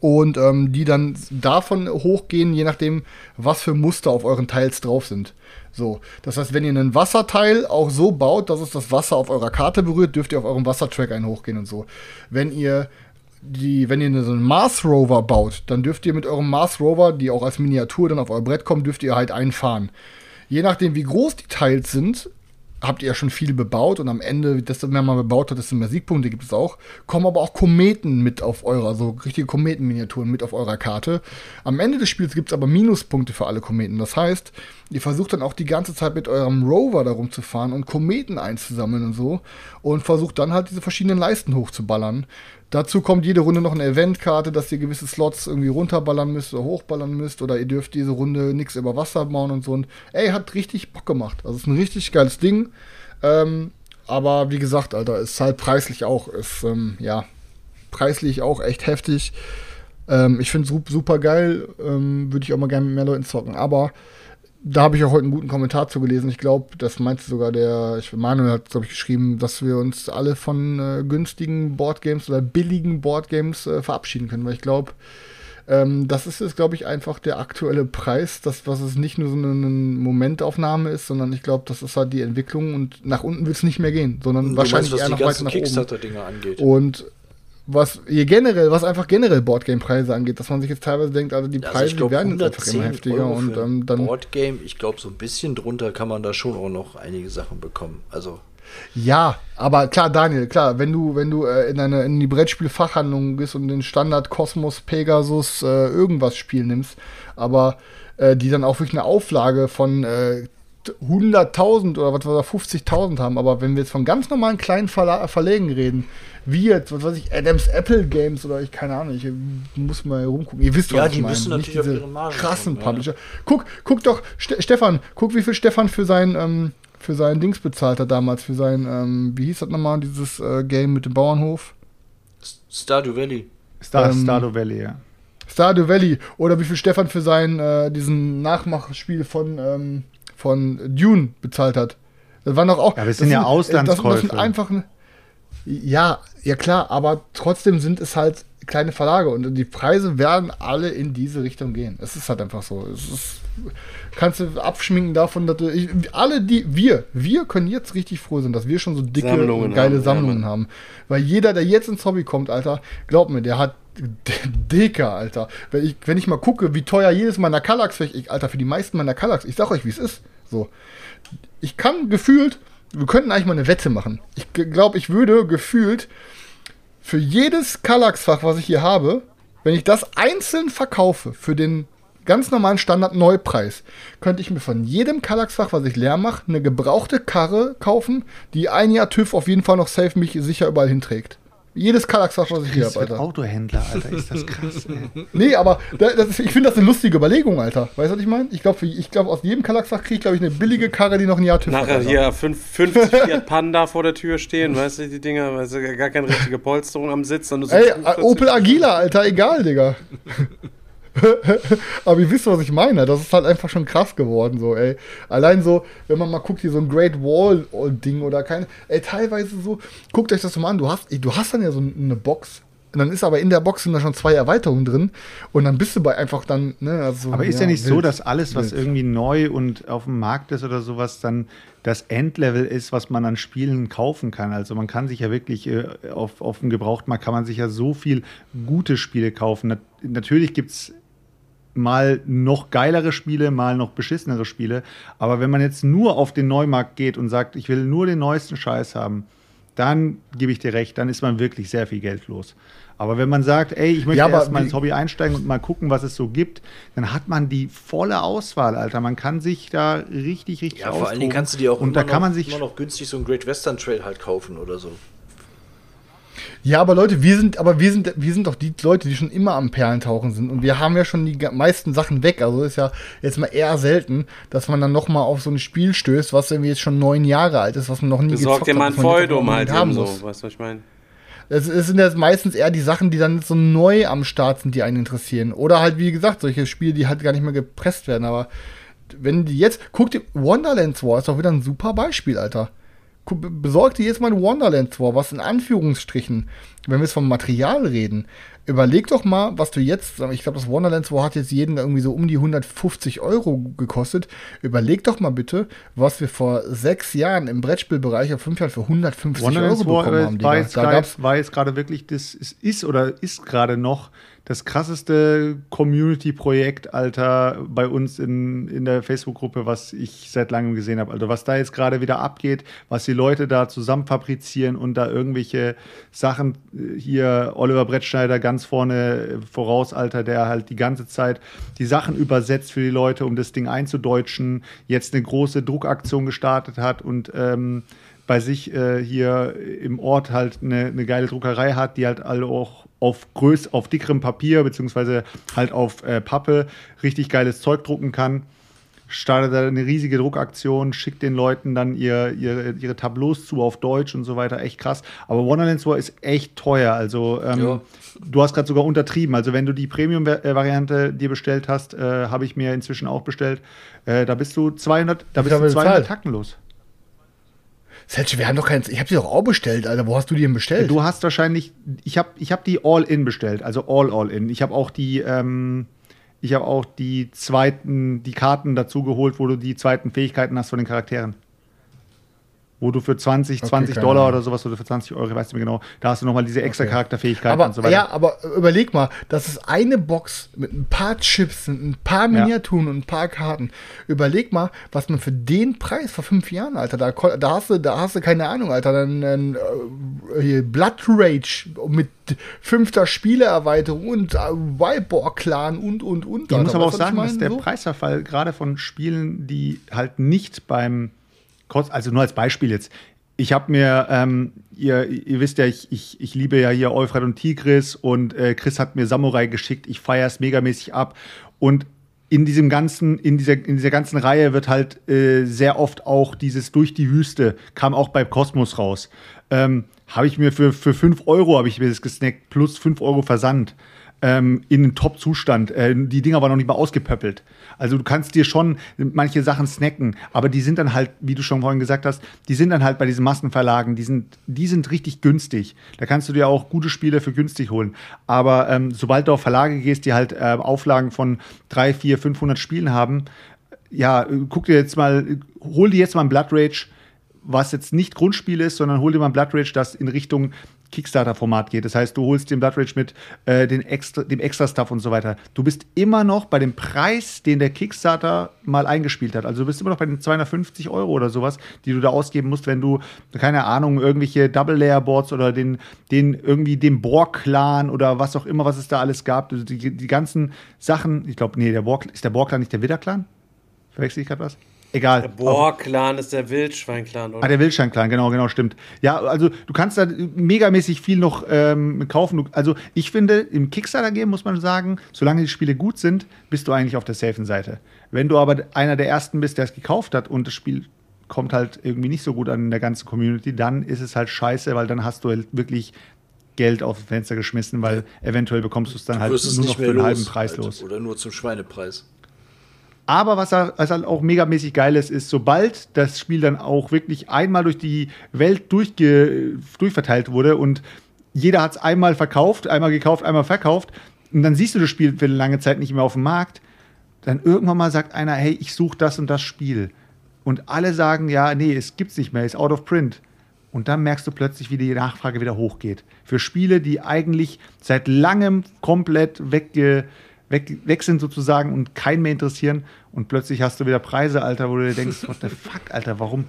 Und ähm, die dann davon hochgehen, je nachdem, was für Muster auf euren Teils drauf sind. So, das heißt, wenn ihr einen Wasserteil auch so baut, dass es das Wasser auf eurer Karte berührt, dürft ihr auf eurem Wassertrack einen hochgehen und so. Wenn ihr die, wenn ihr so einen Mars Rover baut, dann dürft ihr mit eurem Mars Rover, die auch als Miniatur dann auf euer Brett kommen, dürft ihr halt einfahren. Je nachdem, wie groß die Teils sind, habt ihr ja schon viel bebaut und am Ende, desto mehr man bebaut hat, desto mehr Siegpunkte gibt es auch. Kommen aber auch Kometen mit auf eurer, so richtige Kometenminiaturen mit auf eurer Karte. Am Ende des Spiels gibt es aber Minuspunkte für alle Kometen. Das heißt, ihr versucht dann auch die ganze Zeit mit eurem Rover darum zu fahren und Kometen einzusammeln und so und versucht dann halt diese verschiedenen Leisten hochzuballern. Dazu kommt jede Runde noch eine Eventkarte, dass ihr gewisse Slots irgendwie runterballern müsst oder hochballern müsst oder ihr dürft diese Runde nichts über Wasser bauen und so. Und ey, hat richtig Bock gemacht. Also ist ein richtig geiles Ding. Ähm, aber wie gesagt, Alter, ist halt preislich auch, ist ähm, ja preislich auch echt heftig. Ähm, ich finde es super geil, ähm, würde ich auch mal gerne mit mehr Leuten zocken. Aber da habe ich auch heute einen guten Kommentar zu gelesen. Ich glaube, das meinte sogar der, ich, Manuel hat, glaube ich, geschrieben, dass wir uns alle von äh, günstigen Boardgames oder billigen Boardgames äh, verabschieden können. Weil ich glaube, ähm, das ist jetzt, glaube ich, einfach der aktuelle Preis, das, was es nicht nur so eine, eine Momentaufnahme ist, sondern ich glaube, das ist halt die Entwicklung und nach unten wird es nicht mehr gehen, sondern Du wahrscheinlich meinst, was eher die noch weiter nach oben. Kickstarter-Dinger angeht. Und was ihr generell, was einfach generell Boardgame-Preise angeht, dass man sich jetzt teilweise denkt, also die Also Preise ich glaub, die werden jetzt einfach 110 immer heftiger Euro und ähm, dann. Boardgame, ich glaube, so ein bisschen drunter kann man da schon auch noch einige Sachen bekommen. Also, Ja, aber klar, Daniel, klar, wenn du, wenn du äh, in eine in die Brettspielfachhandlung gehst und den Standard Kosmos, Pegasus, äh, irgendwas Spiel nimmst, aber äh, die dann auch wirklich eine Auflage von äh, 100.000 oder was wir 50.000 haben, aber wenn wir jetzt von ganz normalen kleinen Verla Verlegen reden, wie jetzt, was weiß ich, Adams Apple Games oder ich, keine Ahnung, ich muss mal rumgucken. Ihr wisst, Ja, was ich die meine. müssen Nicht natürlich auf diese ihre Marge krassen kommen, ja. Publisher. Guck, guck doch, Ste Stefan, guck, wie viel Stefan für sein, ähm, für sein Dings bezahlt hat damals, für sein, ähm, wie hieß das nochmal, dieses äh, Game mit dem Bauernhof? Stardew Valley. Star, Ähm, Stardew Valley, ja. Stardew Valley. Oder wie viel Stefan für sein, äh, diesen Nachmachspiel von, ähm, von Dune bezahlt hat. Das waren doch auch. Ja, das sind ja äh, Das, das Auslandskäufe. sind einfach. Ja, ja klar, aber trotzdem sind es halt kleine Verlage und die Preise werden alle in diese Richtung gehen. Es ist halt einfach so. Es ist, kannst du abschminken davon, dass du, ich, alle die, wir, wir können jetzt richtig froh sein, dass wir schon so dicke, Sammlungen und geile haben, ja, Sammlungen Mann. haben. Weil jeder, der jetzt ins Hobby kommt, Alter, glaub mir, der hat [LAUGHS] dicker, Alter. Wenn ich, wenn ich mal gucke, wie teuer jedes meiner Kallax, ich, Alter, für die meisten meiner Kallax, ich sag euch, wie es ist. So. Ich kann gefühlt, wir könnten eigentlich mal eine Wette machen. Ich glaube, ich würde gefühlt für jedes Kallax-Fach, was ich hier habe, wenn ich das einzeln verkaufe, für den ganz normalen Standard-Neupreis, könnte ich mir von jedem Kallax-Fach, was ich leer mache, eine gebrauchte Karre kaufen, die ein Jahr TÜV auf jeden Fall noch safe mich sicher überall hinträgt. Jedes Kallax-Fach, was ich hier habe, Alter. Autohändler, Alter, ist das krass, ey. [LAUGHS] Nee, aber da, das ist, ich finde das eine lustige Überlegung, Alter. Weißt du, was ich meine? Ich glaube, ich glaub, aus jedem Kallax-Fach kriege ich, glaube ich, eine billige Karre, die noch ein Jahr TÜV hat. Nachher Alter. hier fünf- 50 Fiat Panda vor der Tür stehen, weißt du, die Dinger, weißt du, gar keine richtige Polsterung am Sitz, sondern so Ey, 45 Opel Agila, Alter, egal, Digga. [LAUGHS] Aber ihr wisst, was ich meine. Das ist halt einfach schon krass geworden, so, ey. Allein so, wenn man mal guckt, hier so ein Great Wall-Ding oder kein. Ey, teilweise so, guckt euch das mal an. Du hast, ey, du hast dann ja so eine Box. Und dann ist aber in der Box sind da schon zwei Erweiterungen drin. Und dann bist du bei einfach dann, ne, also. Aber ist ja, nicht so, wild. dass alles, was Wild. irgendwie neu und auf dem Markt ist oder sowas, dann das Endlevel ist, was man an Spielen kaufen kann. Also man kann sich ja wirklich äh, auf, auf dem Gebrauchtmarkt kann man sich ja so viel gute Spiele kaufen. Nat natürlich gibt es mal noch geilere Spiele, mal noch beschissenere Spiele. Aber wenn man jetzt nur auf den Neumarkt geht und sagt, ich will nur den neuesten Scheiß haben, dann gebe ich dir recht, dann ist man wirklich sehr viel Geld los. Aber wenn man sagt, ey, ich möchte Ja, aber erst mal ins Hobby einsteigen und mal gucken, was es so gibt, dann hat man die volle Auswahl, Alter. Man kann sich da richtig, richtig Ja, vor allen. Dingen kannst du dir auch und immer, da kann noch, man sich immer noch günstig so einen Great Western Trail halt kaufen oder so. Ja, aber Leute, wir sind, aber wir sind, wir sind doch die Leute, die schon immer am Perlentauchen sind. Und wir haben ja schon die meisten Sachen weg. Also ist ja jetzt mal eher selten, dass man dann noch mal auf so ein Spiel stößt, was irgendwie jetzt schon neun Jahre alt ist, was man noch nie Besorgt dir mal ein was man jetzt Feudum halt haben so. Weißt du, was ich meine? Es, es sind jetzt meistens eher die Sachen, die dann so neu am Start sind, die einen interessieren. Oder halt, wie gesagt, solche Spiele, die halt gar nicht mehr gepresst werden. Aber wenn die jetzt, guck dir, Wonderlands War ist doch wieder ein super Beispiel, Alter. Besorg dir jetzt mal ein Wonderlands War, was in Anführungsstrichen, wenn wir jetzt vom Material reden, überleg doch mal, was du jetzt, ich glaube, das Wonderlands War hat jetzt jeden irgendwie so um die 150 Euro gekostet. Überleg doch mal bitte, was wir vor sechs Jahren im Brettspielbereich auf fünf Jahren für 150 Wonderlands Euro War, bekommen äh, haben. war, jetzt Da gerade- gab's war jetzt gerade wirklich, das ist, ist oder ist gerade noch das krasseste Community-Projekt, Alter, bei uns in, in der Facebook-Gruppe, was ich seit langem gesehen habe. Also was da jetzt gerade wieder abgeht, was die Leute da zusammen fabrizieren und da irgendwelche Sachen, äh, hier Oliver Brettschneider ganz vorne äh, voraus, Alter, der halt die ganze Zeit die Sachen übersetzt für die Leute, um das Ding einzudeutschen, jetzt eine große Druckaktion gestartet hat und ähm, bei sich äh, hier im Ort halt eine, eine geile Druckerei hat, die halt alle auch auf größ, auf dickerem Papier beziehungsweise halt auf äh, Pappe richtig geiles Zeug drucken kann. Startet da eine riesige Druckaktion, schickt den Leuten dann ihr, ihre, ihre Tableaus zu auf Deutsch und so weiter. Echt krass. Aber Wonderlands War ist echt teuer. Also ähm, Ja. du hast gerade sogar untertrieben. Also wenn du die Premium-Variante dir bestellt hast, äh, habe ich mir inzwischen auch bestellt. Äh, da bist du 200, da bist du haben wir 200 bezahlt? Tacken los. Selchuk, wir haben doch keins. Ich habe die doch auch bestellt, Alter. Wo hast du die denn bestellt? Du hast wahrscheinlich, ich habe ich hab die All-In bestellt, also All-All-In. Ich habe auch die, ähm, ich habe auch die zweiten, die Karten dazu geholt, wo du die zweiten Fähigkeiten hast von den Charakteren. Wo du für 20, Okay, 20 keine Dollar oder sowas oder für 20 Euro, ich weiß nicht mehr genau, da hast du nochmal diese extra Okay. Charakterfähigkeiten aber, und so weiter. ja, aber überleg mal, das ist eine Box mit ein paar Chips ein paar Ja. Miniaturen und ein paar Karten. Überleg mal, was man für den Preis vor fünf Jahren, Alter, da, da hast du, da hast du keine Ahnung, Alter, dann äh, hier Blood Rage mit fünfter Spieleerweiterung und äh, Wildboar Clan und und und. Ich muss Alter. aber auch sagen, dass der So? Preisverfall gerade von Spielen, die halt nicht beim Kost also nur als Beispiel jetzt. Ich habe mir, ähm, ihr, ihr wisst ja, ich, ich, ich liebe ja hier Euphrat und Tigris und äh, Chris hat mir Samurai geschickt. Ich feiere es megamäßig ab. Und in diesem ganzen, in dieser, in dieser ganzen Reihe wird halt äh, sehr oft auch dieses durch die Wüste, kam auch bei Kosmos raus. Ähm, habe ich mir für, für 5 Euro habe ich mir das gesnackt, plus 5 Euro Versand ähm, in einem Top-Zustand. Äh, die Dinger waren noch nicht mal ausgepöppelt. Also du kannst dir schon manche Sachen snacken, aber die sind dann halt, wie du schon vorhin gesagt hast, die sind dann halt bei diesen Massenverlagen, die sind, die sind richtig günstig. Da kannst du dir auch gute Spiele für günstig holen. Aber ähm, sobald du auf Verlage gehst, die halt äh, Auflagen von 3, 4, 500 Spielen haben, ja, guck dir jetzt mal, hol dir jetzt mal ein Blood Rage, was jetzt nicht Grundspiel ist, sondern hol dir mal ein Blood Rage, das in Richtung Kickstarter-Format geht. Das heißt, du holst den Blood Rage mit äh, den extra, dem Extra-Stuff und so weiter. Du bist immer noch bei dem Preis, den der Kickstarter mal eingespielt hat. Also du bist immer noch bei den 250 Euro oder sowas, die du da ausgeben musst, wenn du, keine Ahnung, irgendwelche Double-Layer-Boards oder den, den irgendwie den Borg-Clan oder was auch immer, was es da alles gab. Also die, die ganzen Sachen, ich glaube, nee, der Borg, ist der Borg-Clan nicht der Widder-Clan? Verwechsel ich gerade was? Egal. Der Bohr-Clan ist der Wildschwein-Clan, Ah, oder? der Wildschwein-Clan, genau, genau, stimmt. Ja, also du kannst da megamäßig viel noch ähm, kaufen. Du, also ich finde, im Kickstarter-Game muss man sagen, solange die Spiele gut sind, bist du eigentlich auf der safen Seite. Wenn du aber einer der Ersten bist, der es gekauft hat und das Spiel kommt halt irgendwie nicht so gut an in der ganzen Community, dann ist es halt scheiße, weil dann hast du halt wirklich Geld auf das Fenster geschmissen, weil eventuell bekommst du es dann Du halt wirst es nur nicht noch für einen los, halben Preis halt. los. Oder nur zum Schweinepreis. Aber was, er- was halt auch megamäßig geil ist, ist, sobald das Spiel dann auch wirklich einmal durch die Welt durchge durchverteilt wurde und jeder hat es einmal verkauft, einmal gekauft, einmal verkauft. Und dann siehst du das Spiel für eine lange Zeit nicht mehr auf dem Markt. Dann irgendwann mal sagt einer, hey, ich suche das und das Spiel. Und alle sagen, ja, nee, es gibt's nicht mehr, ist out of print. Und dann merkst du plötzlich, wie die Nachfrage wieder hochgeht. Für Spiele, die eigentlich seit langem komplett wegge, weg, weg sind sozusagen und keinen mehr interessieren. Und plötzlich hast du wieder Preise, Alter, wo du dir denkst, what the fuck, Alter, warum,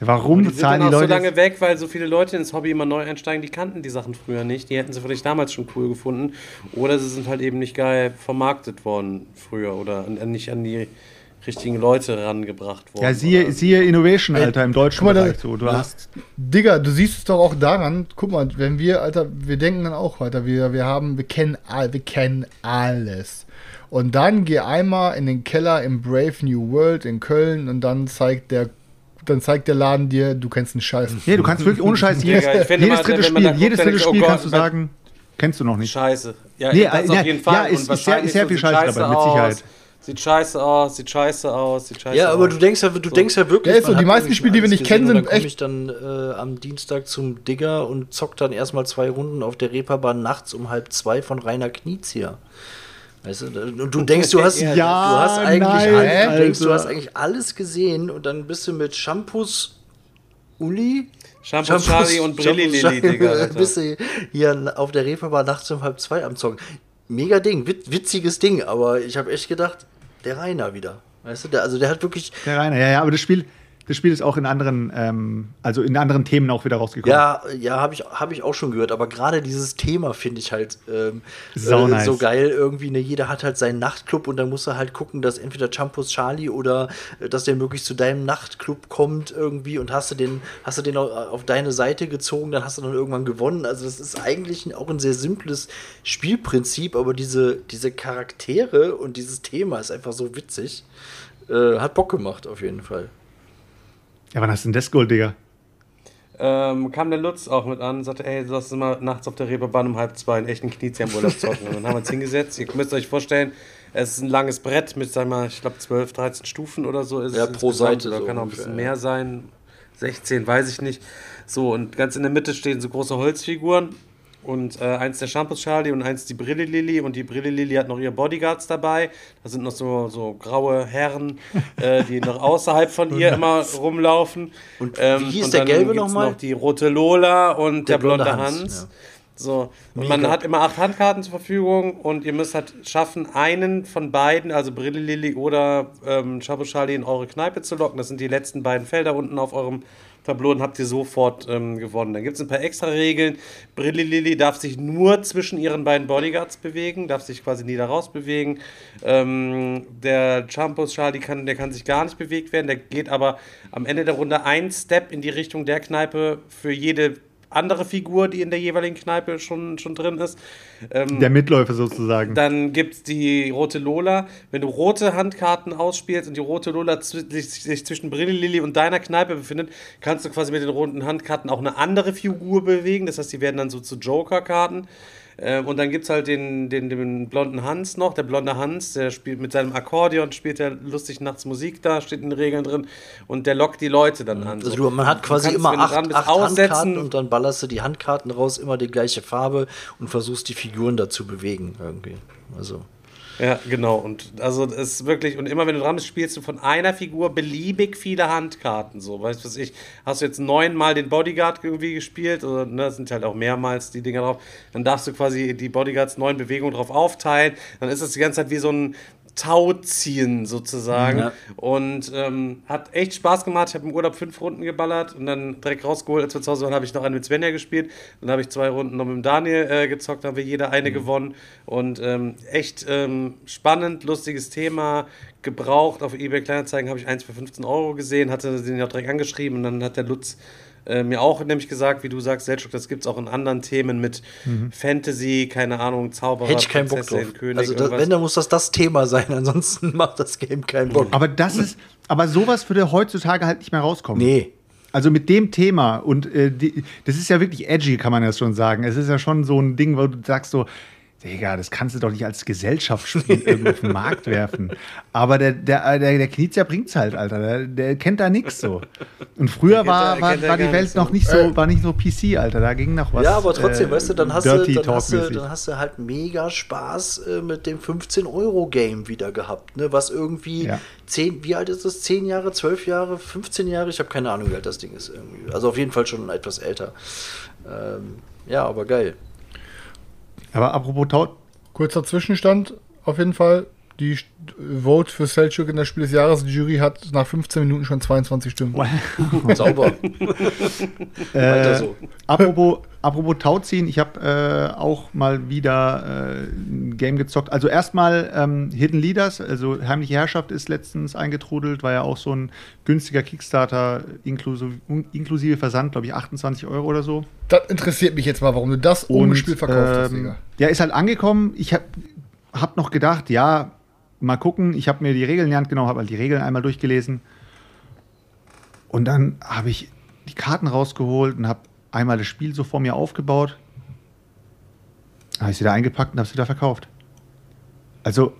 warum Die sind zahlen die auch Leute? so lange weg, weil so viele Leute ins Hobby immer neu einsteigen, die kannten die Sachen früher nicht. Die hätten sie vielleicht damals schon cool gefunden. Oder sie sind halt eben nicht geil vermarktet worden früher oder nicht an die richtigen Leute rangebracht worden. ja, siehe, siehe Innovation, Alter, im deutschen Guck mal, Bereich. So. Du hast Digga, du siehst es doch auch daran, guck mal, wenn wir, Alter, wir denken dann auch weiter, wir, wir haben, wir kennen, all, wir kennen alles. Und dann geh einmal in den Keller im Brave New World in Köln und dann zeigt der, dann zeigt der Laden dir, du kennst einen Scheiß. Nee, du kannst wirklich ohne Scheiß [LAUGHS] jedes, jedes dritte Spiel, jedes dritte oh Spiel Gott, kannst du sagen, kennst du noch nicht. Scheiße. Ja, Nee, das äh, auf ja, jeden Fall. ja, ist- Und ist sehr- ist sehr so viel sieht Scheiße scheiße dabei, mit aus, Sicherheit. Sieht scheiße aus, sieht scheiße aus, sieht scheiße Ja, aber aus. du denkst ja, du denkst ja wirklich. Ja, ist so, die meisten Spiele, die wir nicht kennen, sind echt- komme ich dann äh, am Dienstag zum Digger und zock dann erstmal zwei Runden auf der Reeperbahn nachts um halb zwei von Rainer Knizia. Weißt du, und du denkst, du [LAUGHS] hast, Ja, du hast eigentlich nein, alles, du denkst, du Alter. hast eigentlich alles gesehen und dann bist du mit Shampoos Uli Shampoo Charlie und Brilli Lilly, Digga. Alter. bist du hier auf der Reeperbahn nachts um halb zwei am Zocken. Mega Ding, wit witziges Ding, aber ich habe echt gedacht, der Rainer wieder. Weißt du, der, also der hat wirklich, Der Rainer, ja, ja, aber das Spiel, das Spiel ist auch in anderen, ähm, also in anderen Themen auch wieder rausgekommen. Ja, ja, habe ich, hab ich auch schon gehört. Aber gerade dieses Thema finde ich halt ähm, Sau äh, nice. so geil irgendwie. Ne? Jeder hat halt seinen Nachtclub und dann muss er halt gucken, dass entweder Champus Charlie oder äh, dass der möglichst zu deinem Nachtclub kommt irgendwie und hast du den, hast du den au- auf deine Seite gezogen, dann hast du dann irgendwann gewonnen. Also das ist eigentlich auch ein sehr simples Spielprinzip, aber diese, diese Charaktere und dieses Thema ist einfach so witzig. Äh, hat Bock gemacht auf jeden Fall. Ja, wann hast du denn das Gold, Digga? ähm, kam der Lutz auch mit an und sagte, ey, lass uns mal nachts auf der Reeperbahn um halb zwei einen echten Kniezi am Urlaub zocken. Und dann haben wir uns hingesetzt. Ihr müsst euch vorstellen, es ist ein langes Brett mit, sag mal, ich glaube 12, 13 Stufen oder so. Ist Ja, es pro. Seite Oder so kann auch ein bisschen ja. mehr sein. 16, weiß ich nicht. So, und ganz in der Mitte stehen so große Holzfiguren. Und äh, eins der Shampoos Charlie und eins die Brille Lilly. Und die Brille Lilly hat noch ihre Bodyguards dabei. Da sind noch so, so graue Herren, [LAUGHS] äh, die noch außerhalb von ihr immer rumlaufen. Und Ähm, wie hieß und der Gelbe nochmal? noch die rote Lola und der, Der blonde blonde Hans, Hans. ja. So, und Mega. man hat immer acht Handkarten zur Verfügung und ihr müsst halt schaffen, einen von beiden, also Brille Lilly oder ähm, Chabu Charlie, in eure Kneipe zu locken. Das sind die letzten beiden Felder unten auf eurem Tableau und habt ihr sofort ähm, gewonnen. Dann gibt es ein paar extra Regeln. Brille Lilly darf sich nur zwischen ihren beiden Bodyguards bewegen, darf sich quasi nie da raus bewegen. Ähm, der Champus Charlie kann, der kann sich gar nicht bewegt werden. Der geht aber am Ende der Runde ein Step in die Richtung der Kneipe für jede andere Figur, die in der jeweiligen Kneipe schon, schon drin ist. Ähm, Der Mitläufer sozusagen. dann gibt es die rote Lola. Wenn du rote Handkarten ausspielst und die rote Lola sich, zwischen Brille und deiner Kneipe befindet, kannst du quasi mit den roten Handkarten auch eine andere Figur bewegen. Das heißt, die werden dann so zu Joker-Karten. Ähm, und dann gibt es halt den, den, den blonden Hans noch. Der blonde Hans, der spielt mit seinem Akkordeon, spielt er lustig nachts Musik da, steht in den Regeln drin. Und der lockt die Leute dann an. Also du, man hat quasi kannst, immer acht, bist, acht Handkarten und dann ballerst du die Handkarten raus, immer die gleiche Farbe und versuchst die Figuren dazu bewegen irgendwie. Also Ja, genau. Und also es ist wirklich, und immer wenn du dran bist, spielst du von einer Figur beliebig viele Handkarten. So, weißt du was ich, hast du jetzt neunmal den Bodyguard irgendwie gespielt, oder ne, sind halt auch mehrmals die Dinger drauf, dann darfst du quasi die Bodyguards neun Bewegungen drauf aufteilen. Dann ist das die ganze Zeit wie so ein Tauziehen sozusagen. Ja. Und ähm, hat echt Spaß gemacht. Ich habe im Urlaub fünf Runden geballert und dann direkt rausgeholt. Als wir zu Hause waren, habe ich noch einen mit Svenja gespielt. Dann habe ich zwei Runden noch mit dem Daniel äh, gezockt, haben wir jeder eine gewonnen. Und ähm, echt ähm, spannend, lustiges Thema. Gebraucht auf eBay Kleinanzeigen habe ich eins für 15 Euro gesehen, hatte den ja direkt angeschrieben und dann hat der Lutz äh, mir auch nämlich gesagt, wie du sagst, Selchuk, das gibt es auch in anderen Themen mit Fantasy, keine Ahnung, Zauberer, hätte ich keinen Bock drauf. König, also da, irgendwas. wenn, dann muss das das Thema sein, ansonsten [LAUGHS] macht das Game keinen Bock. Aber das ist, aber sowas würde heutzutage halt nicht mehr rauskommen. Nee. Also mit dem Thema und äh, die, das ist ja wirklich edgy, kann man das schon sagen. Es ist ja schon so ein Ding, wo du sagst so, Digga, das kannst du doch nicht als Gesellschaftsspiel irgendwo auf den Markt werfen. Aber der, der, der, der Knizia bringt's halt, Alter. Der, der kennt da nichts so. Und früher kennt war, war, war die Welt noch nicht so, war nicht so PC, Alter. Da ging noch was. ja, aber trotzdem, äh, weißt du, dann hast du, dann hast du, dann hast du halt mega Spaß äh, mit dem 15-Euro-Game wieder gehabt, ne? Was irgendwie Ja. 10, wie alt ist das? 10 Jahre, 12 Jahre, 15 Jahre? Ich habe keine Ahnung, wie alt das Ding ist irgendwie. Also auf jeden Fall schon etwas älter. Ähm, ja, aber geil. Aber apropos Tau Kurzer Zwischenstand auf jeden Fall. Die Vote für Selchuk in der Spiel des Jahres. Die Jury hat nach 15 Minuten schon 22 Stimmen. [LAUGHS] Sauber. [LAUGHS] Weiter Äh, so. apropos, apropos Tauziehen, ich habe äh, auch mal wieder äh, ein Game gezockt. Also erstmal ähm, Hidden Leaders, also Heimliche Herrschaft ist letztens eingetrudelt, war ja auch so ein günstiger Kickstarter inklusive, inklusive Versand, glaube ich 28 Euro oder so. Das interessiert mich jetzt mal, warum du das ohne Und, Spiel verkauft hast, ähm, Digga. Ja, ist halt angekommen. Ich habe hab noch gedacht, ja, mal gucken. Ich habe mir die Regeln in die Hand genommen, habe halt die Regeln einmal durchgelesen. Und dann habe ich die Karten rausgeholt und habe einmal das Spiel so vor mir aufgebaut. Habe ich sie da eingepackt und habe sie da verkauft. Also,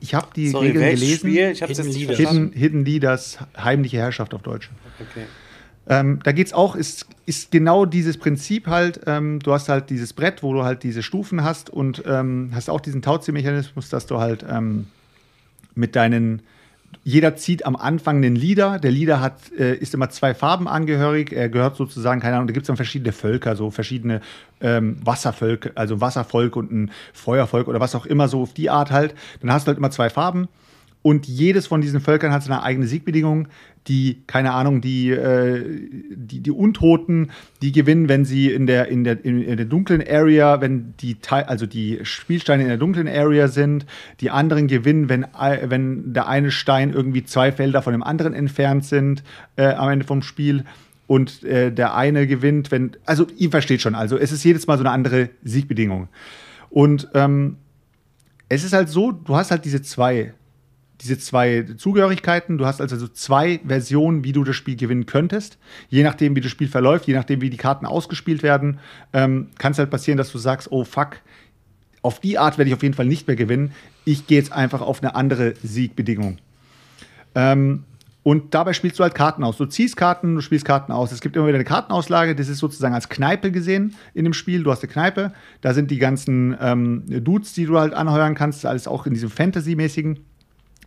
ich habe die Sorry, Regeln gelesen. Spiel? Ich hab's Hidden jetzt nicht Leaders. Hidden, Hidden Leaders, heimliche Herrschaft auf Deutsch. Okay. Ähm, da geht's auch, ist, ist genau dieses Prinzip halt, ähm, du hast halt dieses Brett, wo du halt diese Stufen hast und ähm, hast auch diesen Tauziehmechanismus, dass du halt ähm, mit deinen, jeder zieht am Anfang einen Leader, der Leader hat, äh, ist immer zwei Farben angehörig, er gehört sozusagen, keine Ahnung, da gibt es dann verschiedene Völker, so verschiedene ähm, Wasservölker, also Wasservolk und ein Feuervolk oder was auch immer, so auf die Art halt, dann hast du halt immer zwei Farben und jedes von diesen Völkern hat seine eigene Siegbedingung. Die, keine Ahnung, die, äh, die, die Untoten, die gewinnen, wenn sie in der, in der, in, der dunklen Area, wenn die, also die Spielsteine in der dunklen Area sind. Die anderen gewinnen, wenn, ei- wenn der eine Stein irgendwie zwei Felder von dem anderen entfernt sind äh, am Ende vom Spiel. Und äh, der eine gewinnt, wenn. Also, ihr versteht schon, also es ist jedes Mal so eine andere Siegbedingung. Und ähm, es ist halt so, du hast halt diese zwei, diese zwei Zugehörigkeiten. Du hast also so zwei Versionen, wie du das Spiel gewinnen könntest. Je nachdem, wie das Spiel verläuft, je nachdem, wie die Karten ausgespielt werden, ähm, kann es halt passieren, dass du sagst, oh fuck, auf die Art werde ich auf jeden Fall nicht mehr gewinnen. Ich gehe jetzt einfach auf eine andere Siegbedingung. Ähm, und dabei spielst du halt Karten aus. Du ziehst Karten, du spielst Karten aus. Es gibt immer wieder eine Kartenauslage. Das ist sozusagen als Kneipe gesehen in dem Spiel. Du hast eine Kneipe. Da sind die ganzen ähm, Dudes, die du halt anheuern kannst. Alles auch in diesem Fantasy-mäßigen.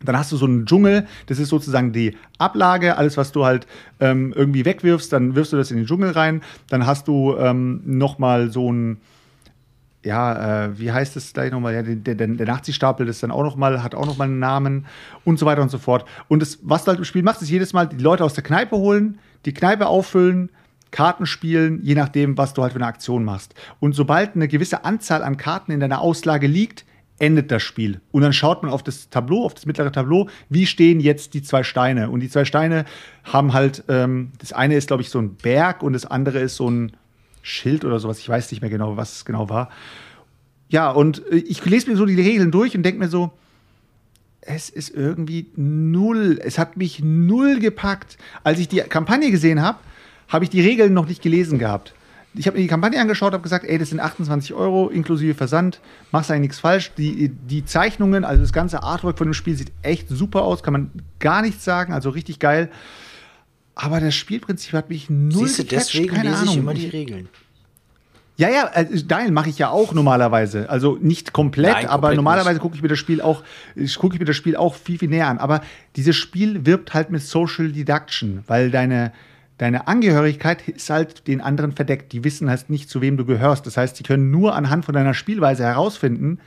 Dann hast du so einen Dschungel, das ist sozusagen die Ablage, alles, was du halt ähm, irgendwie wegwirfst, dann wirfst du das in den Dschungel rein. Dann hast du ähm, noch mal so ein, ja, äh, wie heißt es gleich nochmal? Ja, der, der, der Nachziehstapel ist dann auch noch mal, hat auch noch mal einen Namen und so weiter und so fort. Und das, was du halt im Spiel machst, ist jedes Mal die Leute aus der Kneipe holen, die Kneipe auffüllen, Karten spielen, je nachdem, was du halt für eine Aktion machst. Und sobald eine gewisse Anzahl an Karten in deiner Auslage liegt, endet das Spiel. Und dann schaut man auf das Tableau, auf das mittlere Tableau, wie stehen jetzt die zwei Steine. Und die zwei Steine haben halt, ähm, das eine ist, glaube ich, so ein Berg und das andere ist so ein Schild oder sowas. Ich weiß nicht mehr genau, was es genau war. Ja, und äh, ich lese mir so die Regeln durch und denke mir so, es ist irgendwie null. Es hat mich null gepackt. Als ich die Kampagne gesehen habe, habe ich die Regeln noch nicht gelesen gehabt. Ich habe mir die Kampagne angeschaut, habe gesagt, ey, das sind 28 Euro inklusive Versand, machst eigentlich nichts falsch. Die, die Zeichnungen, also das ganze Artwork von dem Spiel sieht echt super aus, kann man gar nichts sagen, also richtig geil. Aber das Spielprinzip hat mich null Siehst du, gecatcht, deswegen keine lese Ahnung. ich immer die Regeln. Ja, ja, äh, Dial mache ich ja auch normalerweise. Also nicht komplett, Nein, aber komplett normalerweise gucke ich mir das Spiel auch, ich gucke ich mir das Spiel auch viel, viel näher an. Aber dieses Spiel wirbt halt mit Social Deduction, weil deine, deine Angehörigkeit ist halt den anderen verdeckt. Die wissen halt nicht, zu wem du gehörst. Das heißt, die können nur anhand von deiner Spielweise herausfinden,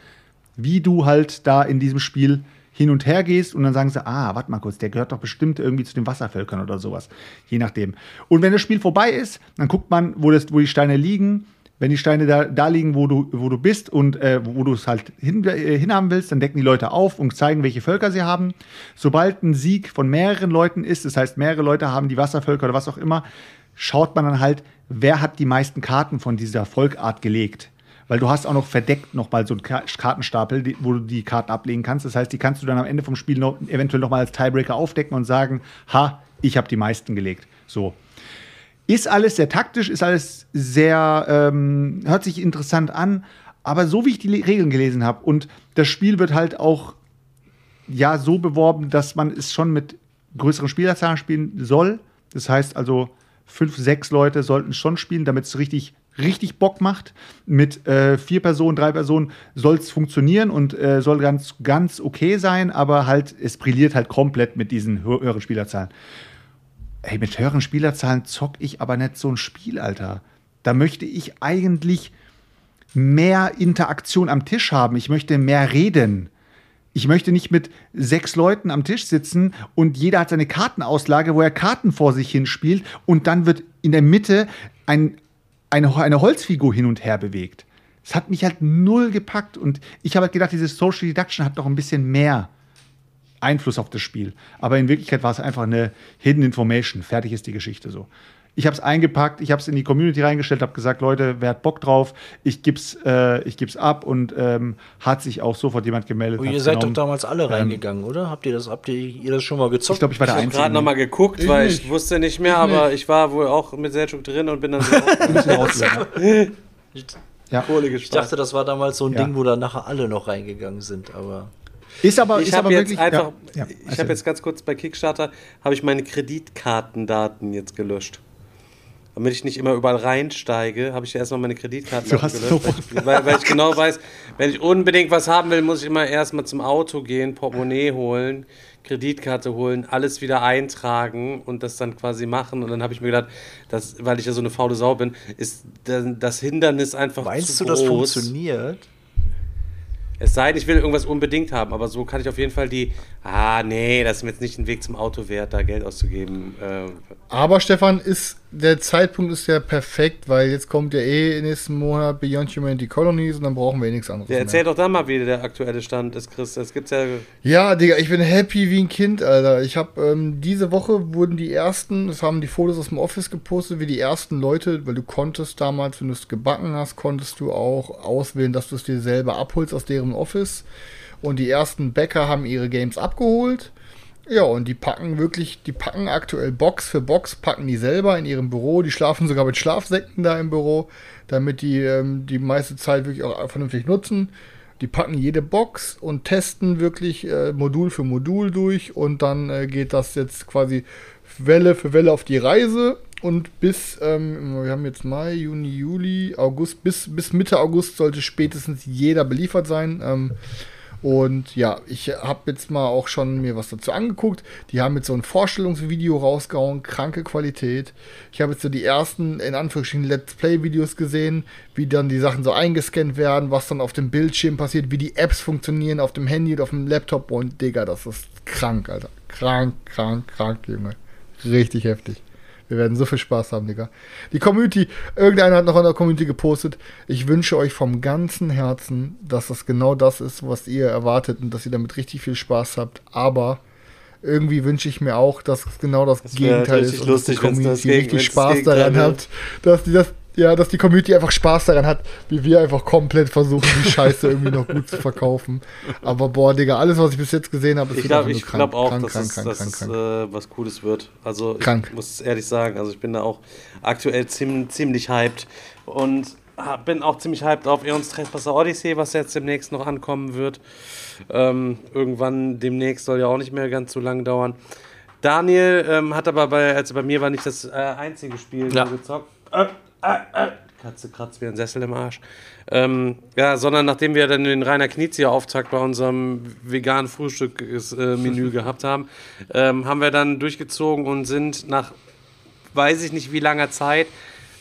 wie du halt da in diesem Spiel hin und her gehst und dann sagen sie, ah, warte mal kurz, der gehört doch bestimmt irgendwie zu den Wasservölkern oder sowas. Je nachdem. Und wenn das Spiel vorbei ist, dann guckt man, wo, das, wo die Steine liegen. Wenn die Steine da, da liegen, wo du, wo du bist und äh, wo du es halt hin, äh, hinhaben willst, dann decken die Leute auf und zeigen, welche Völker sie haben. Sobald ein Sieg von mehreren Leuten ist, das heißt, mehrere Leute haben die Wasservölker oder was auch immer, schaut man dann halt, wer hat die meisten Karten von dieser Volkart gelegt weil du hast auch noch verdeckt noch mal so einen Ka- Kartenstapel, wo du die Karten ablegen kannst. Das heißt, die kannst du dann am Ende vom Spiel noch, eventuell noch mal als Tiebreaker aufdecken und sagen, ha, ich habe die meisten gelegt. So. Ist alles sehr taktisch, ist alles sehr, ähm, hört sich interessant an, Aber so wie ich die Regeln gelesen habe und das Spiel wird halt auch ja so beworben, dass man es schon mit größeren Spielerzahlen spielen soll. Das heißt also, fünf, sechs Leute sollten schon spielen, damit es richtig, richtig Bock macht. Mit äh, vier Personen, drei Personen soll es funktionieren und äh, soll ganz, ganz okay sein, aber halt, es brilliert halt komplett mit diesen hö- höheren Spielerzahlen. Ey, mit höheren Spielerzahlen zock ich aber nicht so ein Spiel, Alter. Da möchte ich eigentlich mehr Interaktion am Tisch haben. Ich möchte mehr reden. Ich möchte nicht mit sechs Leuten am Tisch sitzen und jeder hat seine Kartenauslage, wo er Karten vor sich hinspielt und dann wird in der Mitte ein, eine, eine Holzfigur hin und her bewegt. Das hat mich halt null gepackt und ich habe halt gedacht, dieses Social Deduction hat noch ein bisschen mehr Einfluss auf das Spiel. Aber in Wirklichkeit war es einfach eine Hidden Information. Fertig ist die Geschichte so. Ich habe es eingepackt, ich habe es in die Community reingestellt, habe gesagt, Leute, wer hat Bock drauf? Ich gib's, äh, ich gib's ab und ähm, hat sich auch sofort jemand gemeldet. Und ihr seid doch genommen. damals alle reingegangen, oder? Habt ihr das, habt ihr, ihr das schon mal gezockt? Ich glaube, ich war der Ich habe Einzige. gerade nochmal geguckt, Ich weil nicht. ich wusste nicht mehr, aber ich war wohl auch mit Selchuk drin und bin dann so [LAUGHS] [LAUGHS] Ja. Ich dachte, das war damals so ein Ja. Ding, wo dann nachher alle noch reingegangen sind, aber. Ist aber, Ich ist habe aber jetzt wirklich. einfach, ja, ja, ich habe jetzt ganz kurz bei Kickstarter, habe ich meine Kreditkartendaten jetzt gelöscht. Damit ich nicht immer überall reinsteige, habe ich ja erstmal meine Kreditkartendaten Du hast gelöscht. Weil ich, weil, weil ich genau weiß, wenn ich unbedingt was haben will, muss ich immer erstmal zum Auto gehen, Portemonnaie holen, Kreditkarte holen, alles wieder eintragen und das dann quasi machen. Und dann habe ich mir gedacht, dass, weil ich ja so eine faule Sau bin, ist das- das Hindernis einfach Meinst zu du, das groß. funktioniert? Es sei denn, ich will irgendwas unbedingt haben, aber so kann ich auf jeden Fall die. Ah, nee, das ist mir jetzt nicht ein Weg zum Auto wert, da Geld auszugeben. Äh, Aber Stefan, ist, der Zeitpunkt ist ja perfekt, weil jetzt kommt ja eh nächsten Monat Beyond Humanity Colonies und dann brauchen wir eh nichts anderes. ja, erzähl mehr. doch da mal, wie der aktuelle Stand ist, Chris. Das gibt's ja. Ja, Digga, ich bin happy wie ein Kind, Alter. Ich habe ähm, diese Woche wurden die ersten, das haben die Fotos aus dem Office gepostet, wie die ersten Leute, weil du konntest damals, wenn du es gebacken hast, konntest du auch auswählen, dass du es dir selber abholst aus deren Office. Und die ersten Bäcker haben ihre Games abgeholt. Ja, und die packen wirklich, die packen aktuell Box für Box, packen die selber in ihrem Büro. Die schlafen sogar mit Schlafsäcken da im Büro, damit die ähm, die meiste Zeit wirklich auch vernünftig nutzen. Die packen jede Box und testen wirklich äh, Modul für Modul durch und dann äh, geht das jetzt quasi Welle für Welle auf die Reise und bis, ähm, wir haben jetzt Mai, Juni, Juli, August, bis, bis Mitte August sollte spätestens jeder beliefert sein. Ähm, und ja, ich habe jetzt mal auch schon mir was dazu angeguckt. Die haben jetzt so ein Vorstellungsvideo rausgehauen, kranke Qualität. Ich habe jetzt so die ersten, in Anführungsstrichen, Let's Play-Videos gesehen, wie dann die Sachen so eingescannt werden, was dann auf dem Bildschirm passiert, wie die Apps funktionieren auf dem Handy und auf dem Laptop. Und Digga, das ist krank, Alter. Krank, krank, krank, Junge. Richtig heftig. Wir werden so viel Spaß haben, Digga. Die Community, irgendeiner hat noch in der Community gepostet, ich wünsche euch vom ganzen Herzen, dass das genau das ist, was ihr erwartet und dass ihr damit richtig viel Spaß habt. Aber irgendwie wünsche ich mir auch, dass es genau das, wär Gegenteil ist und dass die das Community richtig das Spaß daran hat, dass die das ja, dass die Community einfach Spaß daran hat, wie wir einfach komplett versuchen, die Scheiße irgendwie noch gut zu verkaufen. Aber boah, Digga, alles, was ich bis jetzt gesehen habe, ist Ich wieder glaube glaub auch, krank, dass krank, es, krank, dass krank, es krank. äh, was Cooles wird. Also Krank. ich muss es ehrlich sagen, also ich bin da auch aktuell ziemlich, ziemlich hyped und bin auch ziemlich hyped auf Eons Trespasser Odyssey, was jetzt demnächst noch ankommen wird. Ähm, irgendwann demnächst soll ja auch nicht mehr ganz so lang dauern. Daniel ähm, hat aber bei, also bei mir war nicht das äh, einzige Spiel Ja. gezockt. Äh, äh, äh. Katze kratzt wie ein Sessel im Arsch. Ähm, ja, sondern nachdem wir dann den Rainer Knizia Auftakt bei unserem veganen Frühstück-Menü [LAUGHS] gehabt haben, ähm, haben wir dann durchgezogen und sind nach weiß ich nicht wie langer Zeit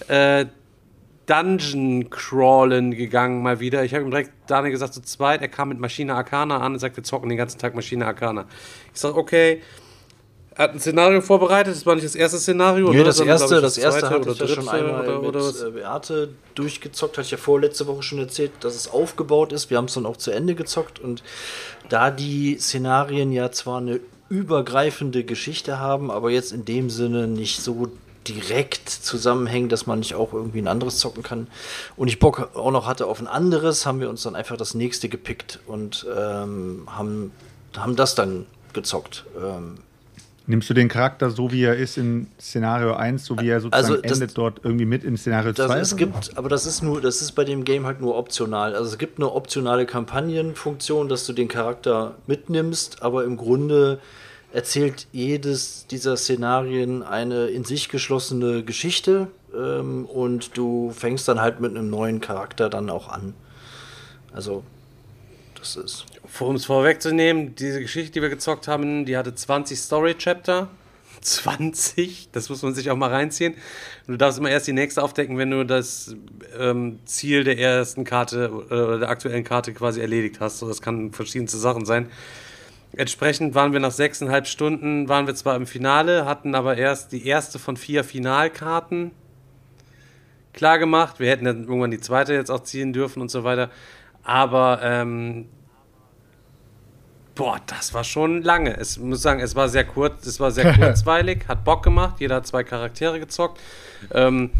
äh, Dungeon Crawlen gegangen mal wieder. Ich habe ihm direkt Daniel gesagt, zu zweit, er kam mit Maschine Arcana an und sagte, wir zocken den ganzen Tag Maschine Arcana. Ich sag, okay. Er hat ein Szenario vorbereitet, das war nicht das erste Szenario. Nee, oder? das erste, das ich, erste hatte ich ja oder schon einmal oder, mit oder was? äh, Beate durchgezockt, hatte ich ja vorletzte Woche schon erzählt, dass es aufgebaut ist. Wir haben es dann auch zu Ende gezockt und da die Szenarien ja zwar eine übergreifende Geschichte haben, aber jetzt in dem Sinne nicht so direkt zusammenhängen, dass man nicht auch irgendwie ein anderes zocken kann. Und ich Bock auch noch hatte auf ein anderes, haben wir uns dann einfach das nächste gepickt und ähm, haben, haben das dann gezockt. Ähm, Nimmst du den Charakter so, wie er ist in Szenario 1, so wie er sozusagen Also, das- endet dort irgendwie mit im Szenario 2? Das, es gibt, aber das ist nur, das ist bei dem Game halt nur optional. Also es gibt eine optionale Kampagnenfunktion, dass du den Charakter mitnimmst, aber im Grunde erzählt jedes dieser Szenarien eine in sich geschlossene Geschichte ähm, und du fängst dann halt mit einem neuen Charakter dann auch an. Also das ist. Um es vorwegzunehmen, diese Geschichte, die wir gezockt haben, die hatte 20 Story-Chapter. [LAUGHS] 20, das muss man sich auch mal reinziehen. Du darfst immer erst die nächste aufdecken, wenn du das ähm, Ziel der ersten Karte äh, oder der aktuellen Karte quasi erledigt hast. So, das kann verschiedenste Sachen sein. Entsprechend waren wir nach sechseinhalb Stunden, waren wir zwar im Finale, hatten aber erst die erste von vier Finalkarten klar gemacht. Wir hätten dann irgendwann die zweite jetzt auch ziehen dürfen und so weiter. Aber ähm, boah, das war schon lange. Es muss sagen, es war sehr kurz, es war sehr [LAUGHS] kurzweilig, hat Bock gemacht. Jeder hat zwei Charaktere gezockt. Ähm,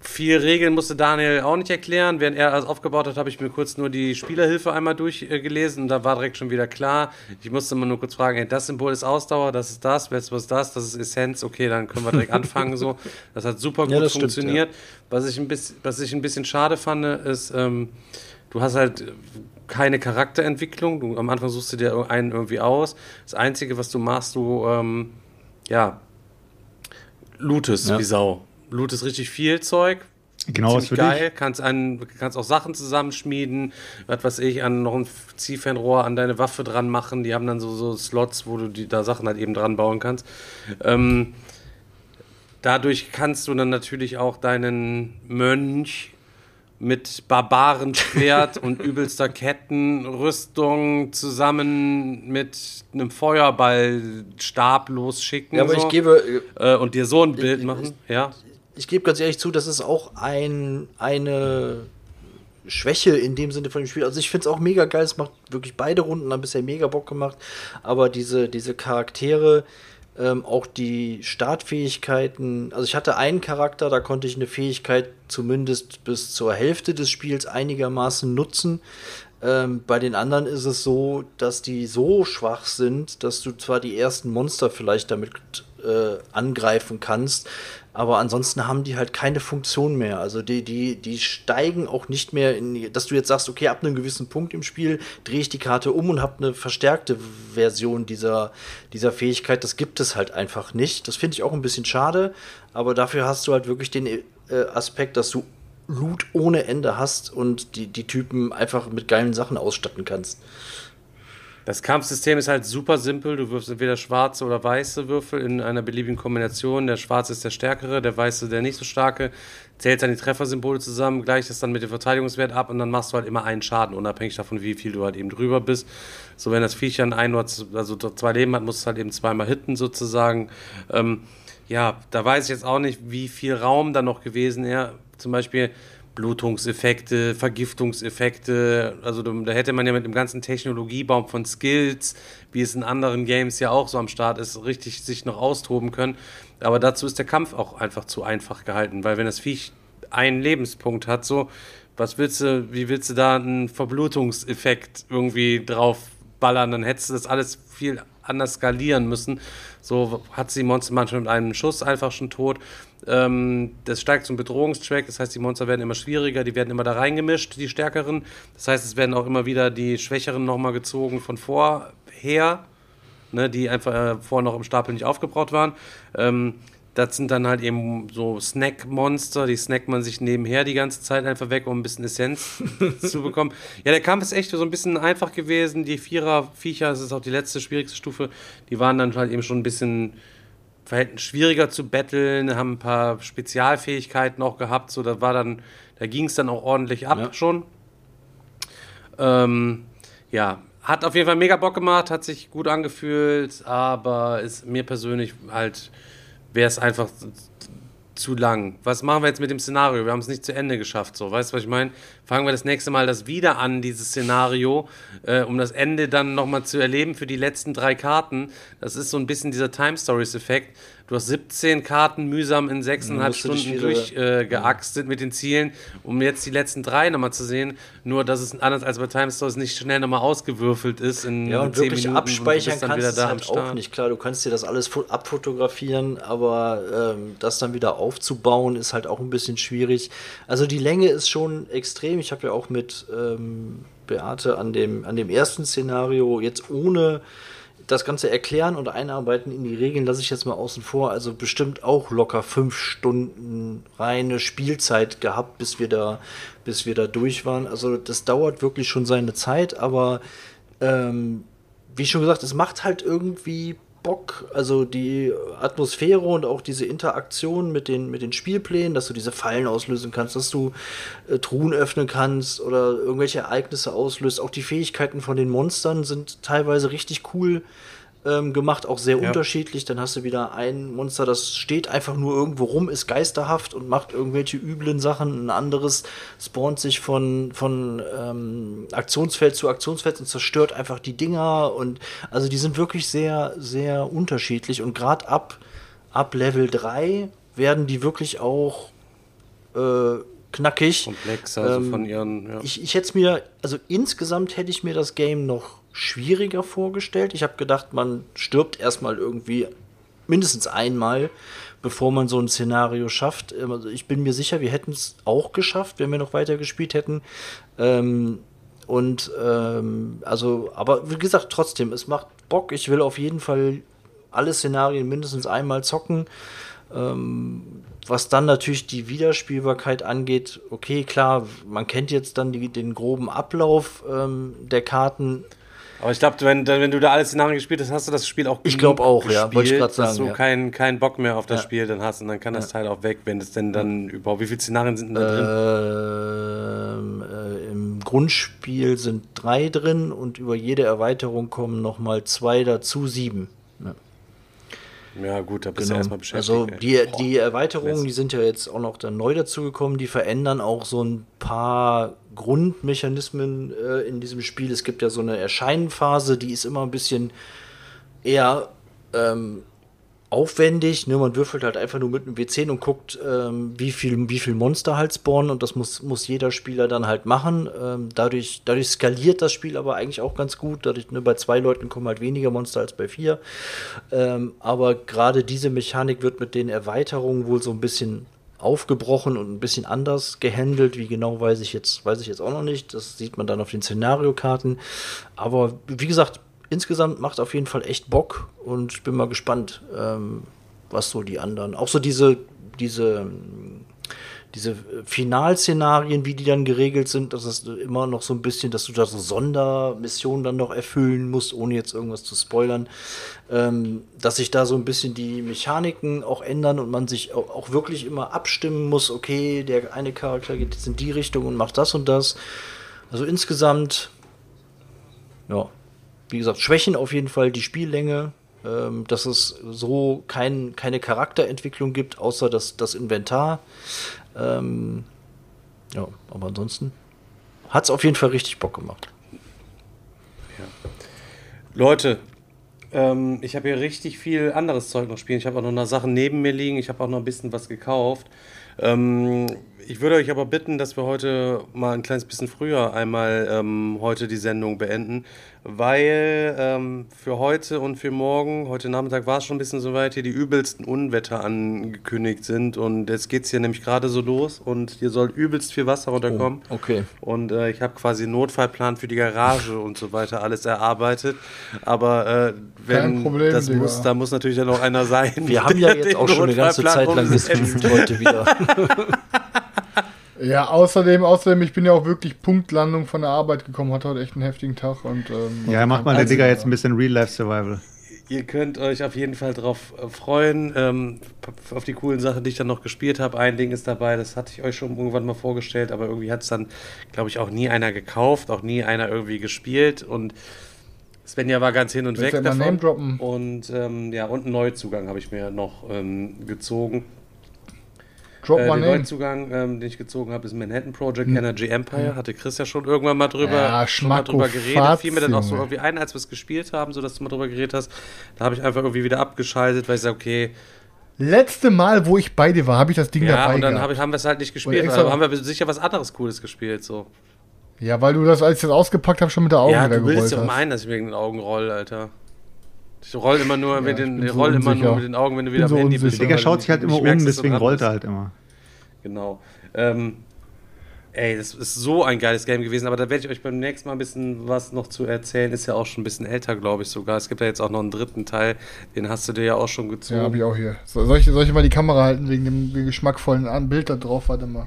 viel Regeln musste Daniel auch nicht erklären. Während er alles aufgebaut hat, habe ich mir kurz nur die Spielerhilfe einmal durchgelesen und da war direkt schon wieder klar. Ich musste immer nur kurz fragen, hey, das Symbol ist Ausdauer, das ist das, was ist das, das ist Essenz, okay, dann können wir direkt [LAUGHS] anfangen. So. Das hat super gut Ja, das stimmt, funktioniert. Was, ich ein bisschen, was ich ein bisschen schade fand, ist, ähm, du hast halt keine Charakterentwicklung. Du, am Anfang suchst du dir einen irgendwie aus. Das Einzige, was du machst, du, ähm, ja, lootest Ja. wie Sau. Lootest richtig viel Zeug. Genau, Ziemlich für geil. dich. Kannst, an, kannst auch Sachen zusammenschmieden. Was weiß ich, an noch ein Ziehfernrohr an deine Waffe dran machen. Die haben dann so, so Slots, wo du die, da Sachen halt eben dran bauen kannst. Ähm, dadurch kannst du dann natürlich auch deinen Mönch mit Barbarenschwert und [LAUGHS] übelster Kettenrüstung zusammen mit einem Feuerballstab losschicken. Ja, aber so, ich gebe, äh, und dir so ein Bild ich- machen. Ja. ich gebe ganz ehrlich zu, das ist auch ein, eine Schwäche in dem Sinne von dem Spiel. Also ich finde es auch mega geil, es macht wirklich beide Runden, haben bisher mega Bock gemacht, aber diese, diese Charaktere, ähm, auch die Startfähigkeiten, also ich hatte einen Charakter, da konnte ich eine Fähigkeit zumindest bis zur Hälfte des Spiels einigermaßen nutzen. Ähm, bei den anderen ist es so, dass die so schwach sind, dass du zwar die ersten Monster vielleicht damit äh, angreifen kannst, aber ansonsten haben die halt keine Funktion mehr. Also die, die, die steigen auch nicht mehr in, dass du jetzt sagst, okay, ab einem gewissen Punkt im Spiel drehe ich die Karte um und habe eine verstärkte Version dieser, dieser Fähigkeit. Das gibt es halt einfach nicht. Das finde ich auch ein bisschen schade, aber dafür hast du halt wirklich den äh, Aspekt, dass du Loot ohne Ende hast und die, die Typen einfach mit geilen Sachen ausstatten kannst. Das Kampfsystem ist halt super simpel. Du wirfst entweder schwarze oder weiße Würfel in einer beliebigen Kombination. Der schwarze ist der stärkere, der weiße der nicht so starke. Zählst dann die Treffersymbole zusammen, gleichst das dann mit dem Verteidigungswert ab und dann machst du halt immer einen Schaden, unabhängig davon, wie viel du halt eben drüber bist. So, wenn das Viech dann ein oder also zwei Leben hat, musst du halt eben zweimal hitten sozusagen. Ähm, ja, da weiß ich jetzt auch nicht, wie viel Raum da noch gewesen wäre. Zum Beispiel Blutungseffekte, Vergiftungseffekte. Also da hätte man ja mit dem ganzen Technologiebaum von Skills, wie es in anderen Games ja auch so am Start ist, richtig sich noch austoben können. Aber dazu ist der Kampf auch einfach zu einfach gehalten, weil wenn das Viech einen Lebenspunkt hat, so, was willst du, wie willst du da einen Verblutungseffekt irgendwie drauf ballern? Dann hättest du das alles viel anders skalieren müssen. So hat sie Monster manchmal mit einem Schuss einfach schon tot. Ähm, das steigt zum Bedrohungstrack, das heißt, die Monster werden immer schwieriger, die werden immer da reingemischt, die stärkeren. Das heißt, es werden auch immer wieder die schwächeren nochmal gezogen von vorher, ne, die einfach äh, vorher noch im Stapel nicht aufgebraucht waren. Ähm, das sind dann halt eben so Snack-Monster, die snackt man sich nebenher die ganze Zeit einfach weg, um ein bisschen Essenz [LAUGHS] zu bekommen. Ja, der Kampf ist echt so ein bisschen einfach gewesen. Die Vierer-Viecher, das ist auch die letzte, schwierigste Stufe, die waren dann halt eben schon ein bisschen verhältnis schwieriger zu betteln, haben ein paar Spezialfähigkeiten auch gehabt, so da war dann, da ging es dann auch ordentlich ab Ja. schon. Ähm, ja, hat auf jeden Fall mega Bock gemacht, hat sich gut angefühlt, aber ist mir persönlich halt, wäre es einfach zu- lang. Was machen wir jetzt mit dem Szenario? Wir haben es nicht zu Ende geschafft, so, weißt du, was ich meine? Fangen wir das nächste Mal das wieder an, dieses Szenario, äh, um das Ende dann nochmal zu erleben für die letzten drei Karten. Das ist so ein bisschen dieser Time Stories Effekt, du hast 17 Karten mühsam in sechseinhalb musst du dich Stunden wieder- durchgeaxtet äh, mit den Zielen, um jetzt die letzten drei nochmal zu sehen. Nur, dass es anders als bei Time Stores nicht schnell nochmal ausgewürfelt ist in Ja, und 10 wirklich Minuten abspeichern und du kannst wieder da halt auch nicht. Klar, du kannst dir das alles fo- abfotografieren, aber ähm, das dann wieder aufzubauen ist halt auch ein bisschen schwierig. Also die Länge ist schon extrem. Ich habe ja auch mit ähm, Beate an dem, an dem ersten Szenario jetzt ohne das Ganze erklären und einarbeiten in die Regeln lasse ich jetzt mal außen vor. Also bestimmt auch locker fünf Stunden reine Spielzeit gehabt, bis wir da, bis wir da durch waren. Also das dauert wirklich schon seine Zeit, aber ähm, wie schon gesagt, es macht halt irgendwie Bock. Also die Atmosphäre und auch diese Interaktion mit den, mit den Spielplänen, dass du diese Fallen auslösen kannst, dass du äh, Truhen öffnen kannst oder irgendwelche Ereignisse auslöst. Auch die Fähigkeiten von den Monstern sind teilweise richtig cool ähm, gemacht, auch sehr unterschiedlich. Dann hast du wieder ein Monster, das steht einfach nur irgendwo rum, ist geisterhaft und macht irgendwelche üblen Sachen. Ein anderes spawnt sich von, von ähm, Aktionsfeld zu Aktionsfeld und zerstört einfach die Dinger. Und also die sind wirklich sehr, sehr unterschiedlich. Und gerade ab, ab Level 3 werden die wirklich auch äh, knackig. Komplex, also Ähm, von ihren. Ja. Ich, ich hätte es mir, also insgesamt hätte ich mir das Game noch schwieriger vorgestellt. Ich habe gedacht, man stirbt erstmal irgendwie mindestens einmal, bevor man so ein Szenario schafft. Ähm, Also ich bin mir sicher, wir hätten es auch geschafft, wenn wir noch weiter gespielt hätten. Ähm, und ähm, also, aber wie gesagt, trotzdem, es macht Bock. Ich will auf jeden Fall alle Szenarien mindestens einmal zocken. Ähm, was dann natürlich die Wiederspielbarkeit angeht, okay, klar, man kennt jetzt dann die, den groben Ablauf ähm, der Karten. Aber ich glaube, wenn, wenn du da alle Szenarien gespielt hast, hast du das Spiel auch Ich genug glaub auch, ja, wollte ich gespielt, grad sagen, dass du ja. keinen keinen Bock mehr auf das Ja. Spiel dann hast und dann kann das Teil auch weg, wenn es denn dann überhaupt. Wie viele Szenarien sind denn da drin? Ähm, äh, Im Grundspiel sind drei drin und über jede Erweiterung kommen nochmal zwei dazu, sieben. Ja, gut, da bist du erstmal beschäftigt. Also ey. die, die Erweiterungen, die sind ja jetzt auch noch dann neu dazugekommen, die verändern auch so ein paar Grundmechanismen äh, in diesem Spiel. Es gibt ja so eine Erscheinenphase, die ist immer ein bisschen eher ähm, aufwendig. Ne? Man würfelt halt einfach nur mit einem W10 und guckt, ähm, wie, viel, wie viel Monster halt spawnen und das muss, muss jeder Spieler dann halt machen. Ähm, dadurch, dadurch skaliert das Spiel aber eigentlich auch ganz gut. Dadurch, ne, bei zwei Leuten kommen halt weniger Monster als bei vier. Ähm, aber gerade diese Mechanik wird mit den Erweiterungen wohl so ein bisschen aufgebrochen und ein bisschen anders gehandelt. Wie genau weiß ich jetzt, weiß ich jetzt auch noch nicht. Das sieht man dann auf den Szenariokarten. Aber wie gesagt, insgesamt macht auf jeden Fall echt Bock und ich bin mal gespannt, ähm, was so die anderen, auch so diese, diese, diese Finalszenarien, wie die dann geregelt sind, dass es immer noch so ein bisschen, dass du da so Sondermissionen dann noch erfüllen musst, ohne jetzt irgendwas zu spoilern, ähm, dass sich da so ein bisschen die Mechaniken auch ändern und man sich auch wirklich immer abstimmen muss, okay, der eine Charakter geht jetzt in die Richtung und macht das und das. Also insgesamt, ja, wie gesagt, Schwächen auf jeden Fall die Spiellänge, ähm, dass es so kein, keine Charakterentwicklung gibt, außer das, das Inventar. Ähm, ja, aber ansonsten hat es auf jeden Fall richtig Bock gemacht. Leute, ähm, ich habe hier richtig viel anderes Zeug noch spielen. Ich habe auch noch eine Sache neben mir liegen. Ich habe auch noch ein bisschen was gekauft. Ähm, ich würde euch aber bitten, dass wir heute mal ein kleines bisschen früher einmal ähm, heute die Sendung beenden, weil ähm, für heute und für morgen, heute Nachmittag war es schon ein bisschen soweit, hier die übelsten Unwetter angekündigt sind und jetzt geht es hier nämlich gerade so los und hier soll übelst viel Wasser runterkommen. Oh, okay. Und äh, ich habe quasi einen Notfallplan für die Garage und so weiter alles erarbeitet. Aber äh, wenn Kein Problem, das Digga. muss, da muss natürlich dann noch einer sein. Wir haben ja jetzt auch schon eine ganze Zeit lang gestreamt umsetzt. heute wieder. [LAUGHS] [LAUGHS] Ja, außerdem, außerdem, ich bin ja auch wirklich Punktlandung von der Arbeit gekommen, hatte heute echt einen heftigen Tag und ähm, Ja, mach mal der also, Digga jetzt ein bisschen Real-Life-Survival. Ihr könnt euch auf jeden Fall drauf äh, freuen, ähm, auf die coolen Sachen, die ich dann noch gespielt habe. Ein Ding ist dabei, das hatte ich euch schon irgendwann mal vorgestellt, aber irgendwie hat es dann, glaube ich, auch nie einer gekauft, auch nie einer irgendwie gespielt und Svenja war ganz hin und Willst weg davon. Name droppen? Und ähm, ja, und einen Neuzugang habe ich mir noch ähm, gezogen. Drop Äh, my den name. Neuzugang, ähm, den ich gezogen habe, ist Manhattan Project Energy Empire. Hatte Chris ja schon irgendwann mal drüber, Ja, schon mal drüber geredet. Fiel mir dann auch so irgendwie ein, als wir es gespielt haben, so dass du mal drüber geredet hast. Da habe ich einfach irgendwie wieder abgeschaltet, weil ich sage, okay, letzte Mal, wo ich bei dir war, habe ich das Ding Ja, dabei und dann hab ich, haben wir es halt nicht gespielt. Aber haben wir sicher was anderes Cooles gespielt. So. Ja, weil du das, als ich das ausgepackt habe, schon mit der Augen Ja, wieder du willst gerollt ja hast. meinen, dass ich mir in den Augen roll, Alter. Ich roll immer nur, mit ich den, so roll immer nur mit den Augen, wenn du wieder so am Handy bist. unsicher. Digga weil schaut sich halt immer um, deswegen rollt bist. er halt immer. Genau. Ähm, ey, das ist so ein geiles Game gewesen, aber da werde ich euch beim nächsten Mal ein bisschen was noch zu erzählen. Ist ja auch schon ein bisschen älter, glaube ich sogar. Es gibt ja jetzt auch noch einen dritten Teil, den hast du dir ja auch schon gezogen. Ja, habe ich auch hier. So, soll, ich, soll ich mal die Kamera halten wegen dem geschmackvollen An- Bild da drauf? Warte mal.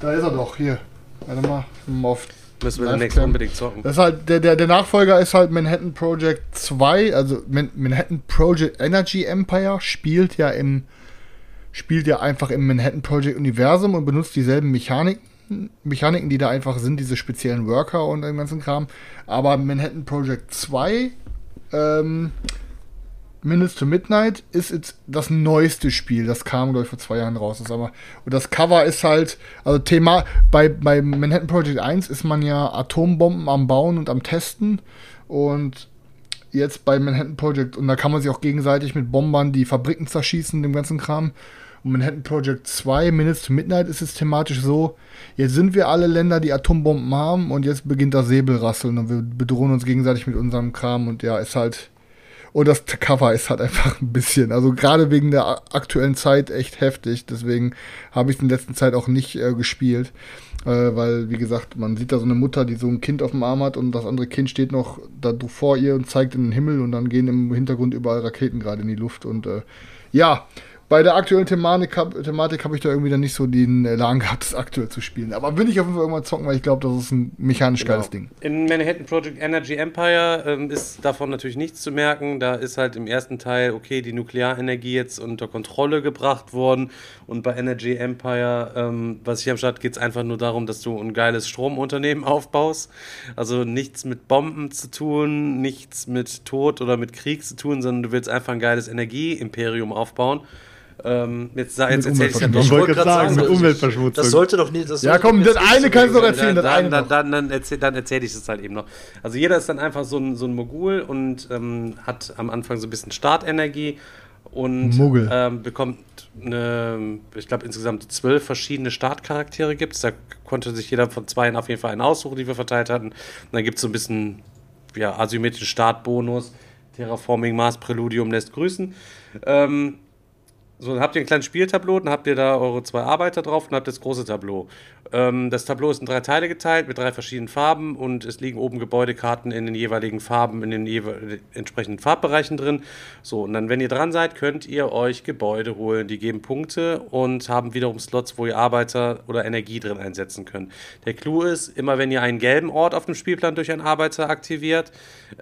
Da ist er doch, hier. Warte mal. mal auf Müssen wir demnächst unbedingt zocken. Das ist halt, der, der, der Nachfolger ist halt Manhattan Project 2, also Man Manhattan Project Energy Empire spielt ja im spielt ja einfach im Manhattan Project Universum und benutzt dieselben Mechaniken, Mechaniken, die da einfach sind, diese speziellen Worker und den ganzen Kram. Aber Manhattan Project 2, ähm, Minutes to Midnight ist jetzt das neueste Spiel. Das kam, glaube ich, vor zwei Jahren raus. Das aber, und das Cover ist halt, also Thema, bei, bei Manhattan Project 1 ist man ja Atombomben am Bauen und am Testen. Und jetzt bei Manhattan Project, und da kann man sich auch gegenseitig mit Bombern die Fabriken zerschießen, dem ganzen Kram. Und Manhattan Project 2, Minutes to Midnight, ist es thematisch so, jetzt sind wir alle Länder, die Atombomben haben und jetzt beginnt das Säbelrasseln und wir bedrohen uns gegenseitig mit unserem Kram und ja, ist halt, und das Cover ist halt einfach ein bisschen, also gerade wegen der aktuellen Zeit echt heftig. Deswegen habe ich es in letzter Zeit auch nicht äh, gespielt. Äh, weil, wie gesagt, man sieht da so eine Mutter, die so ein Kind auf dem Arm hat und das andere Kind steht noch da vor ihr und zeigt in den Himmel und dann gehen im Hintergrund überall Raketen gerade in die Luft. Und äh, ja, bei der aktuellen Thematik, Thematik habe ich da irgendwie dann nicht so den Elan gehabt, das aktuell zu spielen. Aber will ich auf jeden Fall irgendwann zocken, weil ich glaube, das ist ein mechanisch geiles Ding. In Manhattan Project Energy Empire ähm, ist davon natürlich nichts zu merken. Da ist halt im ersten Teil, okay, die Nuklearenergie jetzt unter Kontrolle gebracht worden. Und bei Energy Empire, ähm, was ich am Start, geht es einfach nur darum, dass du ein geiles Stromunternehmen [LAUGHS] aufbaust. Also nichts mit Bomben zu tun, nichts mit Tod oder mit Krieg zu tun, sondern du willst einfach ein geiles Energieimperium aufbauen. Ähm, jetzt sa- jetzt erzähl ich ja. Ich wollte gerade sagen, mit das- Umweltverschmutzung. Das sollte doch nicht. Das Ja, komm, das eine so kannst du doch erzählen, das dann, eine dann, dann, dann, erzähl, dann erzähle ich es halt eben noch. Also jeder ist dann einfach so ein, so ein Mogul und ähm, hat am Anfang so ein bisschen Startenergie und ähm, bekommt eine, ich glaube insgesamt zwölf verschiedene Startcharaktere gibt es. Da konnte sich jeder von zwei auf jeden Fall einen aussuchen, die wir verteilt hatten. Und dann gibt es so ein bisschen ja, asymmetrischen Startbonus. Terraforming Mars Preludium lässt grüßen. Ähm, so, dann habt ihr ein kleines Spieltableau, dann habt ihr da eure zwei Arbeiter drauf und habt das große Tableau. Ähm, das Tableau ist in drei Teile geteilt mit drei verschiedenen Farben und es liegen oben Gebäudekarten in den jeweiligen Farben, in den entsprechenden Farbbereichen drin. So, und dann, wenn ihr dran seid, könnt ihr euch Gebäude holen. Die geben Punkte und haben wiederum Slots, wo ihr Arbeiter oder Energie drin einsetzen könnt. Der Clou ist, immer wenn ihr einen gelben Ort auf dem Spielplan durch einen Arbeiter aktiviert,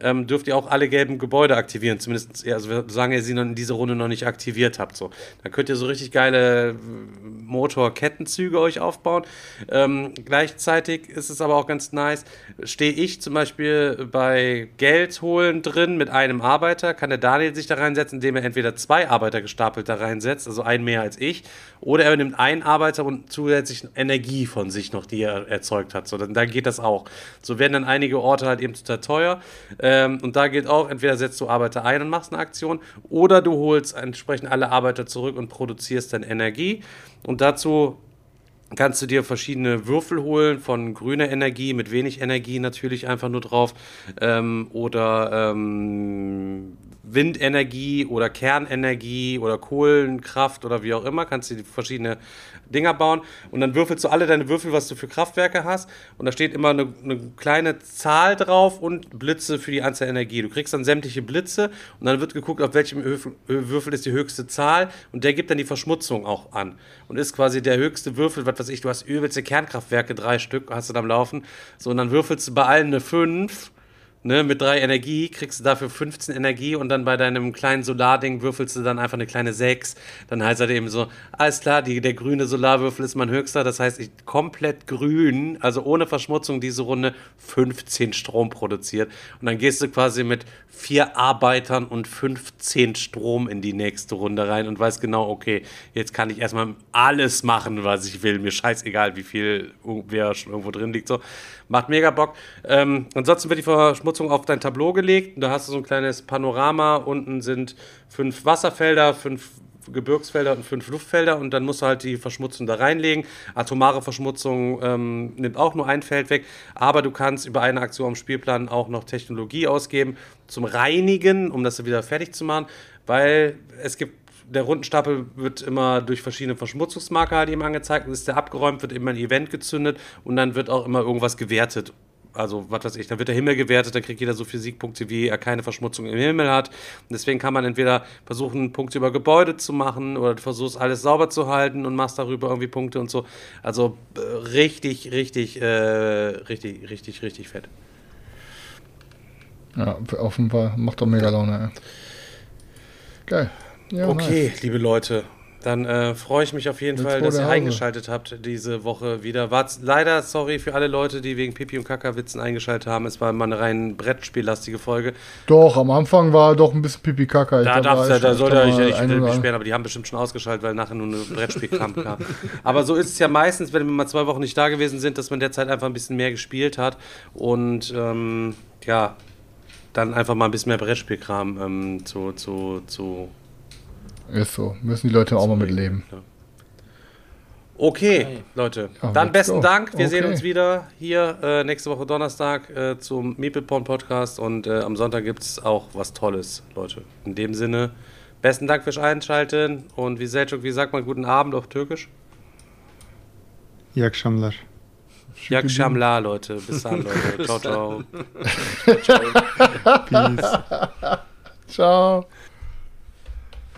ähm, dürft ihr auch alle gelben Gebäude aktivieren. Zumindest, also solange ihr sie in dieser Runde noch nicht aktiviert habt. So. Dann könnt ihr so richtig geile Motorkettenzüge euch aufbauen. Ähm, gleichzeitig ist es aber auch ganz nice, stehe ich zum Beispiel bei Geld holen drin mit einem Arbeiter, kann der Daniel sich da reinsetzen, indem er entweder zwei Arbeiter gestapelt da reinsetzt, also einen mehr als ich, oder er nimmt einen Arbeiter und zusätzlich Energie von sich noch, die er erzeugt hat. So, dann, dann geht das auch. So werden dann einige Orte halt eben total teuer. Ähm, und da gilt auch, entweder setzt du Arbeiter ein und machst eine Aktion, oder du holst entsprechend alle Arbeiter zurück und produzierst dann Energie. Und dazu kannst du dir verschiedene Würfel holen von grüner Energie mit wenig Energie natürlich einfach nur drauf ähm, oder ähm, Windenergie oder Kernenergie oder Kohlenkraft oder wie auch immer, kannst du verschiedene Dinger bauen. Und dann würfelst du alle deine Würfel, was du für Kraftwerke hast. Und da steht immer eine, eine kleine Zahl drauf und Blitze für die Anzahl Energie. Du kriegst dann sämtliche Blitze und dann wird geguckt, auf welchem Würfel, ist die höchste Zahl. Und der gibt dann die Verschmutzung auch an und ist quasi der höchste Würfel, was weiß ich, du hast übelste Kernkraftwerke, drei Stück hast du da am Laufen, so und dann würfelst du bei allen eine 5 Ne, mit drei Energie kriegst du dafür 15 Energie und dann bei deinem kleinen Solarding würfelst du dann einfach eine kleine 6. Dann heißt halt eben so, alles klar, die, der grüne Solarwürfel ist mein höchster. Das heißt, ich komplett grün, also ohne Verschmutzung diese Runde 15 Strom produziert. Und dann gehst du quasi mit vier Arbeitern und 15 Strom in die nächste Runde rein und weißt genau, okay, jetzt kann ich erstmal alles machen, was ich will. Mir scheißegal, wie viel wer schon irgendwo drin liegt. So. Macht mega Bock. Ähm, ansonsten wird die Verschmutzung auf dein Tableau gelegt. Da hast du so ein kleines Panorama. Unten sind fünf Wasserfelder, fünf Gebirgsfelder und fünf Luftfelder und dann musst du halt die Verschmutzung da reinlegen. Atomare Verschmutzung ähm, nimmt auch nur ein Feld weg, aber du kannst über eine Aktion am Spielplan auch noch Technologie ausgeben zum Reinigen, um das wieder fertig zu machen, weil es gibt der Rundenstapel wird immer durch verschiedene Verschmutzungsmarker halt eben angezeigt. Und ist der abgeräumt, wird immer ein Event gezündet und dann wird auch immer irgendwas gewertet. Also, was weiß ich, dann wird der Himmel gewertet, dann kriegt jeder so viele Siegpunkte, wie er keine Verschmutzung im Himmel hat. Und deswegen kann man entweder versuchen, Punkte über Gebäude zu machen oder du versuchst alles sauber zu halten und machst darüber irgendwie Punkte und so. Also äh, richtig, richtig, äh, richtig, richtig, richtig fett. Ja, offenbar macht doch mega Laune. Ey. Geil. Ja, okay, nice. liebe Leute, dann äh, freue ich mich auf jeden Jetzt Fall, dass ihr Hase. eingeschaltet habt diese Woche wieder. War leider, sorry für alle Leute, die wegen Pipi und Kaka-Witzen eingeschaltet haben. Es war mal eine rein Brettspiellastige Folge. Doch, am Anfang war doch ein bisschen pipi kaka Da, darf's ja, da sollte er nicht, nicht wieder beschweren, aber die haben bestimmt schon ausgeschaltet, weil nachher nur eine Brettspielkram kam. [LAUGHS] Aber so ist es ja meistens, wenn wir mal zwei Wochen nicht da gewesen sind, dass man derzeit einfach ein bisschen mehr gespielt hat und ähm, ja, dann einfach mal ein bisschen mehr Brettspielkram ähm, zu, zu, zu Ist so. Müssen die Leute auch mal mitleben. Ja. Okay, Leute. Ja, Dann let's besten go. Dank. Wir sehen Okay. uns wieder hier äh, nächste Woche Donnerstag äh, zum Meepleporn Podcast und äh, am Sonntag gibt es auch was Tolles, Leute. In dem Sinne, besten Dank fürs Einschalten und wie Selçuk, wie sagt man guten Abend auf Türkisch? Jak Shamla, Leute. Bis dann, [LAUGHS] Leute. Ciao, ciao. [LAUGHS] Peace. [LAUGHS] Ciao.